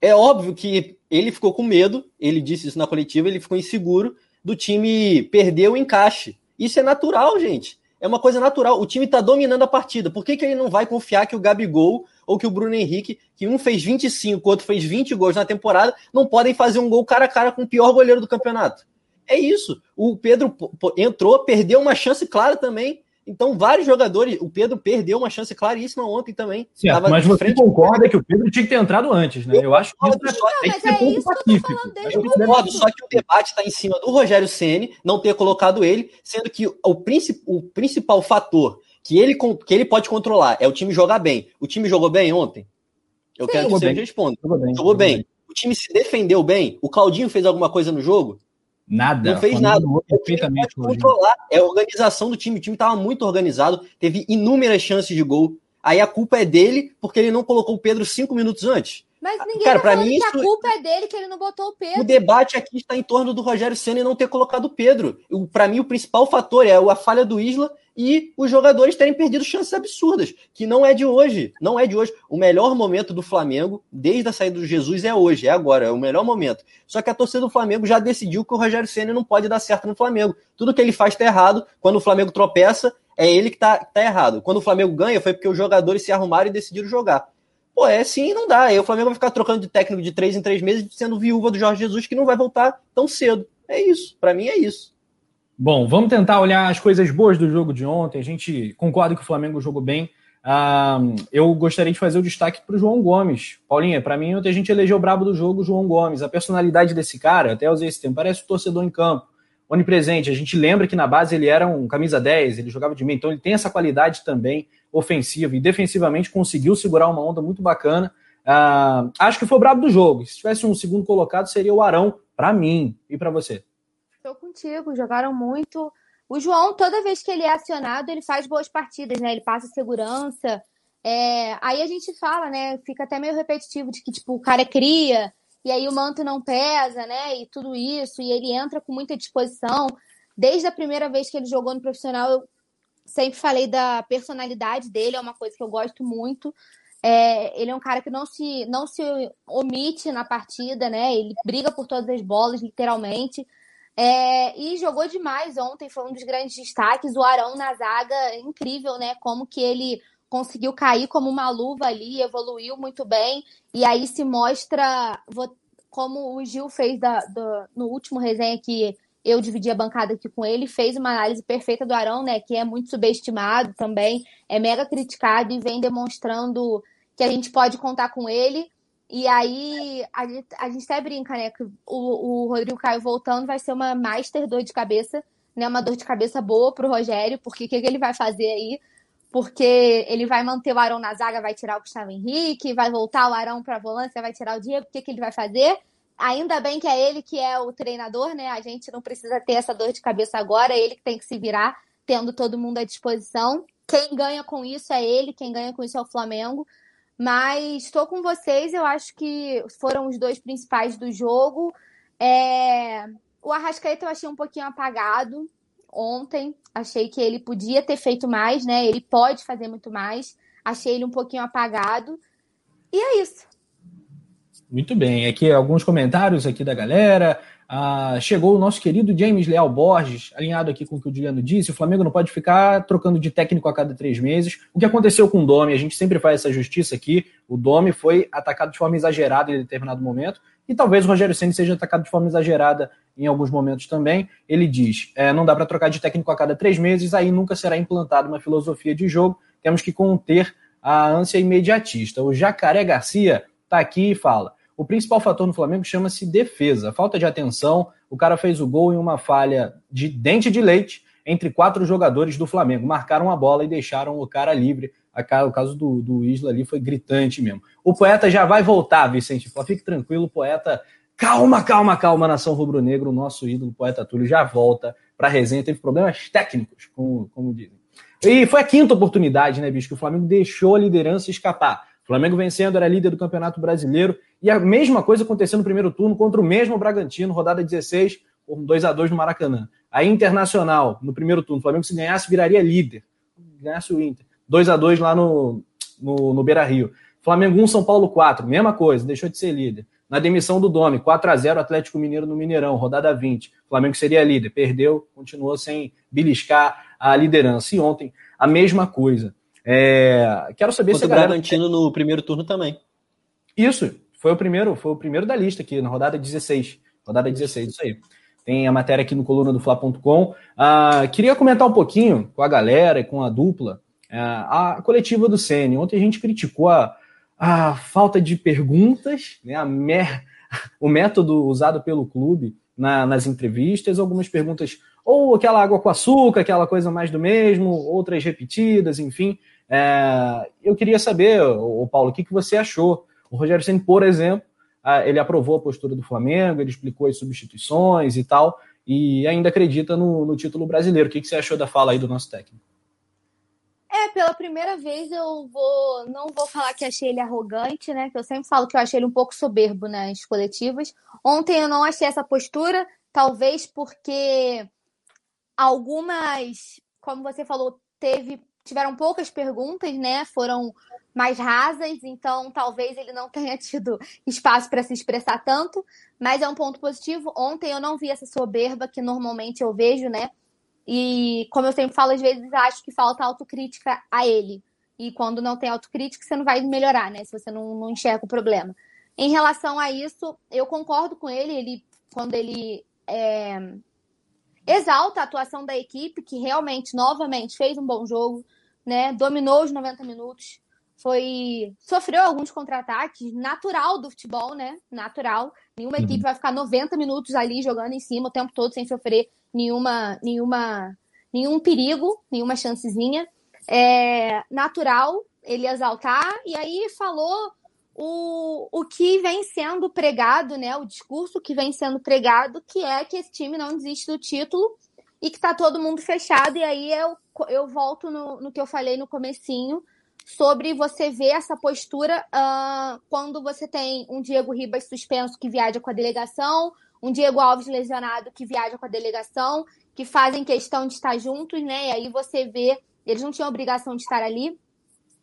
É óbvio que ele ficou com medo, ele disse isso na coletiva, ele ficou inseguro do time perder o encaixe. Isso é natural, gente. É uma coisa natural. O time está dominando a partida. Por que, que ele não vai confiar que o Gabigol ou que o Bruno Henrique, que um fez 25, o outro fez 20 gols na temporada, não podem fazer um gol cara a cara com o pior goleiro do campeonato? É isso. O Pedro entrou, perdeu uma chance clara também. Então, vários jogadores. O Pedro perdeu uma chance claríssima ontem também. Certo, Tava mas você frente- concorda que o Pedro tinha que ter entrado antes, né? Eu acho que isso concordo, só- é, mas é ponto isso que eu tô pacífico. falando desde Acho o que isso é Concordo, só que o debate está em cima do Rogério Ceni não ter colocado ele, sendo que o, princi- o principal fator que ele, que ele pode controlar é o time jogar bem. O time jogou bem ontem? Eu Sim. quero que você bem. responda. Jogou bem. Jogou bem. O time se defendeu bem? O Claudinho fez alguma coisa no jogo? Nada. Não fez nada. Perfeitamente. controlar. É a organização do time. O time estava muito organizado, teve inúmeras chances de gol. Aí a culpa é dele porque ele não colocou o Pedro cinco minutos antes. Mas ninguém Cara, tá pra mim que isso- a culpa é dele, que ele não botou o Pedro. O debate aqui está em torno do Rogério Senna não ter colocado o Pedro. Para mim, o principal fator é a falha do Isla e os jogadores terem perdido chances absurdas, que não é de hoje. Não é de hoje. O melhor momento do Flamengo, desde a saída do Jesus, é hoje, é agora, é o melhor momento. Só que a torcida do Flamengo já decidiu que o Rogério Senna não pode dar certo no Flamengo. Tudo que ele faz está errado. Quando o Flamengo tropeça, é ele que tá, tá errado. Quando o Flamengo ganha, foi porque os jogadores se arrumaram e decidiram jogar. Pô, é assim, não dá. Aí o Flamengo vai ficar trocando de técnico de três em três meses, sendo viúva do Jorge Jesus, que não vai voltar tão cedo. É isso. Para mim é isso. Bom, vamos tentar olhar as coisas boas do jogo de ontem. A gente concorda que o Flamengo jogou bem. Ah, eu gostaria de fazer o destaque para o João Gomes. Paulinha, para mim, ontem a gente elegeu o brabo do jogo, o João Gomes. A personalidade desse cara, até usei esse tempo, parece o torcedor em campo, onipresente. A gente lembra que na base ele era um camisa 10, ele jogava de meio, então ele tem essa qualidade também ofensiva e defensivamente conseguiu segurar uma onda muito bacana. Ah, acho que foi o brabo do jogo. Se tivesse um segundo colocado, seria o Arão, para mim e para você. Contigo, jogaram muito. O João, toda vez que ele é acionado, ele faz boas partidas, né? Ele passa segurança. É, Aí a gente fala, né? Fica até meio repetitivo de que, tipo, o cara cria, e aí o manto não pesa, né? E tudo isso, e ele entra com muita disposição. Desde a primeira vez que ele jogou no profissional, eu sempre falei da personalidade dele, é uma coisa que eu gosto muito. É, ele é um cara que não se, não se omite na partida, né? Ele briga por todas as bolas, literalmente. É, e jogou demais ontem, foi um dos grandes destaques. O Arão na zaga, incrível, né? Como que ele conseguiu cair como uma luva ali, evoluiu muito bem. E aí se mostra, como o Gil fez da, do, no último resenha que eu dividi a bancada aqui com ele, fez uma análise perfeita do Arão, né? Que é muito subestimado também, é mega criticado e vem demonstrando que a gente pode contar com ele. E aí a gente, a gente até brinca, né? Que o, o Rodrigo Caio voltando vai ser uma master dor de cabeça, né? Uma dor de cabeça boa pro Rogério, porque o que, que ele vai fazer aí? Porque ele vai manter o Arão na zaga, vai tirar o Gustavo Henrique, vai voltar o Arão para a volância, vai tirar o Diego. O que, que ele vai fazer? Ainda bem que é ele que é o treinador, né? A gente não precisa ter essa dor de cabeça agora, é ele que tem que se virar, tendo todo mundo à disposição. Quem ganha com isso é ele, quem ganha com isso é o Flamengo. Mas estou com vocês, eu acho que foram os dois principais do jogo. É... O Arrascaeta eu achei um pouquinho apagado ontem. Achei que ele podia ter feito mais, né? Ele pode fazer muito mais. Achei ele um pouquinho apagado. E é isso. Muito bem. Aqui alguns comentários aqui da galera. Ah, chegou o nosso querido James Leal Borges, alinhado aqui com o que o Juliano disse. O Flamengo não pode ficar trocando de técnico a cada três meses. O que aconteceu com o Domi? A gente sempre faz essa justiça aqui. O Domi foi atacado de forma exagerada em determinado momento. E talvez o Rogério Senna seja atacado de forma exagerada em alguns momentos também. Ele diz: é, não dá para trocar de técnico a cada três meses, aí nunca será implantada uma filosofia de jogo. Temos que conter a ânsia imediatista. O Jacaré Garcia está aqui e fala: o principal fator no Flamengo chama-se defesa. Falta de atenção. O cara fez o gol em uma falha de dente de leite entre quatro jogadores do Flamengo. Marcaram a bola e deixaram o cara livre. O caso do, do Isla ali foi gritante mesmo. O poeta já vai voltar, Vicente. Fique tranquilo, poeta. Calma, calma, calma, nação rubro-negro. O nosso ídolo, poeta Túlio, já volta para a resenha. Teve problemas técnicos, como, como dizem. E foi a quinta oportunidade, né, bicho, que o Flamengo deixou a liderança escapar. Flamengo vencendo, era líder do Campeonato Brasileiro. E a mesma coisa aconteceu no primeiro turno contra o mesmo Bragantino, rodada 16, por 2 a 2 no Maracanã. A Internacional, no primeiro turno, o Flamengo se ganhasse, viraria líder. Ganhasse o Inter. 2 a 2 lá no, no, no Beira Rio. Flamengo 1, São Paulo 4, mesma coisa, deixou de ser líder. Na demissão do Domi, 4 a 0 Atlético Mineiro no Mineirão, rodada 20. O Flamengo seria líder, perdeu, continuou sem beliscar a liderança. E ontem, a mesma coisa. É, quero saber Contra se a galera... Bragantino no primeiro turno também. Isso, foi o primeiro, foi o primeiro da lista aqui, na rodada 16. Rodada 16, isso aí. Tem a matéria aqui no coluna do Fla.com. Ah, queria comentar um pouquinho com a galera e com a dupla ah, a coletiva do Sene. Ontem a gente criticou a, a falta de perguntas, né, a mer... <laughs> o método usado pelo clube na, nas entrevistas, algumas perguntas, ou aquela água com açúcar, aquela coisa mais do mesmo, outras repetidas, enfim. É, eu queria saber, o Paulo, o que, que você achou? O Rogério Senna, por exemplo, ele aprovou a postura do Flamengo, ele explicou as substituições e tal, e ainda acredita no, no título brasileiro. O que, que você achou da fala aí do nosso técnico? É, pela primeira vez eu vou. Não vou falar que achei ele arrogante, né? Que eu sempre falo que eu achei ele um pouco soberbo nas coletivas. Ontem eu não achei essa postura, talvez porque algumas, como você falou, teve tiveram poucas perguntas, né? Foram mais rasas, então talvez ele não tenha <laughs> tido espaço para se expressar tanto, mas é um ponto positivo. Ontem eu não vi essa soberba que normalmente eu vejo, né? E como eu sempre falo, às vezes acho que falta autocrítica a ele. E quando não tem autocrítica, você não vai melhorar, né? Se você não, não enxerga o problema. Em relação a isso, eu concordo com ele. Ele, quando ele é, exalta a atuação da equipe, que realmente, novamente, fez um bom jogo, né? Dominou os 90 minutos. Foi. Sofreu alguns contra-ataques, natural do futebol, né? Natural. Nenhuma uhum. equipe vai ficar 90 minutos ali jogando em cima o tempo todo sem sofrer nenhuma, nenhuma, nenhum perigo, nenhuma chancezinha. É natural ele exaltar, e aí falou o, o que vem sendo pregado, né? O discurso que vem sendo pregado, que é que esse time não desiste do título e que tá todo mundo fechado. E aí eu, eu volto no, no que eu falei no comecinho sobre você ver essa postura uh, quando você tem um Diego Ribas suspenso que viaja com a delegação, um Diego Alves lesionado que viaja com a delegação, que fazem questão de estar juntos, né? E aí você vê eles não tinham obrigação de estar ali.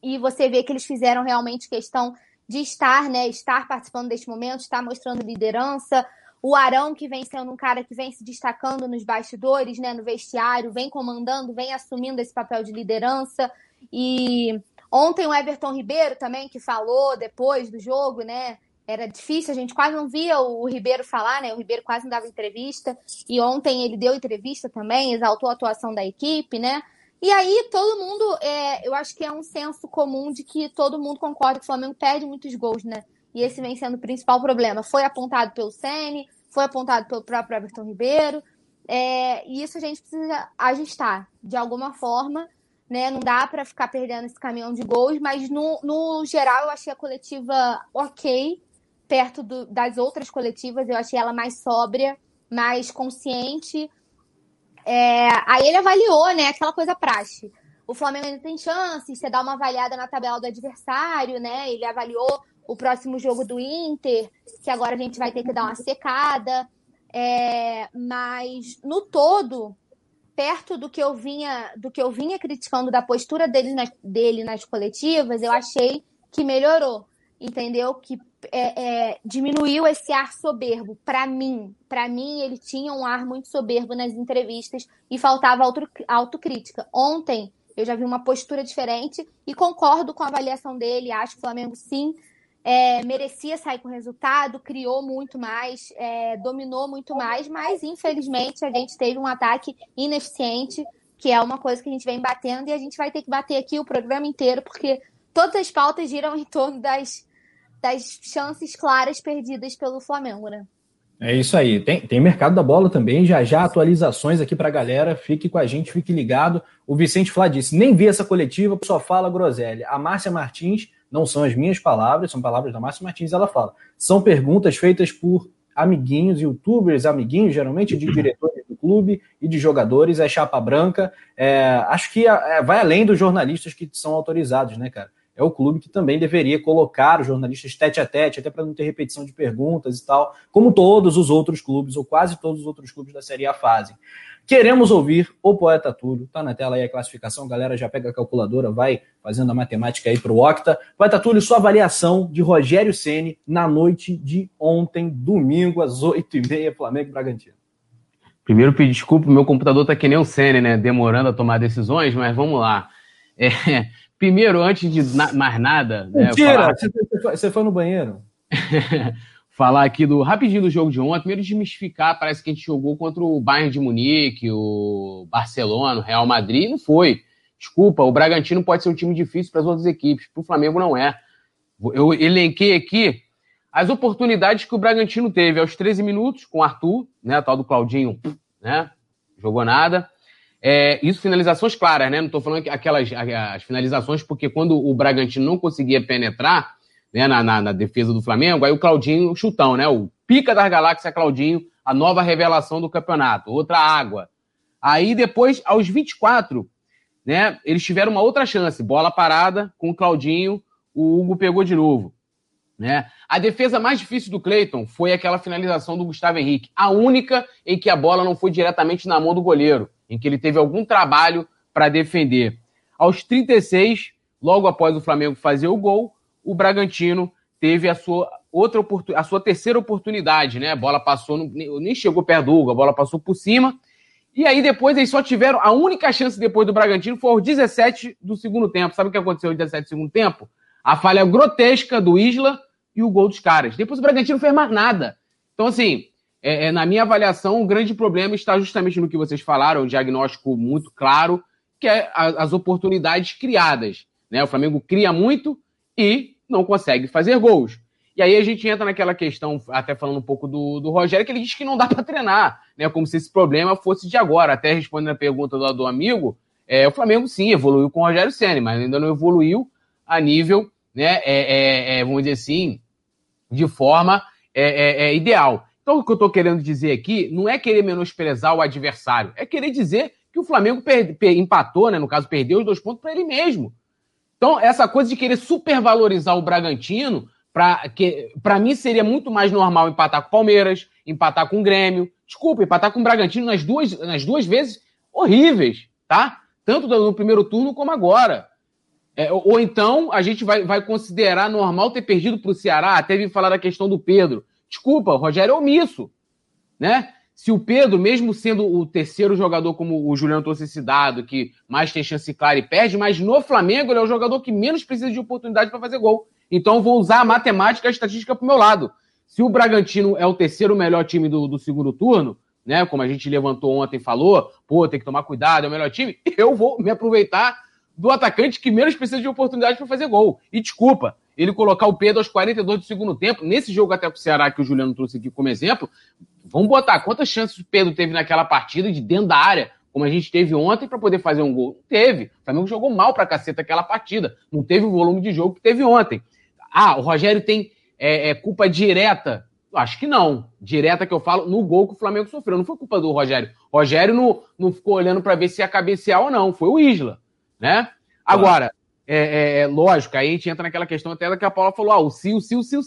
E você vê que eles fizeram realmente questão de estar, né? Estar participando deste momento, estar mostrando liderança. O Arão, que vem sendo um cara que vem se destacando nos bastidores, né? No vestiário, vem comandando, vem assumindo esse papel de liderança. E ontem o Everton Ribeiro também, que falou depois do jogo, né? Era difícil, a gente quase não via o Ribeiro falar, né? O Ribeiro quase não dava entrevista. E ontem ele deu entrevista também, exaltou a atuação da equipe, né? E aí todo mundo, é, eu acho que é um senso comum de que todo mundo concorda que o Flamengo perde muitos gols, né? E esse vem sendo o principal problema. Foi apontado pelo Sene, foi apontado pelo próprio Everton Ribeiro. É, e isso a gente precisa ajustar de alguma forma né? Não dá para ficar perdendo esse caminhão de gols, mas no, no geral eu achei a coletiva ok, perto do, das outras coletivas, eu achei ela mais sóbria, mais consciente. É, aí ele avaliou, né, aquela coisa praxe. O Flamengo ainda tem chance, você dá uma avaliada na tabela do adversário, né? Ele avaliou o próximo jogo do Inter, que agora a gente vai ter que dar uma secada. É, mas no todo, perto do que eu vinha do que eu vinha criticando da postura dele, nas, dele nas coletivas, eu achei que melhorou, entendeu? Que é, é, diminuiu esse ar soberbo. Para mim, para mim ele tinha um ar muito soberbo nas entrevistas e faltava auto, autocrítica. Ontem eu já vi uma postura diferente e concordo com a avaliação dele. Acho que o Flamengo sim é, merecia sair com resultado, criou muito mais, é, dominou muito mais, mas infelizmente a gente teve um ataque ineficiente, que é uma coisa que a gente vem batendo e a gente vai ter que bater aqui o programa inteiro, porque todas as pautas giram em torno das, das chances claras perdidas pelo Flamengo, né? É isso aí. Tem, tem mercado da bola também, já já atualizações aqui para a galera. Fique com a gente, fique ligado. O Vicente Flá disse: nem vi essa coletiva, só fala groselha. A Márcia Martins não são as minhas palavras, são palavras da Márcia Martins, ela fala. São perguntas feitas por amiguinhos, youtubers, amiguinhos, geralmente de diretores do clube e de jogadores, é chapa branca. É, acho que é, vai além dos jornalistas que são autorizados, né, cara? É o clube que também deveria colocar os jornalistas tete a tete, até para não ter repetição de perguntas e tal, como todos os outros clubes, ou quase todos os outros clubes da Série A fazem. Queremos ouvir o Poeta Túlio. Tá na tela aí a classificação, galera já pega a calculadora, vai fazendo a matemática aí pro Octa. Poeta Túlio, sua avaliação de Rogério Ceni na noite de ontem, domingo, às 8h30, Flamengo e Bragantino. Primeiro, pedir desculpa, meu computador tá que nem o Ceni, né? Demorando a tomar decisões, mas vamos lá. É, primeiro, antes de na, mais nada. Né, Mentira! Né, falar... você, foi, você foi no banheiro? <laughs> falar aqui do rapidinho do jogo de ontem, primeiro desmistificar, parece que a gente jogou contra o Bayern de Munique, o Barcelona, o Real Madrid, não foi. Desculpa, o Bragantino pode ser um time difícil para as outras equipes, para o Flamengo não é. Eu elenquei aqui as oportunidades que o Bragantino teve aos 13 minutos com o Arthur, né, tal do Claudinho, né, jogou nada. É, isso finalizações claras, né? Não estou falando aquelas as finalizações, porque quando o Bragantino não conseguia penetrar, né, na, na, na, defesa do Flamengo. Aí o Claudinho, chutão, né? O pica das galáxias Claudinho, a nova revelação do campeonato, outra água. Aí depois, aos 24, né, eles tiveram uma outra chance, bola parada com o Claudinho, o Hugo pegou de novo. Né? A defesa mais difícil do Cleiton foi aquela finalização do Gustavo Henrique, a única em que a bola não foi diretamente na mão do goleiro, em que ele teve algum trabalho para defender. Aos 36, logo após o Flamengo fazer o gol, o Bragantino teve a sua outra a sua terceira oportunidade, né? A bola passou, nem chegou perto do Hugo, a bola passou por cima. E aí depois eles só tiveram a única chance depois do Bragantino foi aos 17 do segundo tempo. Sabe o que aconteceu aos 17 do segundo tempo? A falha grotesca do Isla e o gol dos caras. Depois o Bragantino não fez mais nada. Então, assim, é, é, na minha avaliação, o grande problema está justamente no que vocês falaram, um diagnóstico muito claro, que é a, as oportunidades criadas. Né? O Flamengo cria muito, e não consegue fazer gols. E aí a gente entra naquela questão, até falando um pouco do, do Rogério, que ele diz que não dá para treinar, né? Como se esse problema fosse de agora. Até respondendo a pergunta do, do amigo, é, o Flamengo sim evoluiu com o Rogério Senna, mas ainda não evoluiu a nível, né? É, é, é vamos dizer assim, de forma é, é, ideal. Então o que eu estou querendo dizer aqui não é querer menosprezar o adversário, é querer dizer que o Flamengo per, per, empatou, né? No caso, perdeu os dois pontos para ele mesmo. Então, essa coisa de querer supervalorizar o Bragantino, para mim seria muito mais normal empatar com o Palmeiras, empatar com o Grêmio. Desculpa, empatar com o Bragantino nas duas, nas duas vezes horríveis, tá? tanto no primeiro turno como agora. É, ou, então a gente vai, vai considerar normal ter perdido para o Ceará, até vir falar da questão do Pedro. Desculpa, o Rogério é omisso. Né? Se o Pedro, mesmo sendo o terceiro jogador, como o Juliano trouxe esse dado, que mais tem chance clara e perde, mas no Flamengo ele é o jogador que menos precisa de oportunidade para fazer gol. Então vou usar a matemática e a estatística para o meu lado. Se o Bragantino é o terceiro melhor time do, do segundo turno, né? Como a gente levantou ontem falou, pô, tem que tomar cuidado, é o melhor time, <laughs> eu vou me aproveitar do atacante que menos precisa de oportunidade para fazer gol. E desculpa, ele colocar o Pedro aos 42 do segundo tempo, nesse jogo até com o Ceará que o Juliano trouxe aqui como exemplo, vamos botar quantas chances o Pedro teve naquela partida de dentro da área, como a gente teve ontem, para poder fazer um gol? Não teve. O Flamengo jogou mal pra caceta aquela partida. Não teve o volume de jogo que teve ontem. Ah, o Rogério tem é, é, culpa direta? Acho que não. Direta que eu falo no gol que o Flamengo sofreu. Não foi culpa do Rogério. O Rogério não, não ficou olhando para ver se ia cabecear ou não. Foi o Isla, né? Agora, é, é, é, lógico, aí a gente entra naquela questão até que a Paula falou: ah, o si, o si, o o.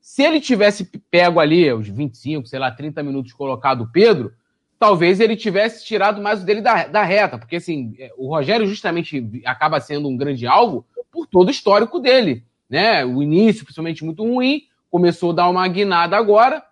Se ele tivesse pego ali os 25, sei lá, 30 minutos colocado o Pedro, talvez ele tivesse tirado mais o dele da, da reta, porque assim, é, o Rogério justamente acaba sendo um grande alvo por todo o histórico dele né? O início, principalmente, muito ruim, começou a dar uma guinada agora,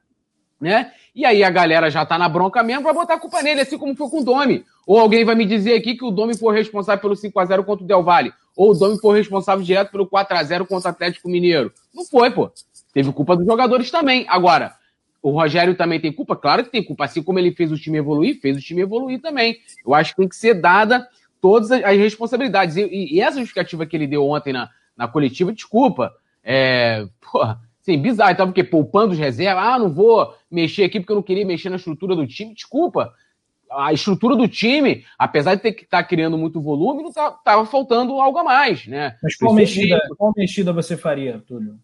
né? E aí a galera já tá na bronca mesmo, vai botar a culpa nele, assim como foi com o Domi. Ou alguém vai me dizer aqui que o Domi foi responsável pelo 5x0 contra o Del Valle. Ou o Domi foi responsável direto pelo 4x0 contra o Atlético Mineiro. Não foi, pô. Teve culpa dos jogadores também. Agora, o Rogério também tem culpa? Claro que tem culpa. Assim como ele fez o time evoluir, fez o time evoluir também. Eu acho que tem que ser dada todas as responsabilidades. E, e essa justificativa que ele deu ontem na, na coletiva, desculpa. É, porra, assim, bizarro. Então, porque poupando os reservas, ah, não vou mexer aqui porque eu não queria mexer na estrutura do time. Desculpa. A estrutura do time, apesar de ter que estar tá criando muito volume, não estava tá, faltando algo a mais, né? Mas qual mexida, qual mexida você faria, Túlio?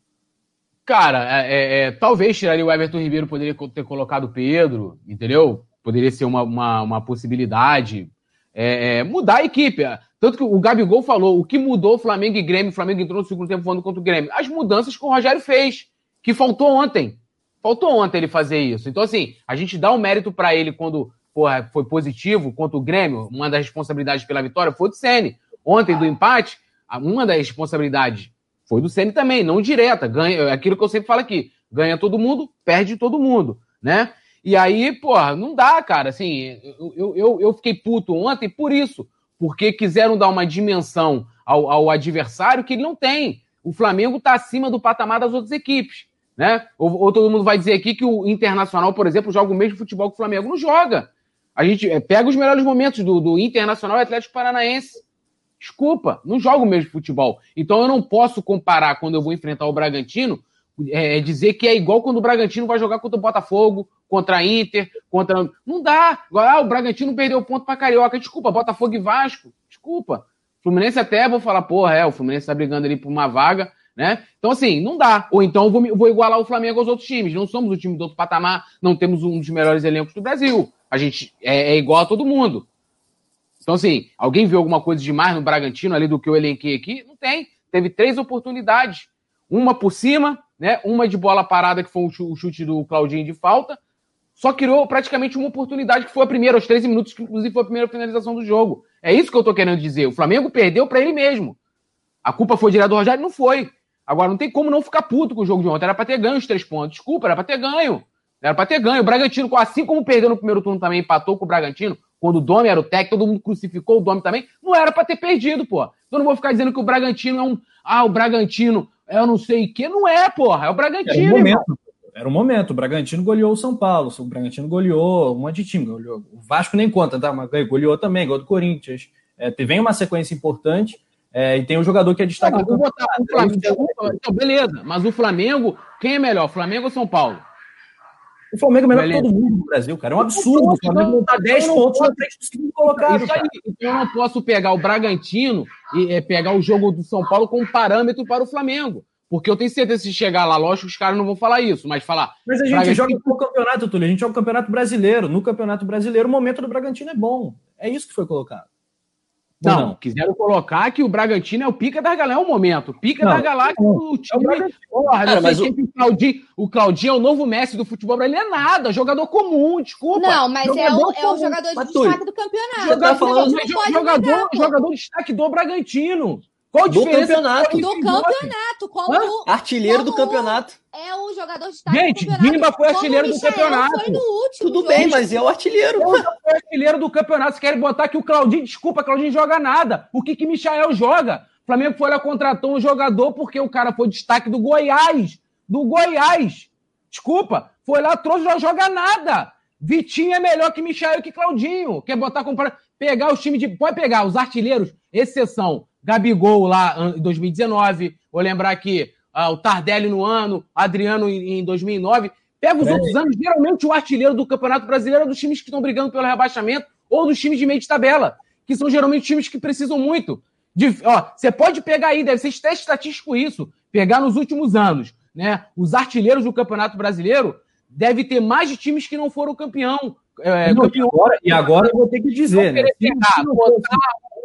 Cara, é, é, é, talvez tiraria o Everton Ribeiro, poderia ter colocado o Pedro, entendeu? Poderia ser uma, uma, uma possibilidade. É, é, mudar a equipe. Tanto que o Gabigol falou, o que mudou Flamengo e Grêmio, o Flamengo entrou no segundo tempo falando contra o Grêmio. As mudanças que o Rogério fez, que faltou ontem. Faltou ontem ele fazer isso. Então, assim, a gente dá o um mérito para ele quando porra, foi positivo contra o Grêmio, uma das responsabilidades pela vitória foi do Sene. Ontem, do empate, uma das responsabilidades foi do Sene também, não direta. Ganha, é aquilo que eu sempre falo aqui: ganha todo mundo, perde todo mundo, né? E aí, porra, não dá, cara. Assim, eu, eu, eu fiquei puto ontem por isso porque quiseram dar uma dimensão ao, ao adversário que ele não tem. O Flamengo está acima do patamar das outras equipes. Né? Ou, ou, todo mundo vai dizer aqui que o Internacional, por exemplo, joga o mesmo futebol que o Flamengo. Não joga. A gente é, pega os melhores momentos do, do Internacional Atlético Paranaense. Desculpa, não joga o mesmo futebol. Então eu não posso comparar quando eu vou enfrentar o Bragantino, é, dizer que é igual quando o Bragantino vai jogar contra o Botafogo, contra a Inter, contra. Não dá. Ah, o Bragantino perdeu ponto para Carioca. Desculpa, Botafogo e Vasco. Desculpa. Fluminense até vou falar, porra, é, o Fluminense tá brigando ali por uma vaga, né? Então, assim, não dá. Ou então eu vou, vou igualar o Flamengo aos outros times. Não somos o time do outro patamar, não temos um dos melhores elencos do Brasil. A gente é, é igual a todo mundo. Então, assim, alguém viu alguma coisa demais no Bragantino ali do que eu elenquei aqui? Não tem. Teve três oportunidades. Uma por cima, né? Uma de bola parada, que foi o chute do Claudinho de falta, só criou praticamente uma oportunidade que foi a primeira, aos 13 minutos, que inclusive foi a primeira finalização do jogo. É isso que eu tô querendo dizer. O Flamengo perdeu para ele mesmo. A culpa foi direto do Rogério? Não foi. Agora, não tem como não ficar puto com o jogo de ontem. Era pra ter ganho os três pontos. Desculpa, era pra ter ganho. Era pra ter ganho. O Bragantino, assim como perdeu no primeiro turno também, empatou com o Bragantino, quando o Domi era o técnico, todo mundo crucificou o Domi também, não era pra ter perdido, pô. Então eu não vou ficar dizendo que o Bragantino é um. Ah, o Bragantino é eu não sei o que. Não é, porra. É o Bragantino. É um momento era o momento. O Bragantino goleou o São Paulo, o Bragantino goleou um monte de time. Goleou. O Vasco nem conta, tá? Mas goleou também, igual do Corinthians. É, vem uma sequência importante é, e tem um jogador que é destaque. Não, vou botar o Flamengo. Então, beleza, mas o Flamengo, quem é melhor, Flamengo ou São Paulo? O Flamengo é melhor beleza. que todo mundo no Brasil, cara. É um absurdo. O Flamengo não tá 10 pontos na frente dos que colocados. Então eu não posso pegar o Bragantino e é, pegar o jogo do São Paulo como parâmetro para o Flamengo. Porque eu tenho certeza que se chegar lá, lógico, os caras não vão falar isso, mas falar. Mas a gente Bragantino... joga no campeonato, Túlio. A gente joga o campeonato brasileiro. No campeonato brasileiro, o momento do Bragantino é bom. É isso que foi colocado. Não, não, quiseram colocar que o Bragantino é o pica da galáxia, é o momento. Pica não, da galáxia do é time. É porra, cara, mas o... o... Claudinho, o Claudinho é o novo Messi do futebol brasileiro. É nada, jogador comum, desculpa. Não, mas é o, é o jogador de destaque do campeonato. Jogador, tá falando, jogador, jogador de destaque do Bragantino. Qual do campeonato. Do campeonato. Como, Artilheiro como do campeonato. É o jogador de destaque Gente, Gimba foi artilheiro do campeonato. Foi no último Tudo bem, mas é o artilheiro. Foi artilheiro do campeonato. Vocês querem botar que o Claudinho, desculpa, Claudinho joga nada. O que que Michael joga? O Flamengo foi lá, contratou um jogador porque o cara foi destaque do Goiás. Do Goiás. Desculpa. Foi lá, trouxe, não joga nada. Vitinho é melhor que Michael que Claudinho. Quer botar comparar, pegar os times de. Pode pegar os artilheiros, exceção. Gabigol lá em 2019. Vou lembrar aqui ah, o Tardelli no ano, Adriano em, em 2009. Pega os é. outros anos, geralmente o artilheiro do Campeonato Brasileiro é dos times que estão brigando pelo rebaixamento ou dos times de meio de tabela, que são geralmente times que precisam muito. De, ó, você pode pegar aí, deve ser até estatístico isso, pegar nos últimos anos, né? Os artilheiros do Campeonato Brasileiro deve ter mais de times que não foram campeão. É, não, campeão. E, agora, e agora eu vou ter que dizer, né? Botar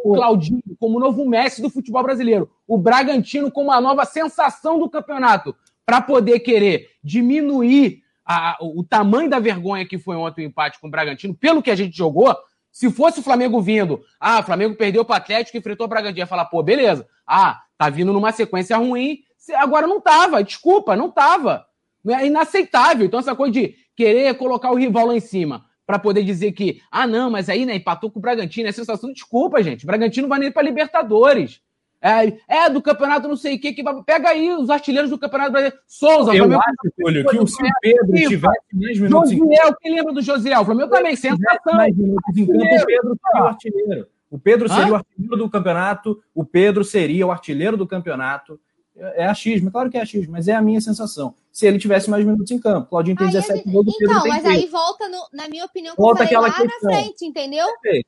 o Claudinho como novo Messi do futebol brasileiro, o Bragantino como a nova sensação do campeonato, para poder querer diminuir a, o tamanho da vergonha que foi ontem o empate com o Bragantino, pelo que a gente jogou. Se fosse o Flamengo vindo, ah, o Flamengo perdeu para o Atlético e enfrentou o Bragantino, ia falar, pô, beleza. Ah, tá vindo numa sequência ruim, agora não tava, desculpa, não tava. É inaceitável. Então, essa coisa de querer colocar o rival lá em cima para poder dizer que, ah, não, mas aí, né, empatou com o Bragantino, é sensação, desculpa, gente, o Bragantino vai nem para Libertadores. É, é, do campeonato não sei o que, que pega aí os artilheiros do campeonato brasileiro. Souza, Eu Flamengo, acho, Túlio, que o se Pedro tivesse mais minutos Josiel, quem lembra do Josiel? O Flamengo também, sensação. Mais minutos em campo, o Pedro seria o artilheiro. O Pedro seria Hã? o artilheiro do campeonato, o Pedro seria o artilheiro do campeonato. É achismo, claro que é achismo, mas é a minha sensação. Se ele tivesse mais minutos em campo. Claudinho tem aí 17 gols, Então, Pedro mas aí volta, no, na minha opinião, volta aquela lá questão. na frente, entendeu? Perfeito.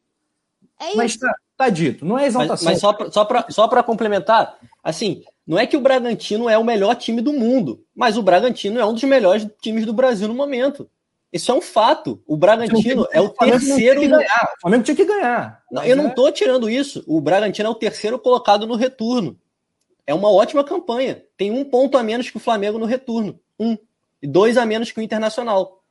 É isso. Mas tá, tá, dito, não é exaltação. Mas, mas só para só só complementar, assim, não é que o Bragantino é o melhor time do mundo, mas o Bragantino é um dos melhores times do Brasil no momento. Isso é um fato. O Bragantino é o terceiro. O Flamengo tinha que ganhar. Não, eu não estou tirando isso. O Bragantino é o terceiro colocado no retorno é uma ótima campanha. Tem um ponto a menos que o Flamengo no retorno. Um. E dois a menos que o Internacional.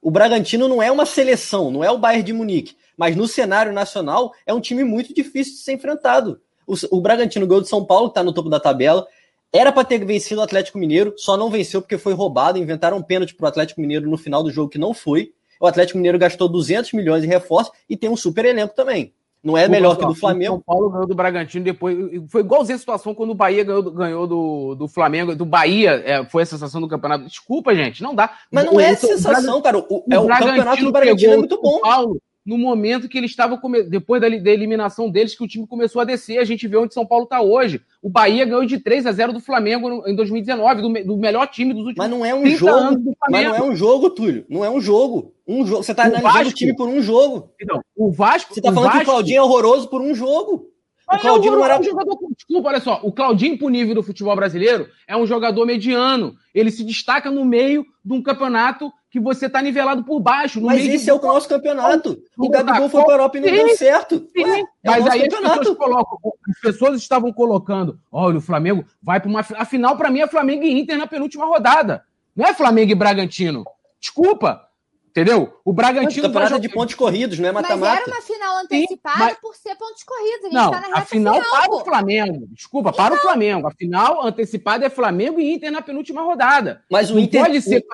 O Bragantino não é uma seleção, não é o Bayern de Munique. Mas no cenário nacional é um time muito difícil de ser enfrentado. O, o Bragantino ganhou de São Paulo, que está no topo da tabela. Era para ter vencido o Atlético Mineiro, só não venceu porque foi roubado. Inventaram um pênalti para o Atlético Mineiro no final do jogo que não foi. O Atlético Mineiro gastou 200 milhões em reforço e tem um super elenco também. Não é melhor que do Flamengo. São Paulo ganhou do Bragantino depois. Foi igualzinha a situação quando o Bahia ganhou, ganhou do, do Flamengo. Do Bahia é, foi a sensação do campeonato. Desculpa, gente, não dá. Mas não o, é sensação, cara. O, é, o, o campeonato do Bragantino é muito bom. Paulo no momento que ele estava depois da, da, eliminação deles, que o time começou a descer. A gente vê onde São Paulo está hoje. O Bahia ganhou de 3 a 0 do Flamengo no, em 2019, do, do, melhor time dos últimos Mas não é um jogo. Mas não é um jogo, Túlio. Não é um jogo. Um jogo. Você está analisando Vasco, o time por um jogo. Então, o Vasco. Você está falando Vasco, que o Claudinho é horroroso por um jogo. O Claudinho não era um jogador. Desculpa, olha só. O Claudinho, pro nível do futebol brasileiro, é um jogador mediano. Ele se destaca no meio de um campeonato que você tá nivelado por baixo. Mas esse é o nosso campeonato. O Gabigol foi para a Europa e não sim, deu certo. Sim. Ué, é Mas aí as pessoas, colocam, as pessoas estavam colocando, olha, o Flamengo vai para uma... Afinal, para mim, é Flamengo e Inter na penúltima rodada. Não é Flamengo e Bragantino. Desculpa. Entendeu? O Bragantino. Campeonato de pontos corridos, não é mata-mata. Mas era uma final antecipada Sim, mas... por ser pontos corridos. A gente não, tá na a final, final para o Flamengo. Desculpa, então... para o Flamengo. A final antecipada é Flamengo e Inter na penúltima rodada. Mas o não Inter. Pode ser.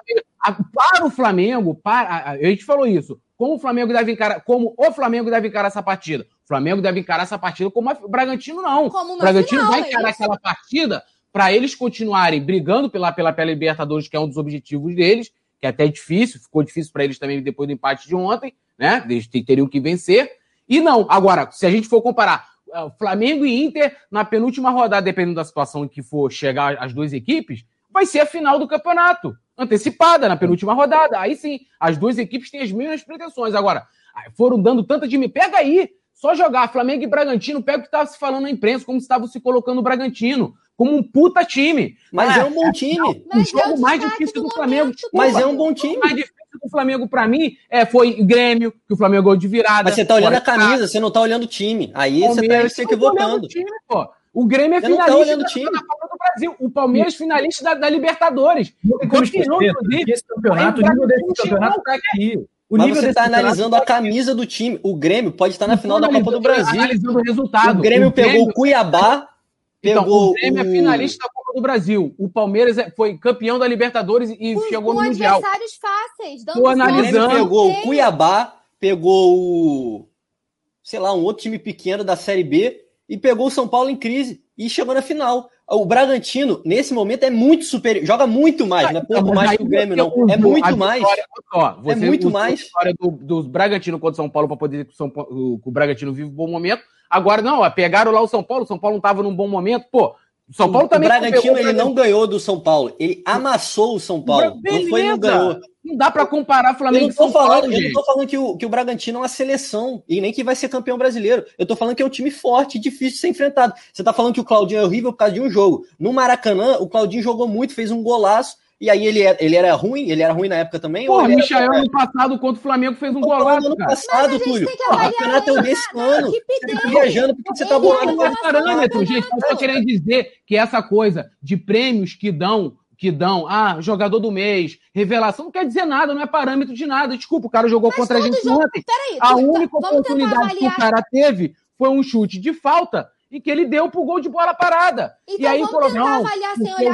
Para o Flamengo, para, a gente falou isso. Como o Flamengo deve encarar, como o Flamengo deve encarar essa partida? O Flamengo deve encarar essa partida como o Bragantino não. Como o Bragantino final, vai é encarar é aquela partida para eles continuarem brigando pela, pela, pela Libertadores, que é um dos objetivos deles, que é até difícil, ficou difícil para eles também depois do empate de ontem, né? Eles teriam que vencer. E não, agora, se a gente for comparar uh, Flamengo e Inter na penúltima rodada, dependendo da situação em que for chegar as duas equipes, vai ser a final do campeonato, antecipada na penúltima rodada. Aí sim, as duas equipes têm as mesmas pretensões. Agora, foram dando tanta de me. Pega aí, só jogar Flamengo e Bragantino, pega o que estava se falando na imprensa, como estava se colocando o Bragantino como um puta time. Mas ah, é um bom time. o jogo é mais difícil do, do Flamengo. Mas é um bom time. O mais difícil do Flamengo, pra mim, é, foi o Grêmio, que o Flamengo ganhou de virada. Mas você tá olhando a camisa, você não tá olhando o time. Aí você tá Palmeiras, se tô olhando equivocando. o time, pô. O Grêmio é Você tá finalista olhando o da, time. da Copa do Brasil. O Palmeiras finalista da, da Libertadores. Porque esse campeonato, o nível desse campeonato tá aqui. O Mas nível você tá campeonato analisando a camisa do time. O Grêmio pode estar na final da Copa do Brasil. Analisando o resultado. O Grêmio pegou Grêmio- o Cuiabá, Então, pegou o Grêmio é finalista da Copa do Brasil. O Palmeiras é- foi campeão da Libertadores e Com, chegou com no Mundial. adversários fáceis. Dando Tô O analisando. Pegou o. Cuiabá, pegou o. sei lá, um outro time pequeno da Série B e pegou o São Paulo em crise e chegou na final. O Bragantino, nesse momento, é muito superior, joga muito mais, não é pouco mais que o Grêmio, não. É muito mais. Ó, É muito mais. A história do, dos Bragantino contra o São Paulo para poder que o, o Bragantino vive um bom momento. Agora, não, ó, pegaram lá o São Paulo, o São Paulo não estava num bom momento. Pô, o São Paulo o também. Bragantino o ele não ganhou do São Paulo, ele amassou o São Paulo. Não foi não ganhou. Não dá para comparar Eu Flamengo não e São tô falando, Paulo, eu não tô falando que o, que o Bragantino é uma seleção e nem que vai ser campeão brasileiro. Eu tô falando que é um time forte e difícil de ser enfrentado. Você tá falando que o Claudinho é horrível por causa de um jogo. No Maracanã, o Claudinho jogou muito, fez um golaço. E aí ele era, ele era ruim, ele era ruim na época também? Pô, ou o Michael ano passado contra o Flamengo fez um golaço, ano cara. passado, Mas a gente Túlio. tem que O avaliar campeonato é desse ano. Você tá viajando porque você tá bolado é com o esse parâmetro, gente. Eu tô querendo dizer que essa coisa de prêmios que dão, que dão, ah, jogador do mês, revelação, não quer dizer nada, não é parâmetro de nada. Desculpa, o cara jogou Mas contra a gente jogo- ontem. Peraí, A única oportunidade que o cara teve foi um chute de falta e que ele deu pro gol de bola parada. Então e aí vamos falou, não,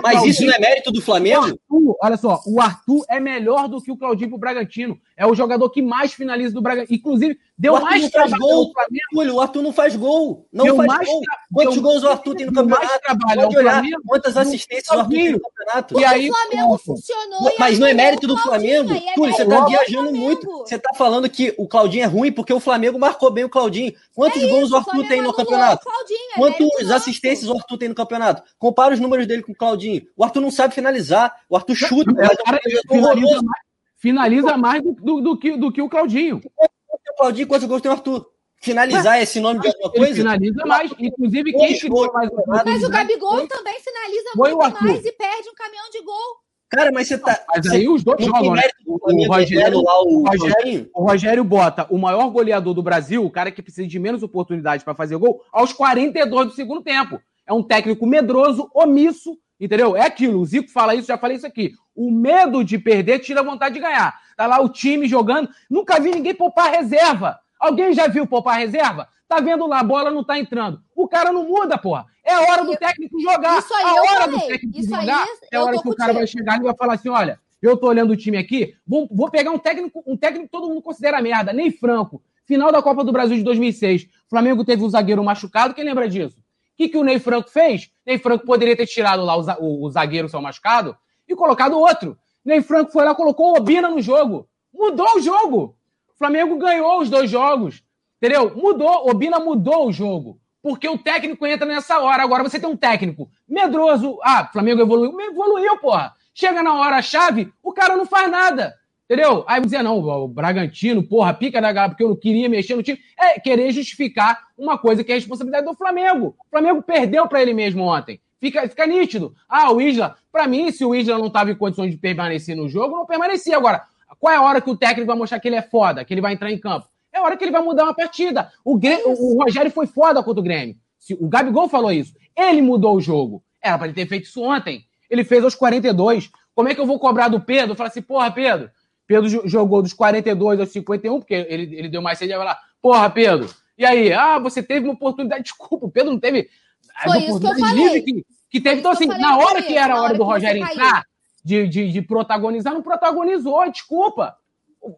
Mas isso não é mérito do O Flamengo? Arthur, olha só, o Arthur é melhor do que o Claudinho pro Bragantino. É o jogador que mais finaliza do Bragantino. Inclusive, deu o Arthur mais não faz gol. Túlio, o Arthur não faz gol. Não Deu faz mais gol. tra- Quantos deu- gols o Arthur tem no deu mais campeonato? trabalho Pode ao olhar Flamengo quantas assistências o Arthur tem no campeonato. E aí, o Flamengo funcionou. Mas não é mérito do Flamengo. é Túlio, você mérito tá do viajando muito. Você tá falando que o Claudinho é ruim porque o Flamengo marcou bem o Claudinho. Quantos É gols isso, o Arthur tem no campeonato? é Quantas assistências o Arthur tem no campeonato? Compara os números dele com o Claudinho. O Arthur não sabe finalizar. O Arthur chuta. É, mas é mais, finaliza mais do, do- do que, do que o Claudinho. O Claudinho, quantos gols tem o Arthur? Finalizar esse nome de alguma Ele coisa? finaliza mais. Inclusive, quem gols. mais Mas o oportunidade Gabigol também finaliza foi o muito Arthur. mais e perde um caminhão de gol. Cara, mas você tá. Mas aí os dois jogam, né? O, Rogério, anular o Rogério, o Rogério bota o maior goleador do Brasil, o cara que precisa de menos oportunidades para fazer gol, aos 42 do segundo tempo. É um técnico medroso, omisso, entendeu? É aquilo. O Zico fala isso, já falei isso aqui. O medo de perder tira a vontade de ganhar. Tá lá o time jogando. Nunca vi ninguém poupar reserva. Alguém já viu poupar reserva? Tá vendo lá, a bola não tá entrando. O cara não muda, porra. É hora do técnico jogar. Isso aí a eu hora do falei. técnico Isso jogar é a eu hora que o cara vai chegar e vai falar assim: olha, eu tô olhando o time aqui, vou, vou pegar um técnico, um técnico que todo mundo considera merda, nem Franco. Final da Copa do Brasil de 2006. O Flamengo teve um zagueiro machucado, quem lembra disso? O que, que o Ney Franco fez? Ney Franco poderia ter tirado lá o, za- o, o zagueiro seu machucado e colocado outro. Ney Franco foi lá, colocou o Obina no jogo. Mudou o jogo. O Flamengo ganhou os dois jogos. Entendeu? Mudou. Obina mudou o jogo. Porque o técnico entra nessa hora. Agora você tem um técnico medroso. Ah, Flamengo evoluiu. Evoluiu, porra. Chega na hora-chave, o cara não faz nada. Entendeu? Aí você, não, o Bragantino, porra, pica da galera, porque eu não queria mexer no time. É querer justificar uma coisa que é a responsabilidade do Flamengo. O Flamengo perdeu para ele mesmo ontem. Fica, fica nítido. Ah, o Isla, para mim, se o Isla não estava em condições de permanecer no jogo, não permanecia. Agora, qual é a hora que o técnico vai mostrar que ele é foda, que ele vai entrar em campo? É a hora que ele vai mudar uma partida. O, o, Rogério foi foda contra o Grêmio. O Gabigol falou isso. Ele mudou o jogo. Era para ele ter feito isso ontem. Ele fez aos 42. Como é que eu vou cobrar do Pedro? Falar assim, porra, Pedro. Pedro jo- jogou dos 42 aos 51, porque ele, ele deu mais cedo e vai lá, porra, Pedro. E aí? Ah, você teve uma oportunidade. <laughs> Desculpa, o Pedro não teve Foi isso que eu falei. que, que teve. Então, assim, na hora que era a hora hora do Rogério entrar, de, de, de protagonizar, não protagonizou, desculpa.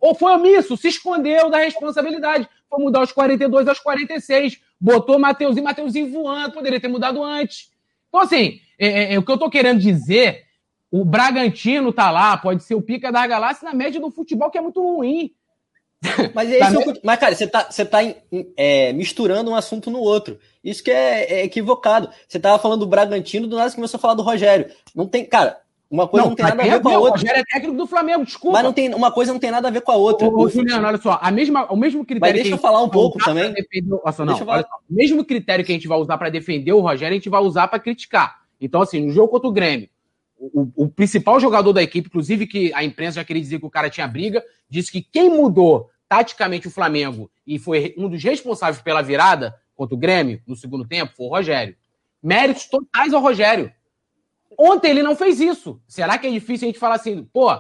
Ou foi omisso, se escondeu da responsabilidade. Foi mudar os 42 aos 46. Botou Mateuzinho, Mateuzinho voando, poderia ter mudado antes. Então, assim, é, é, é, o que eu tô querendo dizer, o Bragantino tá lá, pode ser o pica da galáxia na média do futebol, que é muito ruim. Mas, esse Tá é o mas, cara, você tá, você tá é, misturando um assunto no outro. Isso que é, é equivocado. Você tava falando do Bragantino, do nada você começou a falar do Rogério. Não tem, cara, uma coisa não, tem nada a ver com a o outra. Rogério é técnico do Flamengo, desculpa. Mas não tem, uma coisa não tem nada a ver com a outra. Ô, O- Juliano, olha só, a mesma, o mesmo critério. Mas deixa eu falar um pouco também. defender o- Nossa, não, Deixa eu falar. só, o mesmo critério que a gente vai usar para defender o Rogério, a gente vai usar para criticar. Então, assim, no jogo contra o Grêmio, o, o, principal jogador da equipe, inclusive que a imprensa já queria dizer que o cara tinha briga, disse que quem mudou taticamente o Flamengo e foi um dos responsáveis pela virada contra o Grêmio no segundo tempo foi o Rogério. Méritos totais ao Rogério. Ontem ele não fez isso. Será que é difícil a gente falar assim, pô,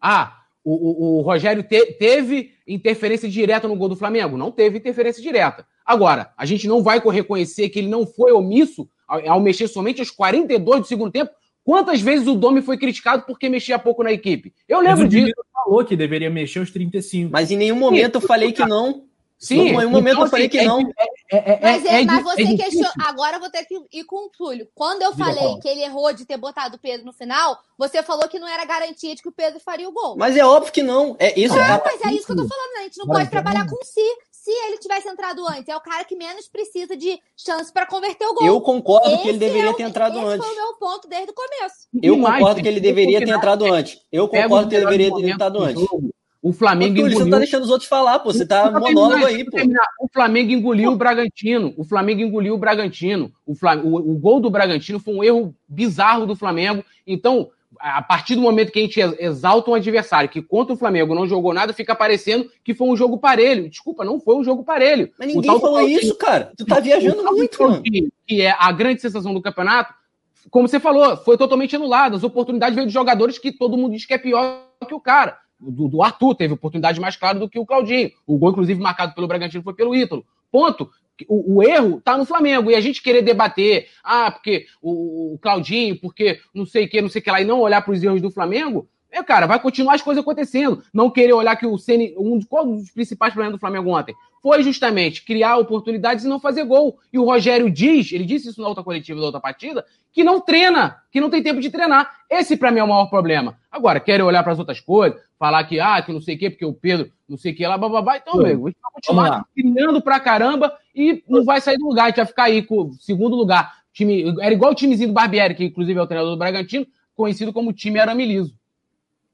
ah, o, o, o Rogério te, teve interferência direta no gol do Flamengo? Não teve interferência direta. Agora, a gente não vai reconhecer que ele não foi omisso ao, ao mexer somente aos 42 do segundo tempo. Quantas vezes o Domi foi criticado porque mexia pouco na equipe? Eu lembro disso. falou que deveria mexer os 35. Mas em nenhum momento eu falei que não. Sim, em nenhum momento então, eu falei que assim, não. É, é, é, mas, é, mas você questionou. Agora eu vou ter que ir com o Túlio. Quando eu falei que ele errou de ter botado o Pedro no final, você falou que não era garantia de que o Pedro faria o gol. Mas é óbvio que não. É isso. Não, é... mas é isso que eu tô falando. Né? A gente não pode trabalhar com si. Se ele tivesse entrado antes, é o cara que menos precisa de chance para converter o gol. Eu concordo esse que ele deveria ter entrado esse antes. Esse foi o meu ponto desde o começo. Eu concordo que ele deveria ter entrado antes. Eu concordo que ele deveria ter entrado antes. O Flamengo engoliu. Você não tá deixando os outros falar, pô. Você tá monólogo aí, pô. O Flamengo engoliu o Bragantino. O Flamengo engoliu o Bragantino. O, Flam... o, o gol do Bragantino foi um erro bizarro do Flamengo. Então, a partir do momento que a gente exalta um adversário que contra o Flamengo não jogou nada, fica parecendo que foi um jogo parelho. Desculpa, não foi um jogo parelho. Mas ninguém falou isso, cara. Tu tá viajando muito, mano. Que é a grande sensação do campeonato, como você falou, foi totalmente anulado. As oportunidades veio de jogadores que todo mundo diz que é pior que o cara do, do Arthur, teve oportunidade mais clara do que o Claudinho. O gol, inclusive, marcado pelo Bragantino foi pelo Ítalo. Ponto. O, o, erro tá no Flamengo. E a gente querer debater, ah, porque o, o Claudinho, porque não sei o que, não sei o que lá, e não olhar para os erros do Flamengo, é, cara, vai continuar as coisas acontecendo. Não querer olhar que o Ceni, um dos principais problemas do Flamengo ontem foi justamente criar oportunidades e não fazer gol. E o Rogério diz, ele disse isso na outra coletiva da outra partida, que não treina, que não tem tempo de treinar. Esse para mim é o maior problema. Agora, querem olhar para as outras coisas, falar que, ah, que não sei o quê, porque o Pedro não sei o que lá, bababá. Então, Sim. amigo, a gente vai continuar criando pra caramba e não vai sair do lugar. A gente vai ficar aí com segundo lugar. Time, era igual o timezinho do Barbieri, que inclusive é o treinador do Bragantino, conhecido como time Aramiliso.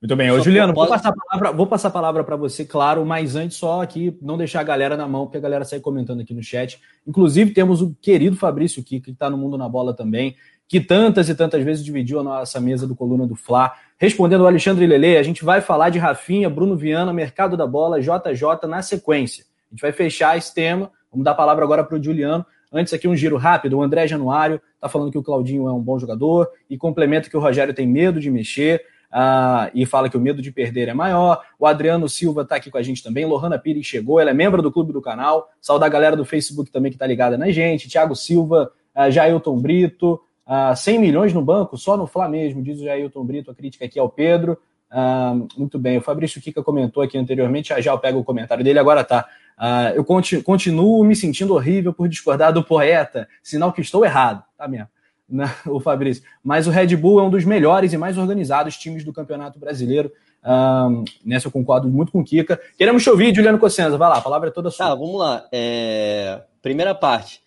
Muito bem. Ô, Juliano, vou passar a palavra, vou passar a palavra para você, claro, mas antes só aqui não deixar a galera na mão, porque a galera sai comentando aqui no chat. Inclusive, temos o querido Fabrício Kiko, que está no Mundo na Bola também, que tantas e tantas vezes dividiu a nossa mesa do Coluna do Fla. Respondendo ao Alexandre Lele, a gente vai falar de Rafinha, Bruno Viana, Mercado da Bola, JJ na sequência. A gente vai fechar esse tema. Vamos dar a palavra agora para o Juliano. Antes aqui um giro rápido. O André Januário está falando que o Claudinho é um bom jogador e complementa que o Rogério tem medo de mexer ah, e fala que o medo de perder é maior. O Adriano Silva está aqui com a gente também. Lohana Pires chegou, ela é membro do clube do canal. Saudar a galera do Facebook também que está ligada na gente. Tiago Silva, ah, Jailton Brito. Ah, 100 milhões no banco, só no Flá mesmo, diz o Jailton Brito. A crítica aqui ao Pedro. Ah, muito bem, o Fabrício Kika comentou aqui anteriormente, já já eu pego o comentário dele, agora tá. Ah, eu continuo me sentindo horrível por discordar do poeta, sinal que estou errado, tá mesmo né, <laughs> o Fabrício. Mas o Red Bull é um dos melhores e mais organizados times do Campeonato Brasileiro. Um, nessa eu concordo muito com o Kika. Queremos te ouvir, Juliano Cossenza. Vai lá, a palavra é toda sua. Tá, vamos lá. É... Primeira parte.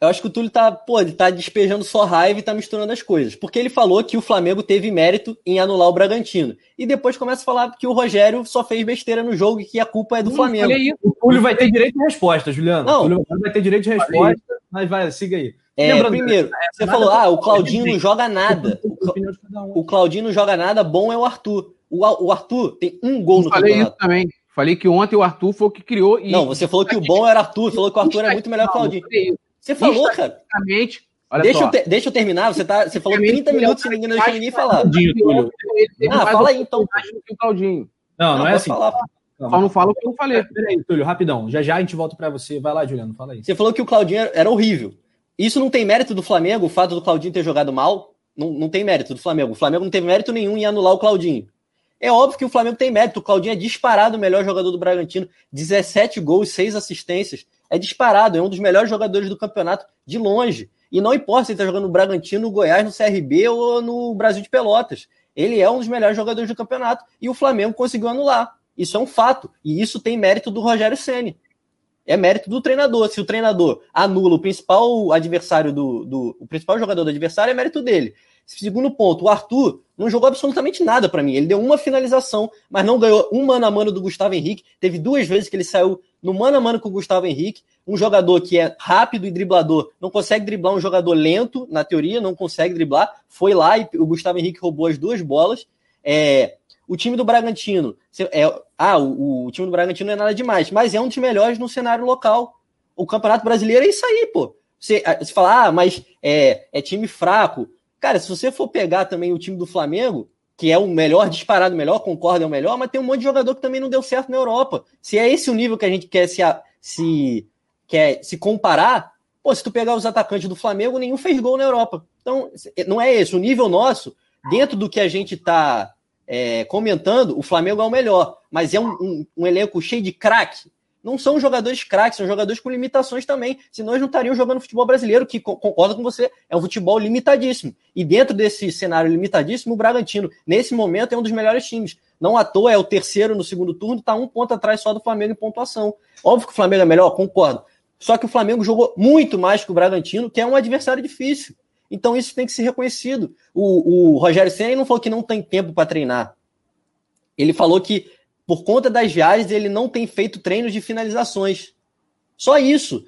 Eu acho que o Túlio tá, pô, ele tá despejando só raiva e tá misturando as coisas. Porque ele falou que o Flamengo teve mérito em anular o Bragantino. E depois começa a falar que o Rogério só fez besteira no jogo e que a culpa é do Flamengo. O Túlio vai ter direito de resposta, Juliano. Não. O Túlio vai ter direito de resposta, mas vai, siga aí. É, primeiro, você falou, ah, o Claudinho não joga nada. O Claudinho não joga nada, bom é o Arthur. O, o Arthur tem um gol no falei campeonato. isso também. Falei que ontem o Arthur foi o que criou. E... Não, você falou que o bom era Arthur, falou que o Arthur é muito melhor que o Claudinho. Você falou, cara. Deixa eu, te, deixa eu terminar, você, tá, você falou 30 minutos sem ninguém deixar ninguém falar. Ah, fala aí então. Não, não é assim. Falar. Só não falo o que eu falei. Peraí, Túlio, rapidão. Já já a gente volta para você. Vai lá, Juliano, fala aí. Você falou que o Claudinho era horrível. Isso não tem mérito do Flamengo, o fato do Claudinho ter jogado mal? Não, não tem mérito do Flamengo. O Flamengo não teve mérito nenhum em anular o Claudinho. É óbvio que o Flamengo tem mérito. O Claudinho é disparado o melhor jogador do Bragantino. 17 gols, 6 assistências. É disparado, é um dos melhores jogadores do campeonato de longe. E não importa se ele está jogando no Bragantino, no Goiás, no CRB ou no Brasil de Pelotas. Ele é um dos melhores jogadores do campeonato e o Flamengo conseguiu anular. Isso é um fato. E isso tem mérito do Rogério Ceni é mérito do treinador. Se o treinador anula o principal adversário do, do o principal jogador do adversário, é mérito dele. Segundo ponto, o Arthur não jogou absolutamente nada para mim. Ele deu uma finalização, mas não ganhou um mano a mano do Gustavo Henrique. Teve duas vezes que ele saiu no mano a mano com o Gustavo Henrique. Um jogador que é rápido e driblador, não consegue driblar um jogador lento, na teoria, não consegue driblar. Foi lá e o Gustavo Henrique roubou as duas bolas. É, o time do Bragantino. É, ah, o, o, time do Bragantino não é nada demais, mas é um dos melhores no cenário local. O Campeonato Brasileiro é isso aí, pô. Você, você fala, ah, mas é, é time fraco. Cara, se você for pegar também o time do Flamengo, que é o melhor, disparado melhor, concorda, é o melhor, mas tem um monte de jogador que também não deu certo na Europa. Se é esse o nível que a gente quer se, se, quer se comparar, pô, se tu pegar os atacantes do Flamengo, nenhum fez gol na Europa. Então, não é esse. O nível nosso, dentro do que a gente tá é, comentando, o Flamengo é o melhor, mas é um, um, um elenco cheio de craque. Não são jogadores craques, são jogadores com limitações também. Senão eles não estariam jogando futebol brasileiro, que concordo com você, é um futebol limitadíssimo. E dentro desse cenário limitadíssimo, o Bragantino, nesse momento, é um dos melhores times. Não à toa é o terceiro no segundo turno, está um ponto atrás só do Flamengo em pontuação. Óbvio que o Flamengo é melhor, concordo. Só que o Flamengo jogou muito mais que o Bragantino, que é um adversário difícil. Então isso tem que ser reconhecido. O, o Rogério Senna não falou que não tem tempo para treinar. Ele falou que, por conta das viagens, ele não tem feito treinos de finalizações. Só isso.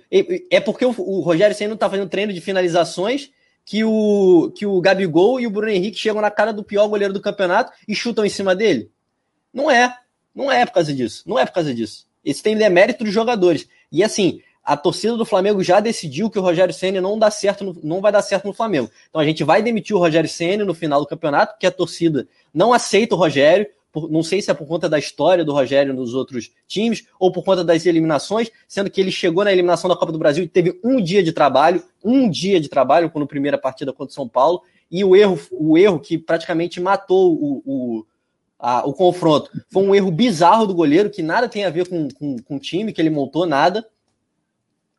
É porque o, o Rogério Senna não está fazendo treino de finalizações que o, que o Gabigol e o Bruno Henrique chegam na cara do pior goleiro do campeonato e chutam em cima dele. Não é. Não é por causa disso. Não é por causa disso. Isso tem demérito dos jogadores. E assim, a torcida do Flamengo já decidiu que o Rogério Senna não dá certo, no, não vai dar certo no Flamengo. Então a gente vai demitir o Rogério Senna no final do campeonato, porque a torcida não aceita o Rogério. Por, não sei se é por conta da história do Rogério nos outros times ou por conta das eliminações, sendo que ele chegou na eliminação da Copa do Brasil e teve um dia de trabalho, um dia de trabalho, quando primeira partida contra o São Paulo, e o erro, o erro que praticamente matou o, o, a, o confronto foi um erro bizarro do goleiro, que nada tem a ver com, com, com o time que ele montou, nada.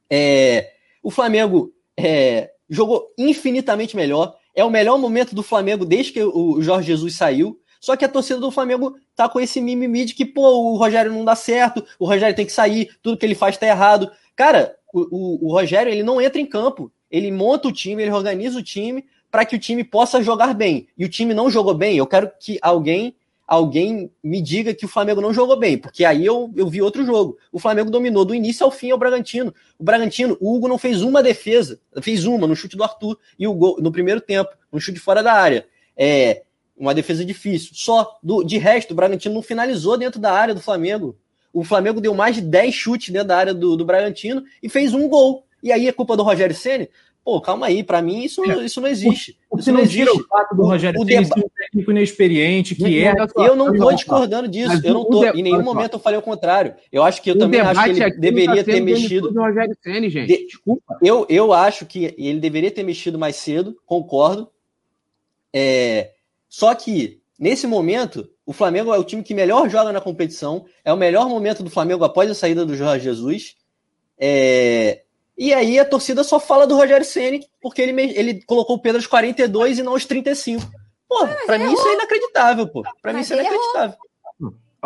É, o Flamengo é, jogou infinitamente melhor. É o melhor momento do Flamengo desde que o Jorge Jesus saiu. Só que a torcida do Flamengo tá com esse mimimi de que, pô, o Rogério não dá certo, o Rogério tem que sair, tudo que ele faz tá errado. Cara, o, o, o Rogério, ele não entra em campo. Ele monta o time, ele organiza o time para que o time possa jogar bem. E o time não jogou bem. Eu quero que alguém alguém me diga que o Flamengo não jogou bem, porque aí eu, eu vi outro jogo. O Flamengo dominou do início ao fim ao Bragantino. O Bragantino, o Hugo não fez uma defesa, fez uma no chute do Arthur e o gol no primeiro tempo, no chute fora da área. É uma defesa difícil. Só do, de resto, o Bragantino não finalizou dentro da área do Flamengo. O Flamengo deu mais de 10 chutes dentro da área do, do Bragantino e fez um gol. E aí é culpa do Rogério Ceni? Pô, calma aí, para mim isso, é. isso não existe. O, isso não existe. o fato do Rogério o, ser um técnico inexperiente, que é. Eu não estou discordando disso. Mas eu não tô, em nenhum momento eu falei o contrário. Eu acho que eu também acho que ele deveria tá ter mexido. Do Rogério Ceni, gente. De... Desculpa. Eu, eu acho que ele deveria ter mexido mais cedo, concordo. É... Só que, nesse momento, o Flamengo é o time que melhor joga na competição. É o melhor momento do Flamengo após a saída do Jorge Jesus. É, e aí a torcida só fala do Rogério Ceni porque ele, ele colocou o Pedro aos 42 e não aos 35. Pô, mas pra mim errou. isso é inacreditável, pô. Pra mas mim isso é inacreditável.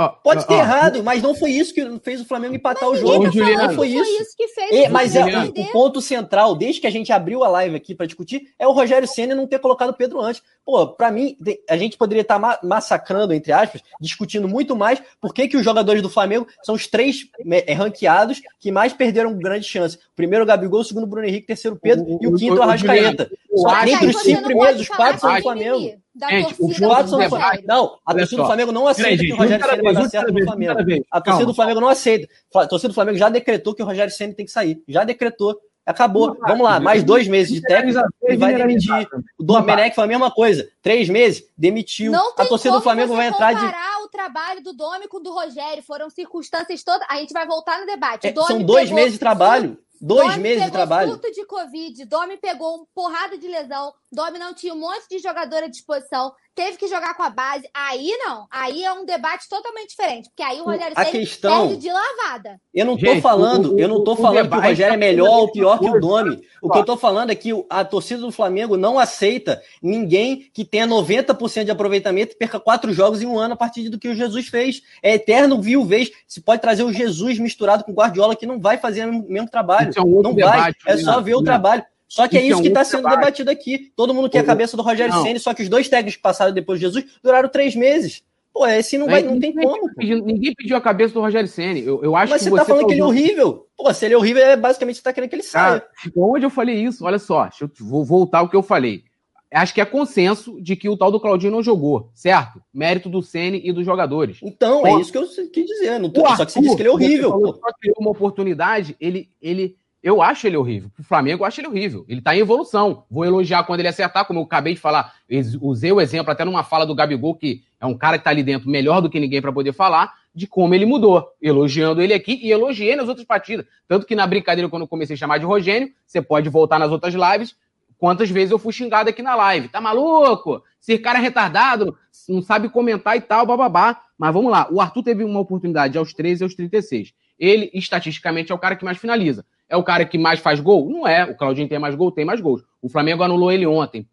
Pode ter errado, mas não foi isso que fez o Flamengo empatar mas o jogo. Tá não foi isso. Foi isso que fez. E, mas é, o, o, ponto central, desde que a gente abriu a live aqui para discutir, é o Rogério Senna não ter colocado o Pedro antes. Pô, para mim, a gente poderia estar tá massacrando, entre aspas, discutindo muito mais por que, que os jogadores do Flamengo são os três é, ranqueados que mais perderam grande chance. O primeiro, o Gabigol, o segundo, o Bruno Henrique, o terceiro, o Pedro o, e o quinto, o Arrascaeta. Só entre os cinco primeiros, os quatro são do Flamengo. Gente, o quatro são do Flamengo. Não, a torcida do Flamengo não aceita que o Rogério Senna vai dar certo no Flamengo. A torcida do Flamengo não aceita. A torcida do Flamengo já decretou que o Rogério Senna tem que sair. Já decretou. Acabou. Vamos lá, mais dois meses de técnico e vai demitir. O Domenech foi a mesma coisa. Três meses, demitiu. a torcida do Flamengo vai entrar de. o trabalho do Domi com o do Rogério. Foram circunstâncias todas. A gente vai voltar no debate. É, são dois meses de trabalho. Dois Domi meses de trabalho. surto de Covid, Domi pegou um porrada de lesão, Domi não tinha um monte de jogador à disposição, teve que jogar com a base. Aí não, aí é um debate totalmente diferente, porque aí o Rogério a questão, perde de lavada. Eu não tô Gente, falando, o, eu não tô falando que o Rogério é melhor ou pior que o Domi. O que eu tô falando é que a torcida do Flamengo não aceita ninguém que tenha 90% de aproveitamento e perca quatro jogos em um ano a partir do que o Jesus fez. É eterno viu vez. Se pode trazer o Jesus misturado com o Guardiola que não vai fazer o mesmo trabalho. É um não debate, vai. É só ver o trabalho. Só que é isso, é que está sendo debate. debatido aqui. Todo mundo quer a cabeça do Rogério Ceni, só que os dois técnicos que passaram depois de Jesus duraram três meses. Pô, esse não, vai, não tem como. Pediu, ninguém pediu a cabeça do Rogério Ceni. Eu, eu acho Mas que você, tá falando que ele é horrível. Pô, se ele é horrível, é basicamente você tá querendo que ele saia. <laughs> onde eu falei isso? Olha só, deixa eu vou voltar ao que eu falei. Acho que é consenso de que o tal do Claudinho não jogou, certo? Mérito do Ceni e dos jogadores. Então, é isso que eu quis dizer. Não tô, só que você disse que ele é horrível. Falou, só criou uma oportunidade, ele, ele eu acho ele horrível. O Flamengo eu acho ele horrível. Ele tá em evolução. Vou elogiar quando ele acertar, como eu acabei de falar. Usei o exemplo até numa fala do Gabigol, que é um cara que tá ali dentro melhor do que ninguém para poder falar, de como ele mudou. Elogiando ele aqui e elogiei nas outras partidas. Tanto que na brincadeira, quando eu comecei a chamar de Rogênio, você pode voltar nas outras lives. Quantas vezes eu fui xingado aqui na live? Tá maluco? Esse cara é retardado, não sabe comentar e tal, bababá. Mas vamos lá. O Arthur teve uma oportunidade aos 13 e aos 36. Ele, estatisticamente, é o cara que mais finaliza é o cara que mais faz gol? Não é. O Claudinho tem mais gol, tem mais gols. O Flamengo anulou ele ontem.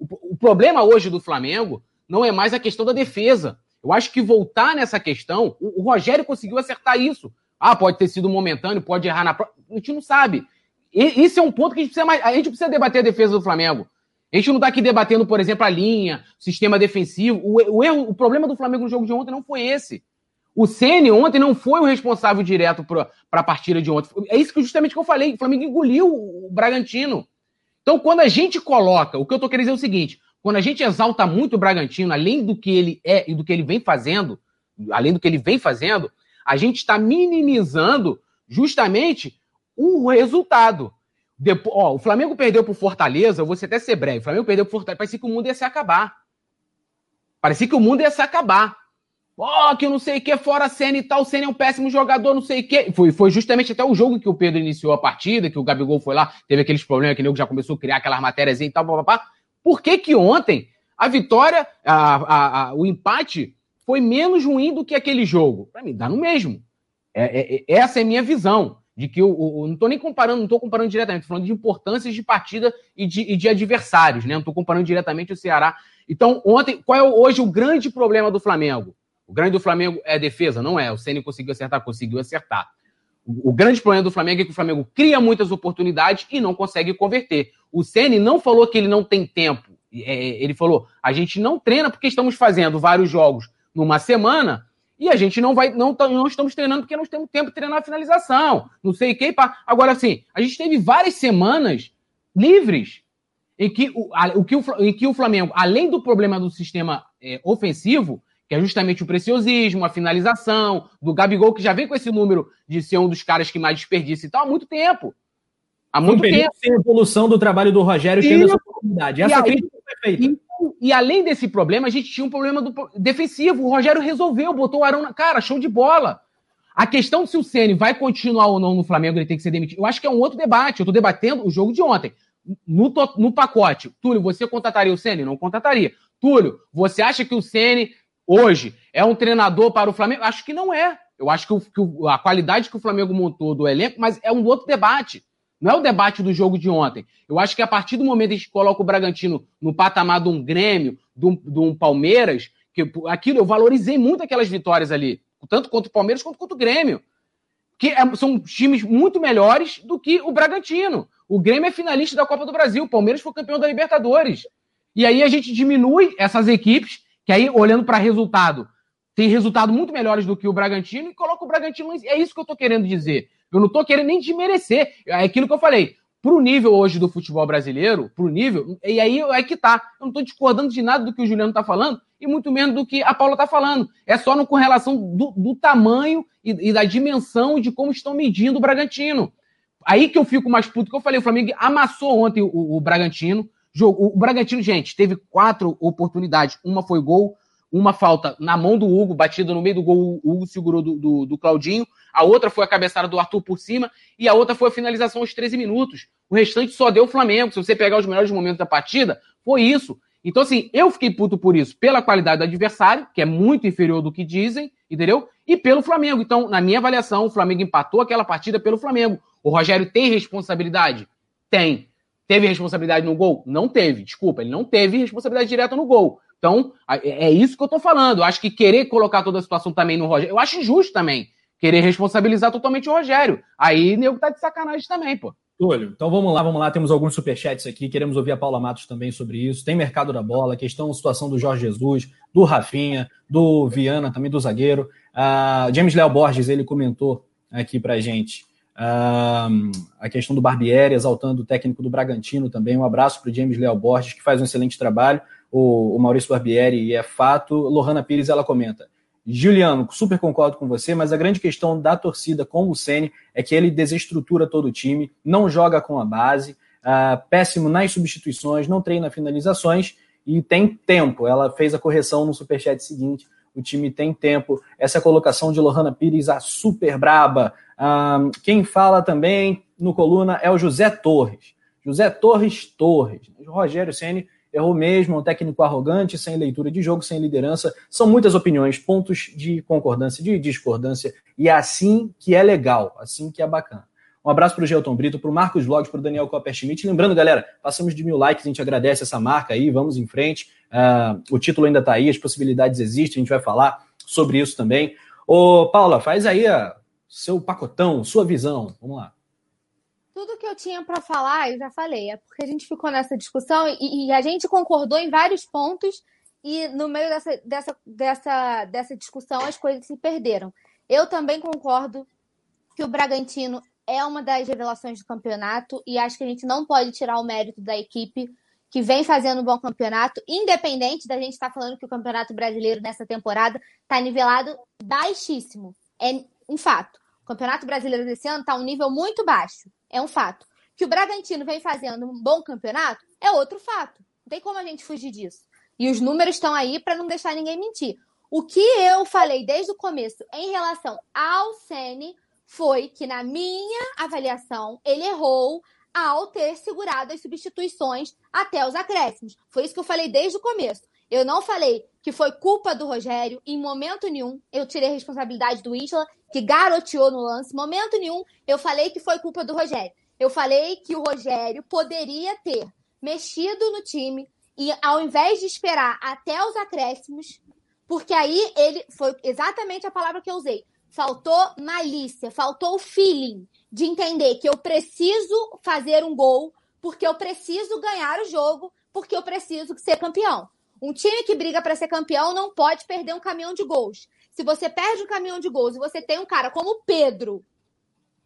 O problema hoje do Flamengo não é mais a questão da defesa. Eu acho que voltar nessa questão, o Rogério conseguiu acertar isso. Ah, pode ter sido momentâneo, pode errar na próxima. A gente não sabe. E, isso é um ponto que a gente precisa mais. A gente precisa debater a defesa do Flamengo. A gente não está aqui debatendo, por exemplo, a linha, sistema defensivo. O, o, erro, o problema do Flamengo no jogo de ontem não foi esse. O Ceni ontem não foi o responsável direto para a partida de ontem. É isso que justamente que eu falei. O Flamengo engoliu o Bragantino. Então, quando a gente coloca, o que eu estou querendo dizer é o seguinte: quando a gente exalta muito o Bragantino, além do que ele é e do que ele vem fazendo, além do que ele vem fazendo, a gente está minimizando justamente o resultado. Depois, ó, o Flamengo perdeu para o Fortaleza, eu vou até ser breve. O Flamengo perdeu para o Fortaleza, parecia que o mundo ia se acabar. Parecia que o mundo ia se acabar. Ó, oh, que não sei o que, fora a cena e tal, o Senna é um péssimo jogador, não sei o que. Foi, foi justamente até o jogo que o Pedro iniciou a partida, que o Gabigol foi lá, teve aqueles problemas que o nego já começou a criar aquelas matérias e tal, papapá. Por que que ontem a vitória, a, a, a, o empate foi menos ruim do que aquele jogo? Para mim, dá no mesmo. É, é, é, essa é a minha visão. De que eu, não estou nem comparando, não estou comparando diretamente, estou falando de importâncias de partida e de, e de adversários, né? Não estou comparando diretamente o Ceará. Então, ontem, qual é hoje o grande problema do Flamengo? O grande do Flamengo é defesa? Não é. O Ceni conseguiu acertar, conseguiu acertar. O, o grande problema do Flamengo é que o Flamengo cria muitas oportunidades e não consegue converter. O Ceni não falou que ele não tem tempo. É, ele falou: a gente não treina porque estamos fazendo vários jogos numa semana e a gente não vai, não, não estamos treinando porque não temos tempo de treinar a finalização. Não sei o que. Agora, assim, a gente teve várias semanas livres em que o, a, o, que o, em que o Flamengo, além do problema do sistema é, ofensivo, que é justamente o preciosismo, a finalização, do Gabigol, que já vem com esse número de ser um dos caras que mais desperdiça e tal há muito tempo. Há muito tempo. Sem evolução do trabalho do Rogério tendo essa oportunidade. Essa crítica foi feita. E, e, além desse problema, a gente tinha um problema do, defensivo. O Rogério resolveu, botou o Arão na cara, show de bola. A questão de se o Ceni vai continuar ou não no Flamengo, ele tem que ser demitido. Eu acho que é um outro debate. Eu estou debatendo o jogo de ontem. No, no pacote, Túlio, você contrataria o Ceni? Não contrataria. Túlio, você acha que o Ceni hoje é um treinador para o Flamengo? Acho que não é. Eu acho que, o, que a qualidade que o Flamengo montou do elenco, mas é um outro debate. Não é o debate do jogo de ontem. Eu acho que a partir do momento que a gente coloca o Bragantino no patamar de um Grêmio, de um, de um Palmeiras, que aquilo eu valorizei muito aquelas vitórias ali, tanto contra o Palmeiras quanto contra o Grêmio. Que é, são times muito melhores do que o Bragantino. O Grêmio é finalista da Copa do Brasil, o Palmeiras foi campeão da Libertadores. E aí a gente diminui essas equipes que aí, olhando para resultado, tem resultado muito melhores do que o Bragantino e coloca o Bragantino. É isso que eu estou querendo dizer. Eu não estou querendo nem desmerecer. É aquilo que eu falei. Para o nível hoje do futebol brasileiro, para o nível, e aí é que tá. Eu não estou discordando de nada do que o Juliano está falando, e muito menos do que a Paula está falando. É só no, com relação do, do tamanho e, e, da dimensão de como estão medindo o Bragantino. Aí que eu fico mais puto que eu falei. O Flamengo amassou ontem o, o Bragantino. Jogo, o Bragantino, gente, teve quatro oportunidades. Uma foi gol, uma falta na mão do Hugo, batida no meio do gol, o Hugo segurou do, do, do, Claudinho. A outra foi a cabeçada do Arthur por cima. E a outra foi a finalização aos 13 minutos. O restante só deu o Flamengo. Se você pegar os melhores momentos da partida, foi isso. Então, assim, eu fiquei puto por isso, pela qualidade do adversário, que é muito inferior do que dizem, entendeu? E pelo Flamengo. Então, na minha avaliação, o Flamengo empatou aquela partida pelo Flamengo. O Rogério tem responsabilidade? Tem. Teve responsabilidade no gol? Não teve, desculpa, ele não teve responsabilidade direta no gol. Então, é isso que eu tô falando. Eu acho que querer colocar toda a situação também no Rogério, eu acho injusto também. Querer responsabilizar totalmente o Rogério. Aí nego tá de sacanagem também, pô. Túlio, então vamos lá, vamos lá. Temos alguns superchats aqui. Queremos ouvir a Paula Matos também sobre isso. Tem mercado da bola, questão, situação do Jorge Jesus, do Rafinha, do Viana, também do zagueiro. Uh, James Léo Borges, ele comentou aqui pra gente uh, a questão do Barbieri, exaltando o técnico do Bragantino também. Um abraço para o James Léo Borges, que faz um excelente trabalho. O, o Maurício Barbieri é fato. Lohana Pires, ela comenta. Juliano, super concordo com você, mas a grande questão da torcida com o Ceni é que ele desestrutura todo o time, não joga com a base, uh, péssimo nas substituições, não treina finalizações e tem tempo. Ela fez a correção no superchat seguinte. O time tem tempo. Essa colocação de Lohana Pires, a super braba. Uh, quem fala também no coluna é o José Torres. José Torres Torres. Rogério Ceni errou mesmo, um técnico arrogante, sem leitura de jogo, sem liderança. São muitas opiniões, pontos de concordância, de discordância, e é assim que é legal, assim que é bacana. Um abraço para o Gelton Brito, para o Marcos Vlogs, para o Daniel Copperschmidt. Lembrando, galera, passamos de mil likes, a gente agradece essa marca aí, vamos em frente. Uh, o título ainda está aí, as possibilidades existem, a gente vai falar sobre isso também. Ô, Paula, faz aí a, seu pacotão, sua visão. Vamos lá tudo que eu tinha para falar, eu já falei. É porque a gente ficou nessa discussão e, e, a gente concordou em vários pontos e no meio dessa, dessa, dessa, dessa discussão as coisas se perderam. Eu também concordo que o Bragantino é uma das revelações do campeonato e acho que a gente não pode tirar o mérito da equipe que vem fazendo um bom campeonato, independente da gente estar tá falando que o campeonato brasileiro nessa temporada está nivelado baixíssimo. É um fato. O campeonato brasileiro desse ano está um nível muito baixo é um fato. Que o Bragantino vem fazendo um bom campeonato é outro fato. Não tem como a gente fugir disso. E os números estão aí para não deixar ninguém mentir. O que eu falei desde o começo em relação ao Ceni foi que, na minha avaliação, ele errou ao ter segurado as substituições até os acréscimos. Foi isso que eu falei desde o começo. Eu não falei que foi culpa do Rogério, em momento nenhum eu tirei a responsabilidade do Isla, que garoteou no lance, momento nenhum eu falei que foi culpa do Rogério. Eu falei que o Rogério poderia ter mexido no time e ao invés de esperar até os acréscimos, porque aí ele foi exatamente a palavra que eu usei. Faltou malícia, faltou o feeling de entender que eu preciso fazer um gol, porque eu preciso ganhar o jogo, porque eu preciso ser campeão. Um time que briga para ser campeão não pode perder um caminhão de gols. Se você perde um caminhão de gols e você tem um cara como o Pedro,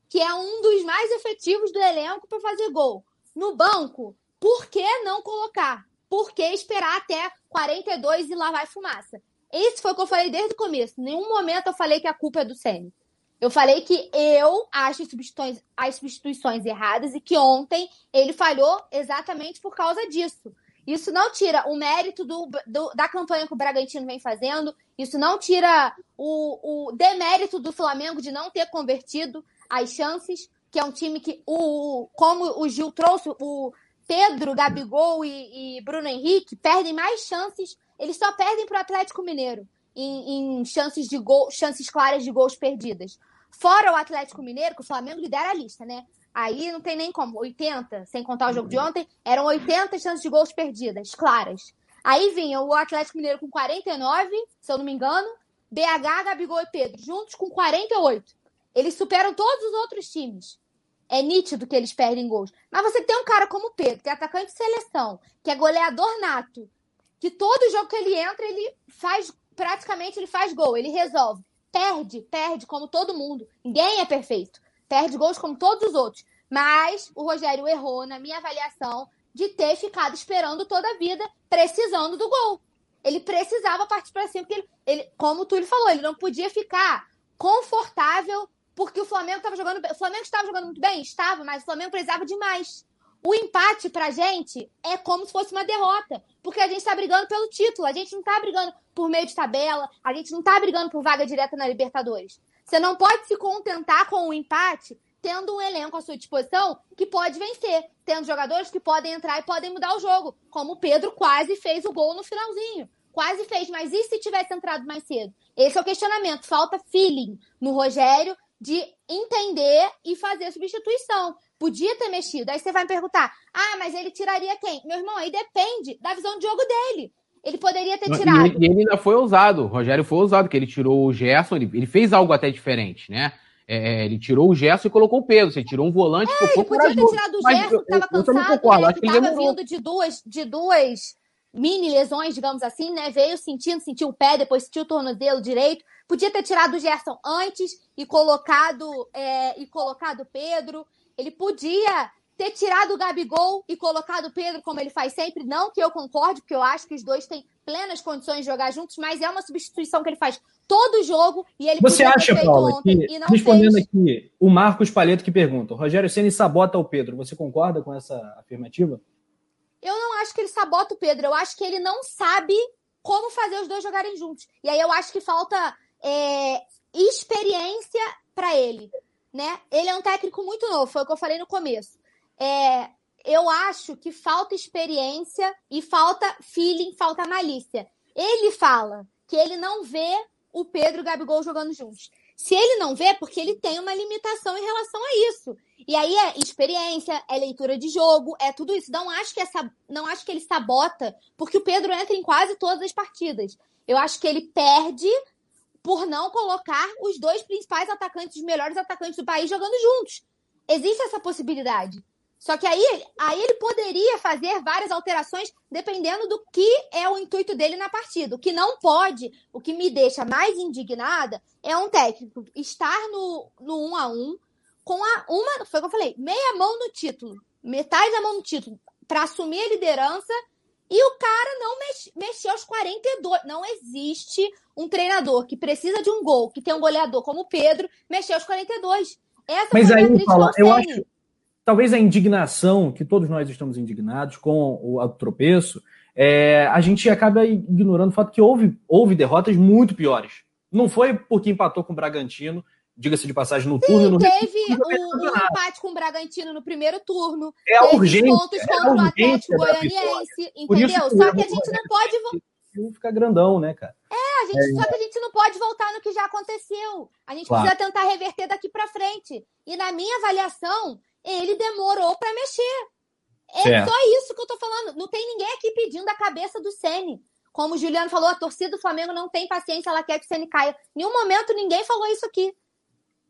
que é um dos mais efetivos do elenco para fazer gol, no banco, por que não colocar? Por que esperar até 42 e lá vai fumaça? Isso foi o que eu falei desde o começo. Em nenhum momento eu falei que a culpa é do Sene. Eu falei que eu acho as substituições, as substituições erradas e que ontem ele falhou exatamente por causa disso. Isso não tira o mérito do, do, da campanha que o Bragantino vem fazendo, isso não tira o, o demérito do Flamengo de não ter convertido as chances, que é um time que, o, como o Gil trouxe, o Pedro, Gabigol e, e Bruno Henrique perdem mais chances, eles só perdem para o Atlético Mineiro em, em, chances de gol, chances claras de gols perdidas. Fora o Atlético Mineiro, que o Flamengo lidera a lista, né? Aí não tem nem como. 80, sem contar o jogo de ontem, eram 80 chances de gols perdidas, claras. Aí vinha o Atlético Mineiro com 49, se eu não me engano, BH, Gabigol e Pedro, juntos com 48. Eles superam todos os outros times. É nítido que eles perdem gols. Mas você tem um cara como o Pedro, que é atacante de seleção, que é goleador nato, que todo jogo que ele entra, ele faz, praticamente ele faz gol, ele resolve. Perde, perde como todo mundo. Ninguém é perfeito perde gols como todos os outros. Mas o Rogério errou, na minha avaliação, de ter ficado esperando toda a vida, precisando do gol. Ele precisava partir para cima, porque ele, ele, como o Túlio falou, ele não podia ficar confortável porque o Flamengo estava jogando. O Flamengo estava jogando muito bem? Estava, mas o Flamengo precisava de mais. O empate pra gente é como se fosse uma derrota, porque a gente está brigando pelo título, a gente não está brigando por meio de tabela, a gente não está brigando por vaga direta na Libertadores. Você não pode se contentar com o empate tendo um elenco à sua disposição que pode vencer, tendo jogadores que podem entrar e podem mudar o jogo, como o Pedro quase fez o gol no finalzinho. Quase fez, mas e se tivesse entrado mais cedo? Esse é o questionamento. Falta feeling no Rogério de entender e fazer substituição. Podia ter mexido. Aí você vai me perguntar: ah, mas ele tiraria quem? Meu irmão, aí depende da visão de jogo dele. Ele poderia ter tirado. E ele, ainda foi ousado. O Rogério foi ousado, que ele tirou o Gerson, ele, ele fez algo até diferente, né? É, ele tirou o Gerson e colocou o Pedro. Você tirou um volante. É, ele podia ter tirado o Gerson, que estava cansado, né, que estava vindo de duas, de duas mini lesões, digamos assim, né? Veio sentindo, sentiu o pé, depois sentiu o tornozelo direito. Podia ter tirado o Gerson antes e colocado é, e colocado o Pedro. Ele podia ter tirado o Gabigol e colocado o Pedro, como ele faz sempre. Não que eu concorde, porque eu acho que os dois têm plenas condições de jogar juntos, mas é uma substituição que ele faz todo jogo e ele Você acha, Paula, que, respondendo fez. aqui, o Marcos Palheto que pergunta, Rogério Ceni sabota o Pedro. Você concorda com essa afirmativa? Eu não acho que ele sabota o Pedro, eu acho que ele não sabe como fazer os dois jogarem juntos. E aí eu acho que falta é, experiência para ele, né? Ele é um técnico muito novo, foi o que eu falei no começo. É, eu acho que falta experiência e falta feeling, falta malícia. Ele fala que ele não vê o Pedro e o Gabigol jogando juntos. Se ele não vê, porque ele tem uma limitação em relação a isso. E aí é experiência, é leitura de jogo, é tudo isso. Não acho que essa, não acho que ele sabota, porque o Pedro entra em quase todas as partidas. Eu acho que ele perde por não colocar os dois principais atacantes, os melhores atacantes do país jogando juntos. Existe essa possibilidade. Só que aí, aí ele poderia fazer várias alterações dependendo do que é o intuito dele na partida. O que não pode, o que me deixa mais indignada, é um técnico estar no, no um a um com a uma, foi o que eu falei, meia mão no título, metade da mão no título, para assumir a liderança e o cara não mex, mexeu aos 42. Não existe um treinador que precisa de um gol, que tem um goleador como o Pedro, mexer aos 42. Essa Mas aí, Paula, eu acho talvez a indignação, que todos nós estamos indignados com o tropeço, é, a gente acaba ignorando o fato que houve, houve derrotas muito piores. Não foi porque empatou com o Bragantino, diga-se de passagem, no Sim, turno. No teve o, o empate com o Bragantino no primeiro turno. É teve urgente. pontos é contra o Atlético Goianiense, entendeu? Só que a gente não pode. Fica grandão, né, cara? É, a gente, é. só que a gente não pode voltar no que já aconteceu. A gente claro. precisa tentar reverter daqui para frente. E na minha avaliação, ele demorou para mexer. É certo. só isso que eu tô falando. Não tem ninguém aqui pedindo a cabeça do Ceni. Como o Juliano falou, a torcida do Flamengo não tem paciência, ela quer que o Ceni caia. Em nenhum momento ninguém falou isso aqui.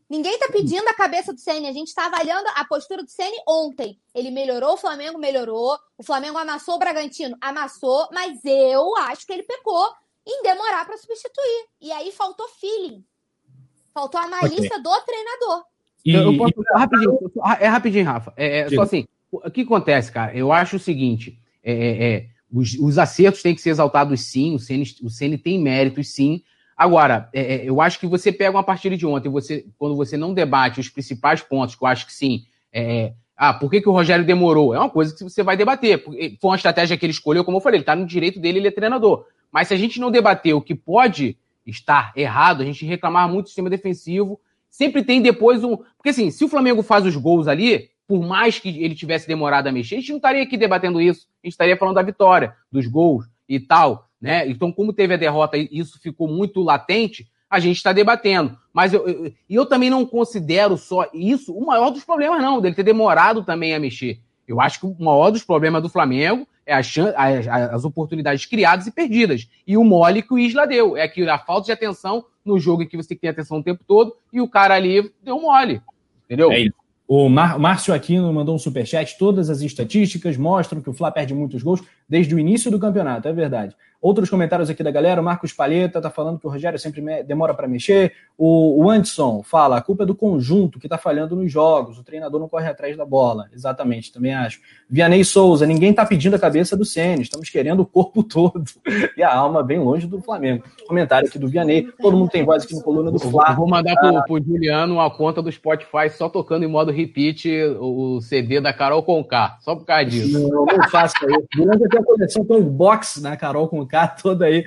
Ninguém tá pedindo a cabeça do Ceni. A gente está avaliando a postura do Ceni ontem. Ele melhorou, o Flamengo melhorou. O Flamengo amassou o Bragantino, amassou. Mas eu acho que ele pecou em demorar para substituir. E aí faltou feeling. Faltou a malícia do treinador. E, eu posso, e... rapidinho, é rapidinho, Rafa. É, é só assim, o que acontece, cara? Eu acho o seguinte: é, é, é, os, os, acertos têm que ser exaltados sim, o Ceni, o Ceni tem méritos sim. Agora, é, é, eu acho que você pega uma partida de ontem, você, quando você não debate os principais pontos, que eu acho que sim, ah, por que, que o Rogério demorou? É uma coisa que você vai debater. Foi uma estratégia que ele escolheu, como eu falei, ele está no direito dele, ele é treinador. Mas se a gente não debater o que pode estar errado, a gente reclamar muito do sistema defensivo, sempre tem depois um. Porque assim, se o Flamengo faz os gols ali, por mais que ele tivesse demorado a mexer, a gente não estaria aqui debatendo isso. A gente estaria falando da vitória, dos gols e tal. Né? Então, como teve a derrota e isso ficou muito latente, a gente está debatendo. Mas eu, eu, eu também não considero só isso o maior dos problemas, não, dele ter demorado também a mexer. Eu acho que o maior dos problemas do Flamengo é as, as, as oportunidades criadas e perdidas. E o mole que o Isla deu. É que a falta de atenção no jogo em que você tem que ter atenção o tempo todo, e o cara ali deu mole. Entendeu? É. O Márcio Aquino mandou um superchat. Todas as estatísticas mostram que o Fla perde muitos gols desde o início do campeonato, é verdade. Outros comentários aqui da galera. O Marcos Palheta tá falando que o Rogério sempre demora para mexer. O, o Anderson fala: a culpa é do conjunto que tá falhando nos jogos. O treinador não corre atrás da bola. Exatamente, também acho. Vianney Souza: ninguém tá pedindo a cabeça do Sênis. Estamos querendo o corpo <laughs> todo. e a alma bem longe do Flamengo. Comentário aqui do Vianney. Todo mundo tem voz aqui no coluna do Fla. vou mandar pro, ah, pro Juliano a conta do Spotify só tocando em modo repeat o CD da Carol Conká. Só por causa disso. Não, não faça isso. Durante a coleção tem um box da Carol Conká toda aí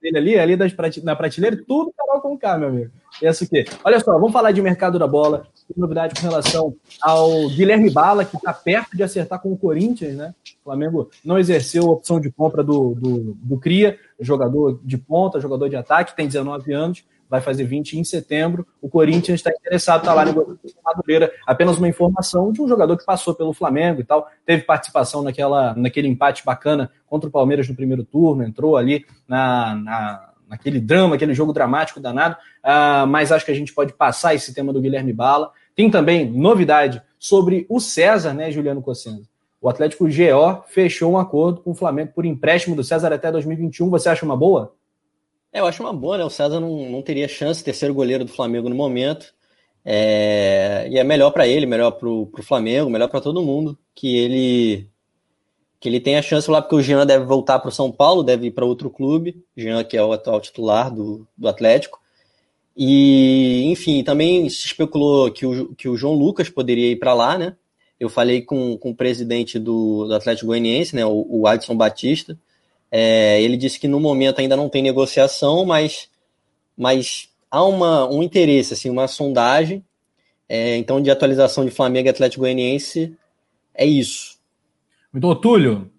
dele ali, ali das prate... na prateleira, tudo Carol com K, meu amigo. Essa aqui. Olha só, vamos falar de mercado da bola. Tem novidade com relação ao Guilherme Bala, que está perto de acertar com o Corinthians, né? O Flamengo não exerceu a opção de compra do, do, do Cria, jogador de ponta, jogador de ataque, tem 19 anos vai fazer 20 em setembro. O Corinthians está interessado, está lá no Madureira. Apenas uma informação de um jogador que passou pelo Flamengo e tal, teve participação naquela, naquele empate bacana contra o Palmeiras no primeiro turno, entrou ali na, na naquele drama, aquele jogo dramático danado, uh, mas acho que a gente pode passar esse tema do Guilherme Bala. Tem também novidade sobre o César, né, Juliano Cossenza? O Atlético GO fechou um acordo com o Flamengo por empréstimo do César até 2021. Você acha uma boa? É, eu acho uma boa, né? O César não, não teria chance, terceiro goleiro do Flamengo no momento. É, e é melhor para ele, melhor para o Flamengo, melhor para todo mundo que ele que ele tenha chance lá, porque o Jean deve voltar para o São Paulo, deve ir para outro clube, Jean que é o atual titular do, do Atlético. E, enfim, também se especulou que o, que o João Lucas poderia ir para lá, né? Eu falei com, com o presidente do, do Atlético Goianiense, né, o, o Adson Batista. É, ele disse que no momento ainda não tem negociação, mas, mas há uma, um interesse, assim, uma sondagem. É, então, de atualização de Flamengo e Atlético Goianiense, é isso. Muito Túlio,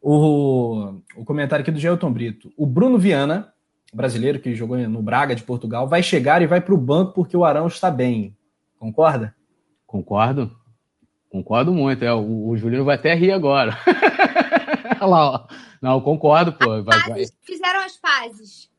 o, o comentário aqui do Gelton Brito. O Bruno Viana, brasileiro que jogou no Braga de Portugal, vai chegar e vai para o banco porque o Arão está bem. Concorda? Concordo. Concordo muito. É, o, o Juliano vai até rir agora. <laughs> <laughs> Olha lá, ó. Não, concordo, pô. Vai, vai. Fizeram as pazes.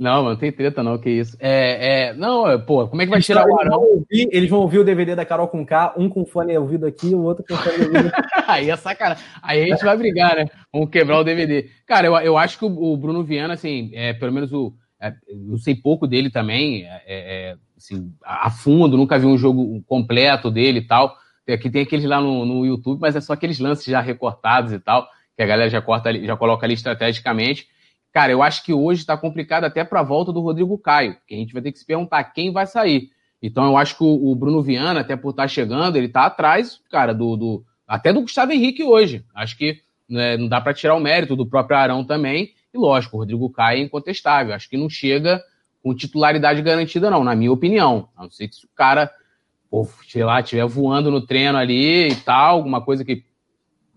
Não, não tem treta, não, que isso. É, é, não, é, pô, como é que vai tirar o Arão? Ouvir, eles vão ouvir o DVD da Carol com K, um com fone ouvido aqui, o outro com fone ouvido <laughs> Aí é sacanagem. Aí a gente vai brigar, né? Vamos quebrar o DVD. Cara, eu, eu acho que o, o Bruno Viana, assim, é, pelo menos o. É, eu sei pouco dele também, é, é assim, a fundo, nunca vi um jogo completo dele e tal. Aqui tem aqueles lá no, no YouTube, mas é só aqueles lances já recortados e tal, que a galera já corta já coloca ali estrategicamente. Cara, eu acho que hoje está complicado até para a volta do Rodrigo Caio, que a gente vai ter que se perguntar quem vai sair. Então eu acho que o, Bruno Viana, até por estar tá chegando, ele está atrás, cara, do, do, até do Gustavo Henrique hoje. Acho que né, não dá para tirar o mérito do próprio Arão também. E lógico, o Rodrigo Caio é incontestável. Acho que não chega com titularidade garantida, não, na minha opinião. A não ser que se o cara ou, sei lá, estiver voando no treino ali e tal, alguma coisa que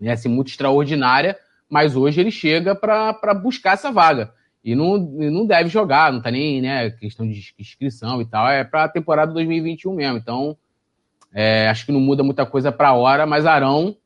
é assim, muito extraordinária, mas hoje ele chega para buscar essa vaga. E não, não deve jogar, não tá nem, né, questão de inscrição e tal, é para a temporada 2021 mesmo. Então, é, acho que não muda muita coisa para a hora, mas Arão,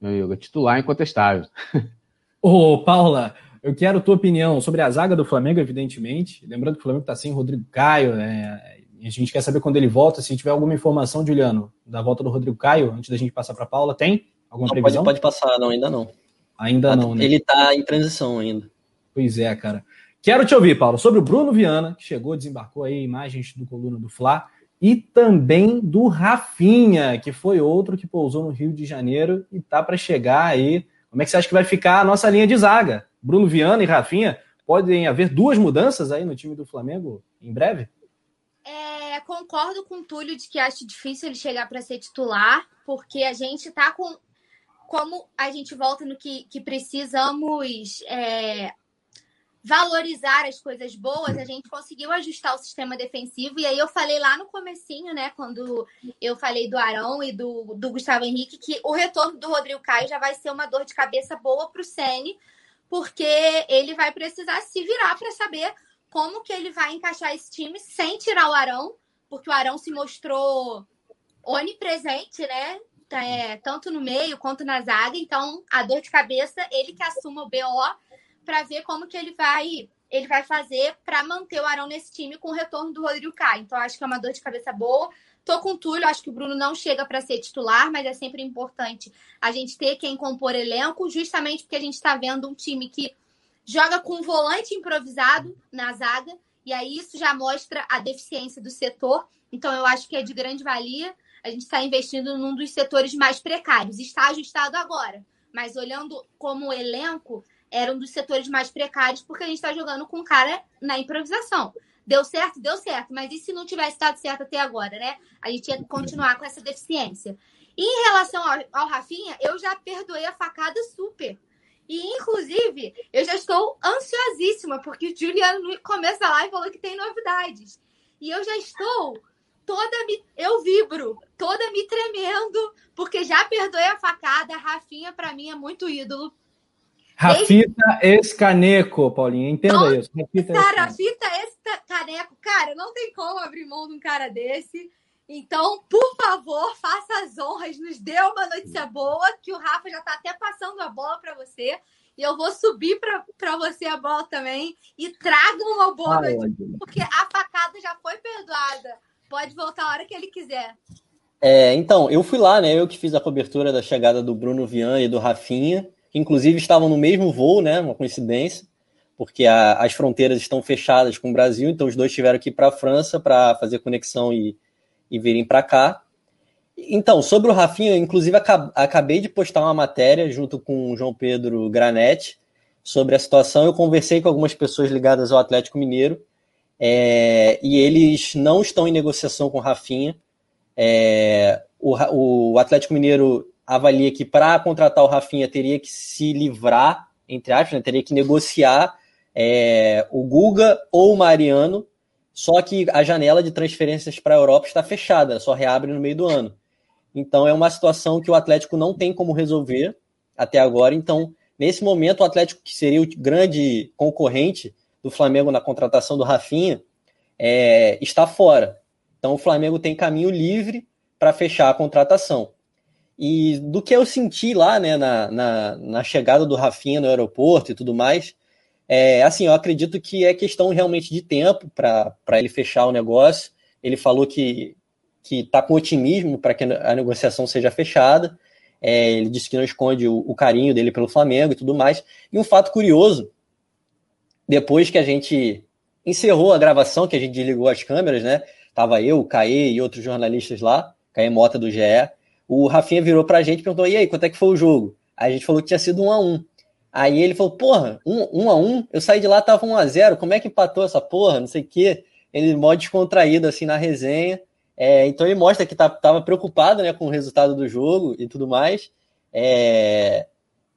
meu amigo, é titular incontestável. <laughs> Ô, Paula, eu quero tua opinião sobre a zaga do Flamengo, evidentemente. Lembrando que o Flamengo está sem Rodrigo Caio, né? a gente quer saber quando ele volta, se tiver alguma informação, Juliano, da volta do Rodrigo Caio, antes da gente passar para Paula, tem alguma não, previsão? Pode, pode passar, não, ainda não. Ainda não, né? Ele está em transição ainda. Pois é, cara. Quero te ouvir, Paulo, sobre o Bruno Viana, que chegou, desembarcou aí imagens do coluna do Fla, e também do Rafinha, que foi outro que pousou no Rio de Janeiro e tá para chegar aí. Como é que você acha que vai ficar a nossa linha de zaga? Bruno Viana e Rafinha, podem haver duas mudanças aí no time do Flamengo em breve? É, concordo com o Túlio de que acho difícil ele chegar para ser titular, porque a gente tá com. Como a gente volta no que, que precisamos é, valorizar as coisas boas, a gente conseguiu ajustar o sistema defensivo. E aí eu falei lá no comecinho, né, quando eu falei do Arão e do, do Gustavo Henrique, que o retorno do Rodrigo Caio já vai ser uma dor de cabeça boa para o Sene, porque ele vai precisar se virar para saber como que ele vai encaixar esse time sem tirar o Arão, porque o Arão se mostrou onipresente, né? É, tanto no meio quanto na zaga. Então, a dor de cabeça, ele que assuma o BO para ver como que ele vai ele vai fazer para manter o Arão nesse time com o retorno do Rodrigo Caio. Então, acho que é uma dor de cabeça boa. Tô com o Túlio, acho que o Bruno não chega para ser titular, mas é sempre importante a gente ter quem compor elenco, justamente porque a gente está vendo um time que joga com um volante improvisado na zaga, e aí isso já mostra a deficiência do setor. Então, eu acho que é de grande valia. A gente está investindo num dos setores mais precários. Está ajustado agora, mas olhando como elenco, era um dos setores mais precários, porque a gente está jogando com um cara na improvisação. Deu certo? Deu certo. Mas e se não tivesse dado certo até agora, né? A gente ia continuar com essa deficiência. E em relação ao, ao Rafinha, eu já perdoei a facada super. E, inclusive, eu já estou ansiosíssima, porque o Juliano, no começo da live, falou que tem novidades. E eu já estou toda me. Eu vibro, toda me tremendo, porque já perdoei a facada. Rafinha, para mim, é muito ídolo. Rafita. Escaneco, Paulinha, entenda não, isso. Rafita cara, Rafita Escaneco, cara, não tem como abrir mão de um cara desse. Então, por favor, faça as honras, nos dê uma notícia boa, que o Rafa já está até passando a bola para você. E eu vou subir para você a bola também. E tragam o boa noite, porque a facada já foi perdoada. Pode voltar a hora que ele quiser. É, então, eu fui lá, né? Eu que fiz a cobertura da chegada do Bruno Vian e do Rafinha, que inclusive estavam no mesmo voo, né? Uma coincidência, porque a, as fronteiras estão fechadas com o Brasil, então os dois tiveram que ir para a França para fazer conexão e, e virem para cá. Então, sobre o Rafinha, inclusive acabei de postar uma matéria junto com o João Pedro Granetti sobre a situação. Eu conversei com algumas pessoas ligadas ao Atlético Mineiro é, e eles não estão em negociação com o Rafinha. É, o, o, Atlético Mineiro avalia que para contratar o Rafinha teria que se livrar, entre aspas, né, teria que negociar é, o Guga ou o Mariano, só que a janela de transferências para a Europa está fechada, só reabre no meio do ano. Então é uma situação que o Atlético não tem como resolver até agora. Então, nesse momento, o Atlético, que seria o grande concorrente do Flamengo na contratação do Rafinha, é, está fora. Então o Flamengo tem caminho livre para fechar a contratação. E do que eu senti lá, né, na, na, na chegada do Rafinha no aeroporto e tudo mais, é, assim, eu acredito que é questão realmente de tempo para ele fechar o negócio. Ele falou que que está com otimismo para que a negociação seja fechada. É, ele disse que não esconde o, o, carinho dele pelo Flamengo e tudo mais. E um fato curioso, depois que a gente encerrou a gravação, que a gente desligou as câmeras, né? Tava eu, o Caê e outros jornalistas lá, Caê Mota do GE. O Rafinha virou pra gente e perguntou: e aí, quanto é que foi o jogo? Aí a gente falou que tinha sido um a um. Aí ele falou: porra, um, um a um? Eu saí de lá, tava um a zero. Como é que empatou essa porra? Não sei o quê. Ele mó descontraído assim na resenha. É, então ele mostra que tá, preocupado né, com o resultado do jogo e tudo mais. É,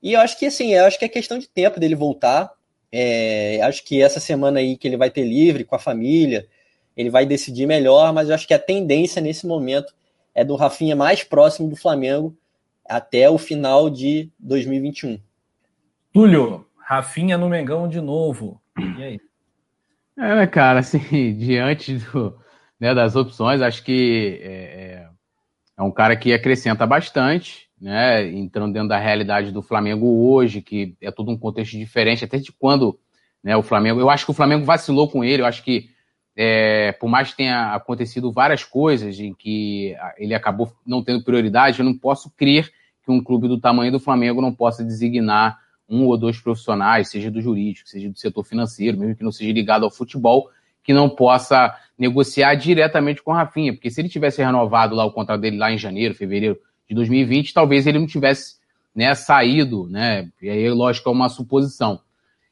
e eu acho que assim, eu acho que é questão de tempo dele voltar. É, acho que essa semana aí que ele vai ter livre com a família, ele vai decidir melhor, mas eu acho que a tendência nesse momento é do Rafinha mais próximo do Flamengo até o final de 2021. Túlio, Rafinha no Mengão de novo. E aí? É, né, cara, assim, <laughs> diante do, né, das opções, acho que é, é, é um cara que acrescenta bastante, né, entrando dentro da realidade do Flamengo hoje, que é todo um contexto diferente, até de quando né, o Flamengo. Eu acho que o Flamengo vacilou com ele, eu acho que é, por mais que tenha acontecido várias coisas em que ele acabou não tendo prioridade, eu não posso crer que um clube do tamanho do Flamengo não possa designar um ou dois profissionais, seja do jurídico, seja do setor financeiro, mesmo que não seja ligado ao futebol, que não possa negociar diretamente com o Rafinha, porque se ele tivesse renovado lá o contrato dele lá em janeiro, fevereiro de 2020, talvez ele não tivesse né, saído, né? E aí, lógico, é uma suposição.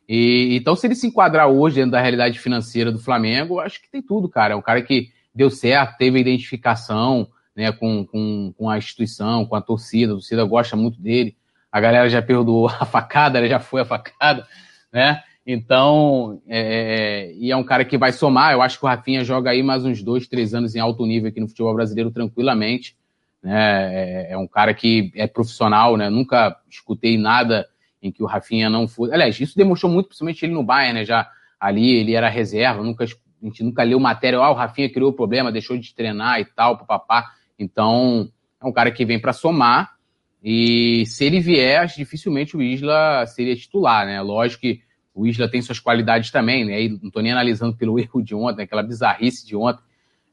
E, então, se ele se enquadrar hoje dentro da realidade financeira do Flamengo, acho que tem tudo, cara. É um cara que deu certo, teve identificação né, com, com, com a instituição, com a torcida, a torcida gosta muito dele. A galera já perdoou a facada, já foi a facada, né? Então, é, e é um cara que vai somar. Eu acho que o Rafinha joga aí mais uns dois, três anos em alto nível aqui no futebol brasileiro tranquilamente. Né? É, é um cara que é profissional, né? Nunca escutei nada em que o Rafinha não foi. Aliás, isso demonstrou muito, principalmente ele no Bayern, né? Já ali ele era reserva, nunca, a gente nunca leu matéria, ah, o Rafinha criou o problema, deixou de treinar e tal, papapá. Então, é um cara que vem para somar. E se ele vier, dificilmente o Isla seria titular, né? Lógico que o Isla tem suas qualidades também, né? não estou nem analisando pelo <laughs> erro de ontem, aquela bizarrice de ontem.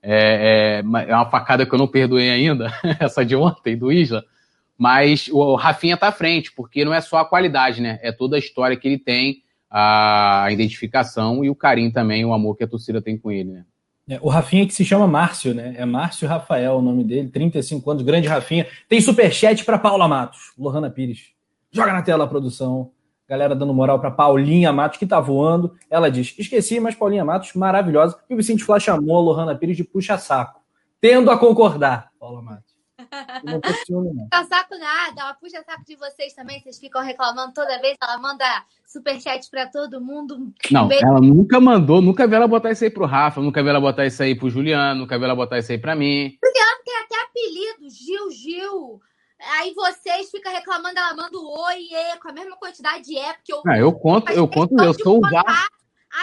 É, é, é uma facada que eu não perdoei ainda, <laughs> essa de ontem, do Isla. Mas o Rafinha está à frente, porque não é só a qualidade, né? É toda a história que ele tem, a identificação e o carinho também, o amor que a torcida tem com ele, né? É, o Rafinha que se chama Márcio, né? É Márcio Rafael o nome dele, 35 anos, grande Rafinha. Tem superchat para Paula Matos, Lohana Pires. Joga na tela a produção. Galera dando moral para Paulinha Matos, que tá voando. Ela diz: esqueci, mas Paulinha Matos, maravilhosa. E o Vicente Flá chamou a Lohana Pires de puxa-saco. Tendo a concordar, Paula Matos. <laughs> Não Puxa saco nada, ela puxa saco de vocês também, vocês ficam reclamando toda vez, ela manda superchat pra todo mundo. Não, beijo. ela nunca mandou, nunca vi ela botar isso aí pro Rafa, nunca vi ela botar isso aí pro Juliano, nunca vi ela botar isso aí pra mim. Juliano tem até apelido, Gil Gil. Aí vocês ficam reclamando, ela manda o oi, e com a mesma quantidade de é, porque eu. Ah, eu conto, eu conto, eu sou o VAR.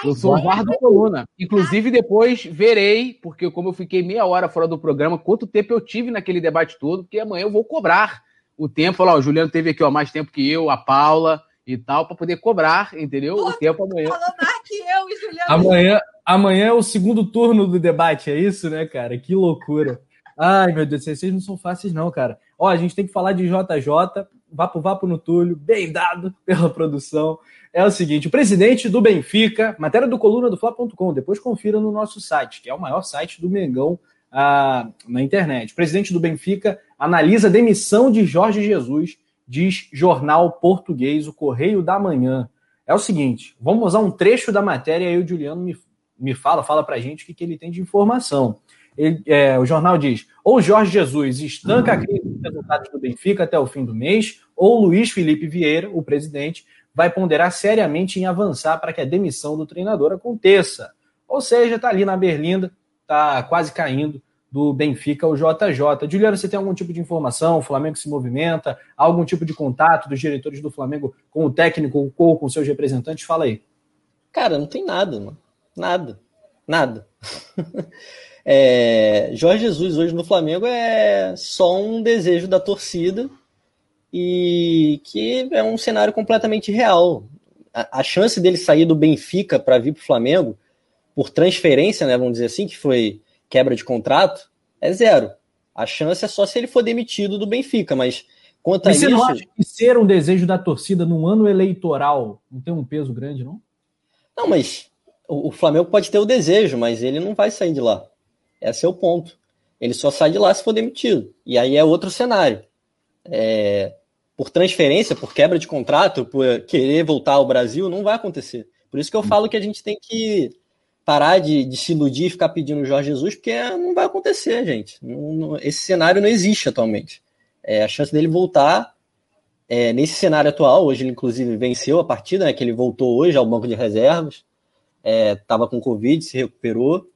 Eu sou o VAR da coluna. Inclusive, depois verei, porque como eu fiquei meia hora fora do programa, quanto tempo eu tive naquele debate todo, porque amanhã eu vou cobrar o tempo. Falar, ó, o Juliano teve aqui ó, mais tempo que eu, a Paula. e tal, para poder cobrar, entendeu? Pô, o tempo amanhã. Falou mais que eu e Juliano. Amanhã, amanhã é o segundo turno do debate, é isso, né, cara? Que loucura. Ai, meu Deus, vocês não são fáceis, não, cara. Ó, a gente tem que falar de JJ, vapo vapo no Túlio, bem dado <laughs> pela produção. É o seguinte: o presidente do Benfica, matéria do coluna do Fla.com, depois confira no nosso site, que é o maior site do Mengão ah, na internet. O presidente do Benfica analisa a demissão de Jorge Jesus, diz jornal português, o Correio da Manhã. É o seguinte: vamos usar um trecho da matéria e aí o Juliano me, me fala, fala pra gente o que, que ele tem de informação. Ele, é, o jornal diz: ou Jorge Jesus estanca a crise dos resultados do Benfica até o fim do mês, ou Luiz Felipe Vieira, o presidente, vai ponderar seriamente em avançar para que a demissão do treinador aconteça. Ou seja, está ali na Berlinda, está quase caindo do Benfica o JJ. Juliano, você tem algum tipo de informação? O Flamengo se movimenta? Algum tipo de contato dos diretores do Flamengo com o técnico ou com seus representantes? Fala aí. Cara, não tem nada, mano. Nada. Nada. <laughs> é, Jorge Jesus hoje no Flamengo é só um desejo da torcida e que é um cenário completamente real. A, a chance dele sair do Benfica para vir para o Flamengo por transferência, né, vamos dizer assim, que foi quebra de contrato, é zero. A chance é só se ele for demitido do Benfica, mas quanto mas você isso... não acha que ser um desejo da torcida num ano eleitoral não tem um peso grande, não? Não, mas o, o Flamengo pode ter o desejo, mas ele não vai sair de lá. Esse é o ponto. Ele só sai de lá se for demitido. E aí é outro cenário. É, por transferência, por quebra de contrato, por querer voltar ao Brasil, não vai acontecer. Por isso que eu falo que a gente tem que parar de, de se iludir e ficar pedindo Jorge Jesus, porque não vai acontecer, gente. Não, não, esse cenário não existe atualmente. É, a chance dele voltar é, nesse cenário atual, hoje ele inclusive venceu a partida, né, que ele voltou hoje ao banco de reservas, estava é, com Covid, se recuperou,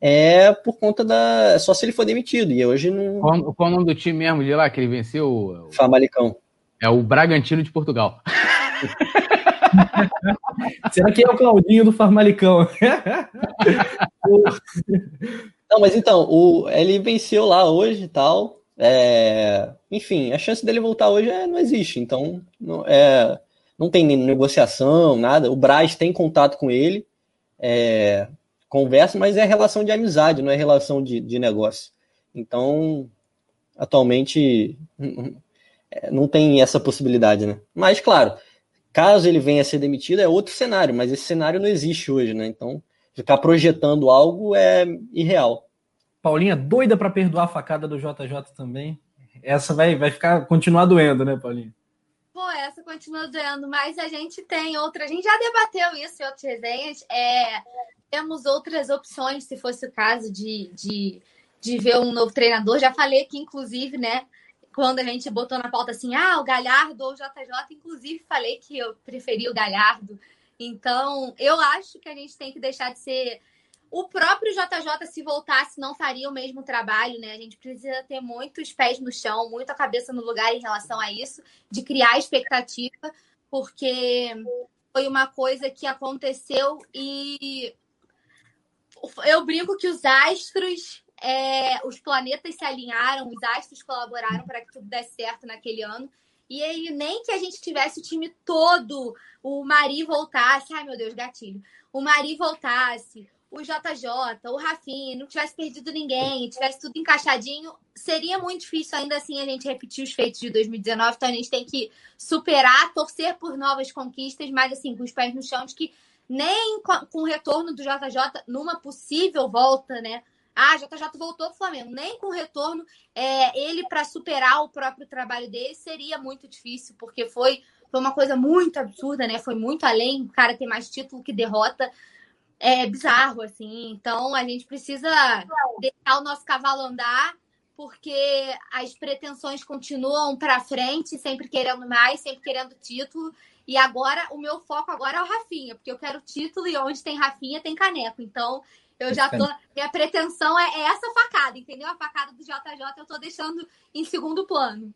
é por conta da. É só se ele for demitido. E hoje não. Qual, qual o nome do time mesmo de lá que ele venceu? Famalicão. É o Bragantino de Portugal. <laughs> Será que é o Claudinho do Farmalicão? <laughs> Não, mas então, o, ele venceu lá hoje e tal. É, enfim, a chance dele voltar hoje é, não existe. Então, não, é, não tem negociação, nada. O Braz tem contato com ele, é, conversa, mas é relação de amizade, não é relação de, de negócio. Então, atualmente, <laughs> não tem essa possibilidade, né? Mas, claro, Caso ele venha a ser demitido, é outro cenário, mas esse cenário não existe hoje, né? Então, ficar projetando algo é irreal. Paulinha, doida para perdoar a facada do JJ também. Essa vai, vai ficar continuar doendo, né, Paulinha? Pô, essa continua doendo, mas a gente tem outra. A gente já debateu isso em outras resenhas. É, temos outras opções, se fosse o caso de, de, de ver um novo treinador. Já falei aqui, inclusive, né? quando a gente botou na pauta assim, ah, o Galhardo ou o JJ, inclusive falei que eu preferi o Galhardo. Então, eu acho que a gente tem que deixar de ser. O próprio JJ, se voltasse, não faria o mesmo trabalho, né? A gente precisa ter muitos pés no chão, muita cabeça no lugar em relação a isso, de criar expectativa, porque foi uma coisa que aconteceu e eu brinco que os astros é, os planetas se alinharam, os astros colaboraram para que tudo desse certo naquele ano. E aí, nem que a gente tivesse o time todo, o Mari voltasse, ai meu Deus, gatilho, o Mari voltasse, o JJ, o Rafinha, não tivesse perdido ninguém, tivesse tudo encaixadinho, seria muito difícil ainda assim a gente repetir os feitos de 2019. Então a gente tem que superar, torcer por novas conquistas, mas assim, com os pés no chão, de que nem com o retorno do JJ numa possível volta, né? Ah, JJ voltou para o Flamengo. Nem com retorno, é, ele para superar o próprio trabalho dele seria muito difícil, porque foi, foi uma coisa muito absurda, né? Foi muito além. O cara tem mais título que derrota. É bizarro, assim. Então a gente precisa deixar o nosso cavalo andar, porque as pretensões continuam para frente, sempre querendo mais, sempre querendo título. E agora, o meu foco agora é o Rafinha, porque eu quero título e onde tem Rafinha tem caneco. Então, eu já tô. Minha pretensão é, é essa facada, entendeu? A facada do JJ eu tô deixando em segundo plano.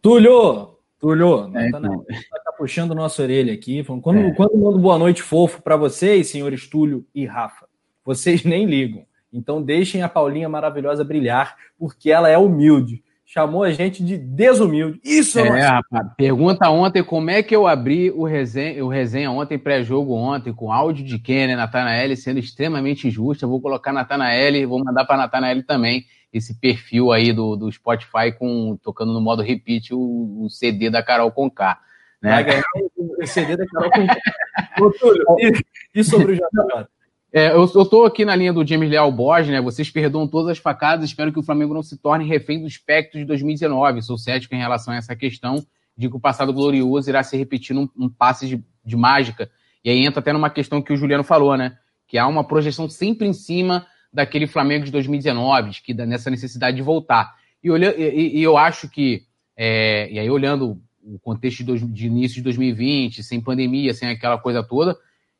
Túlio! Túlio, é, tá, então. tá, puxando nossa orelha aqui. Quando, é. quando mando boa noite fofo para vocês, senhores Túlio e Rafa, vocês <laughs> nem ligam. Então deixem a Paulinha maravilhosa brilhar, porque ela é humilde. Chamou a gente de desumilde. Isso é, rapaz. Pergunta ontem como é que eu abri o resenha, o resenha ontem, pré-jogo ontem, com áudio de Kenner, Natanael sendo extremamente injusto. Eu vou colocar Natanael, vou mandar para Natanael também esse perfil aí do, do Spotify com tocando no modo repeat o, o CD da Carol Conká. Né? Vai ganhar o CD da Carol Conká. <laughs> e, e sobre o JJ? É, eu, estou aqui na linha do James Leal Borges, né? Vocês perdoam todas as facadas, espero que o Flamengo não se torne refém do espectro de 2019. Sou cético em relação a essa questão de que o passado glorioso irá se repetir num, num passe de, de, mágica. E aí entra até numa questão que o Juliano falou, né? Que há uma projeção sempre em cima daquele Flamengo de 2019, de que nessa necessidade de voltar. E, olha, e, e eu acho que, é, e aí olhando o contexto de, de início de 2020, sem pandemia, sem aquela coisa toda,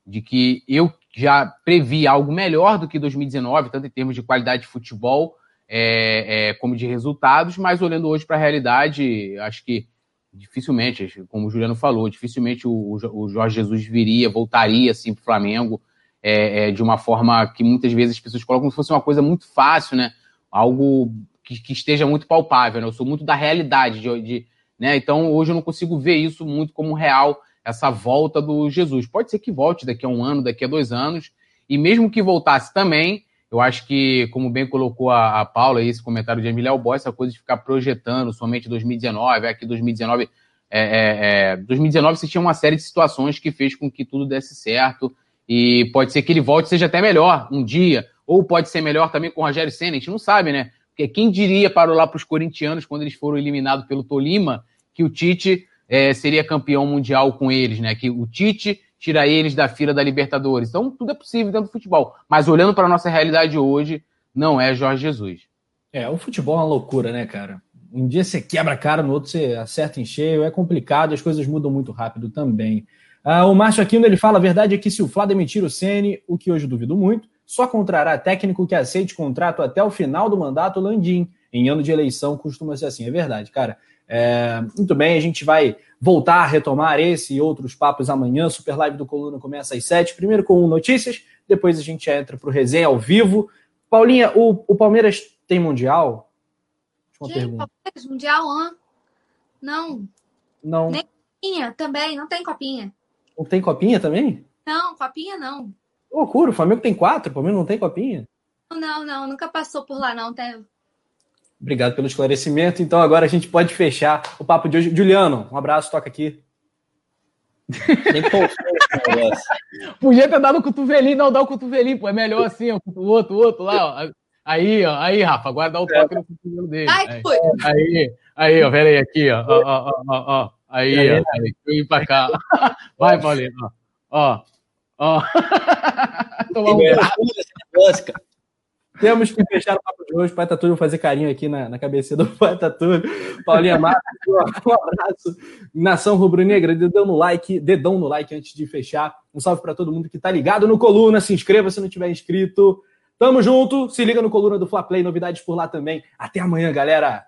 de que eu já previ algo melhor do que 2019, tanto em termos de qualidade de futebol é, é, como de resultados, mas olhando hoje para a realidade, acho que dificilmente, como o Juliano falou, dificilmente o, o Jorge Jesus viria, voltaria assim para o Flamengo é, é, de uma forma que muitas vezes as pessoas colocam como se fosse uma coisa muito fácil, né? Algo que, que esteja muito palpável. Né? Eu sou muito da realidade, de, de, né? Então hoje eu não consigo ver isso muito como real essa volta do Jesus. Pode ser que volte daqui a um ano, daqui a dois anos, e mesmo que voltasse também, eu acho que, como bem colocou a, a Paula, esse comentário de Emília Boy, essa coisa de ficar projetando somente 2019, aqui 2019. É, é, é, 2019 você tinha uma série de situações que fez com que tudo desse certo, e pode ser que ele volte seja até melhor um dia, ou pode ser melhor também com o Rogério Senna, a gente não sabe, né? Porque quem diria para lá para os corintianos, quando eles foram eliminados pelo Tolima, que o Tite é, seria campeão mundial com eles, né? Que o Tite tira eles da fila da Libertadores. Então, tudo é possível dentro do futebol. Mas olhando para a nossa realidade hoje, não é Jorge Jesus. É, o futebol é uma loucura, né, cara? Um dia você quebra a cara, no outro você acerta em cheio, é complicado, as coisas mudam muito rápido também. Ah, o Márcio Aquino ele fala: a verdade é que se o Flá demitir o Ceni, o que hoje duvido muito, só contrará técnico que aceite contrato até o final do mandato Landim. Em ano de eleição costuma ser assim. É verdade, cara. É, muito bem, a gente vai voltar a retomar esse e outros papos amanhã. Super Live do Coluna começa às sete. Primeiro com notícias, depois a gente entra para o resenha ao vivo. Paulinha, o, o Palmeiras tem Mundial? Uma pergunta. Palmeiras, Mundial, hein? Não. Não. Nem copinha também, não tem copinha. Não tem copinha também? Não, copinha não. Loucura, o Flamengo tem quatro, o Palmeiras não tem copinha? Não, não, nunca passou por lá, não. Tem, Obrigado pelo esclarecimento. Então agora a gente pode fechar o papo de hoje. Juliano, um abraço, toca aqui. Podia ter dado o cotovelinho, não dá o cotovelinho, pô. É melhor <laughs> assim, ó, o outro, o outro lá, ó. Aí, ó, aí, Rafa, agora dá o toque no cotovelo dele. Ai, foi. Aí, aí, ó, pera aí, aqui, ó, ó, ó, ó, ó. Aí, aí, ó, aí, deixa eu ir pra cá. <laughs> Vai, Paulinho, ó, ó, ó. <laughs> Tomar um temos que fechar o papo de hoje. Pai Tatu, vou fazer carinho aqui na, na cabeça do Pai Tatu. Paulinha Matos, <laughs> um abraço. Nação Rubro-Negra, dedão no like, dedão no like antes de fechar. Um salve para todo mundo que tá ligado no Coluna. Se inscreva se não tiver inscrito. Tamo junto. Se liga no Coluna do Fla Play, novidades por lá também. Até amanhã, galera.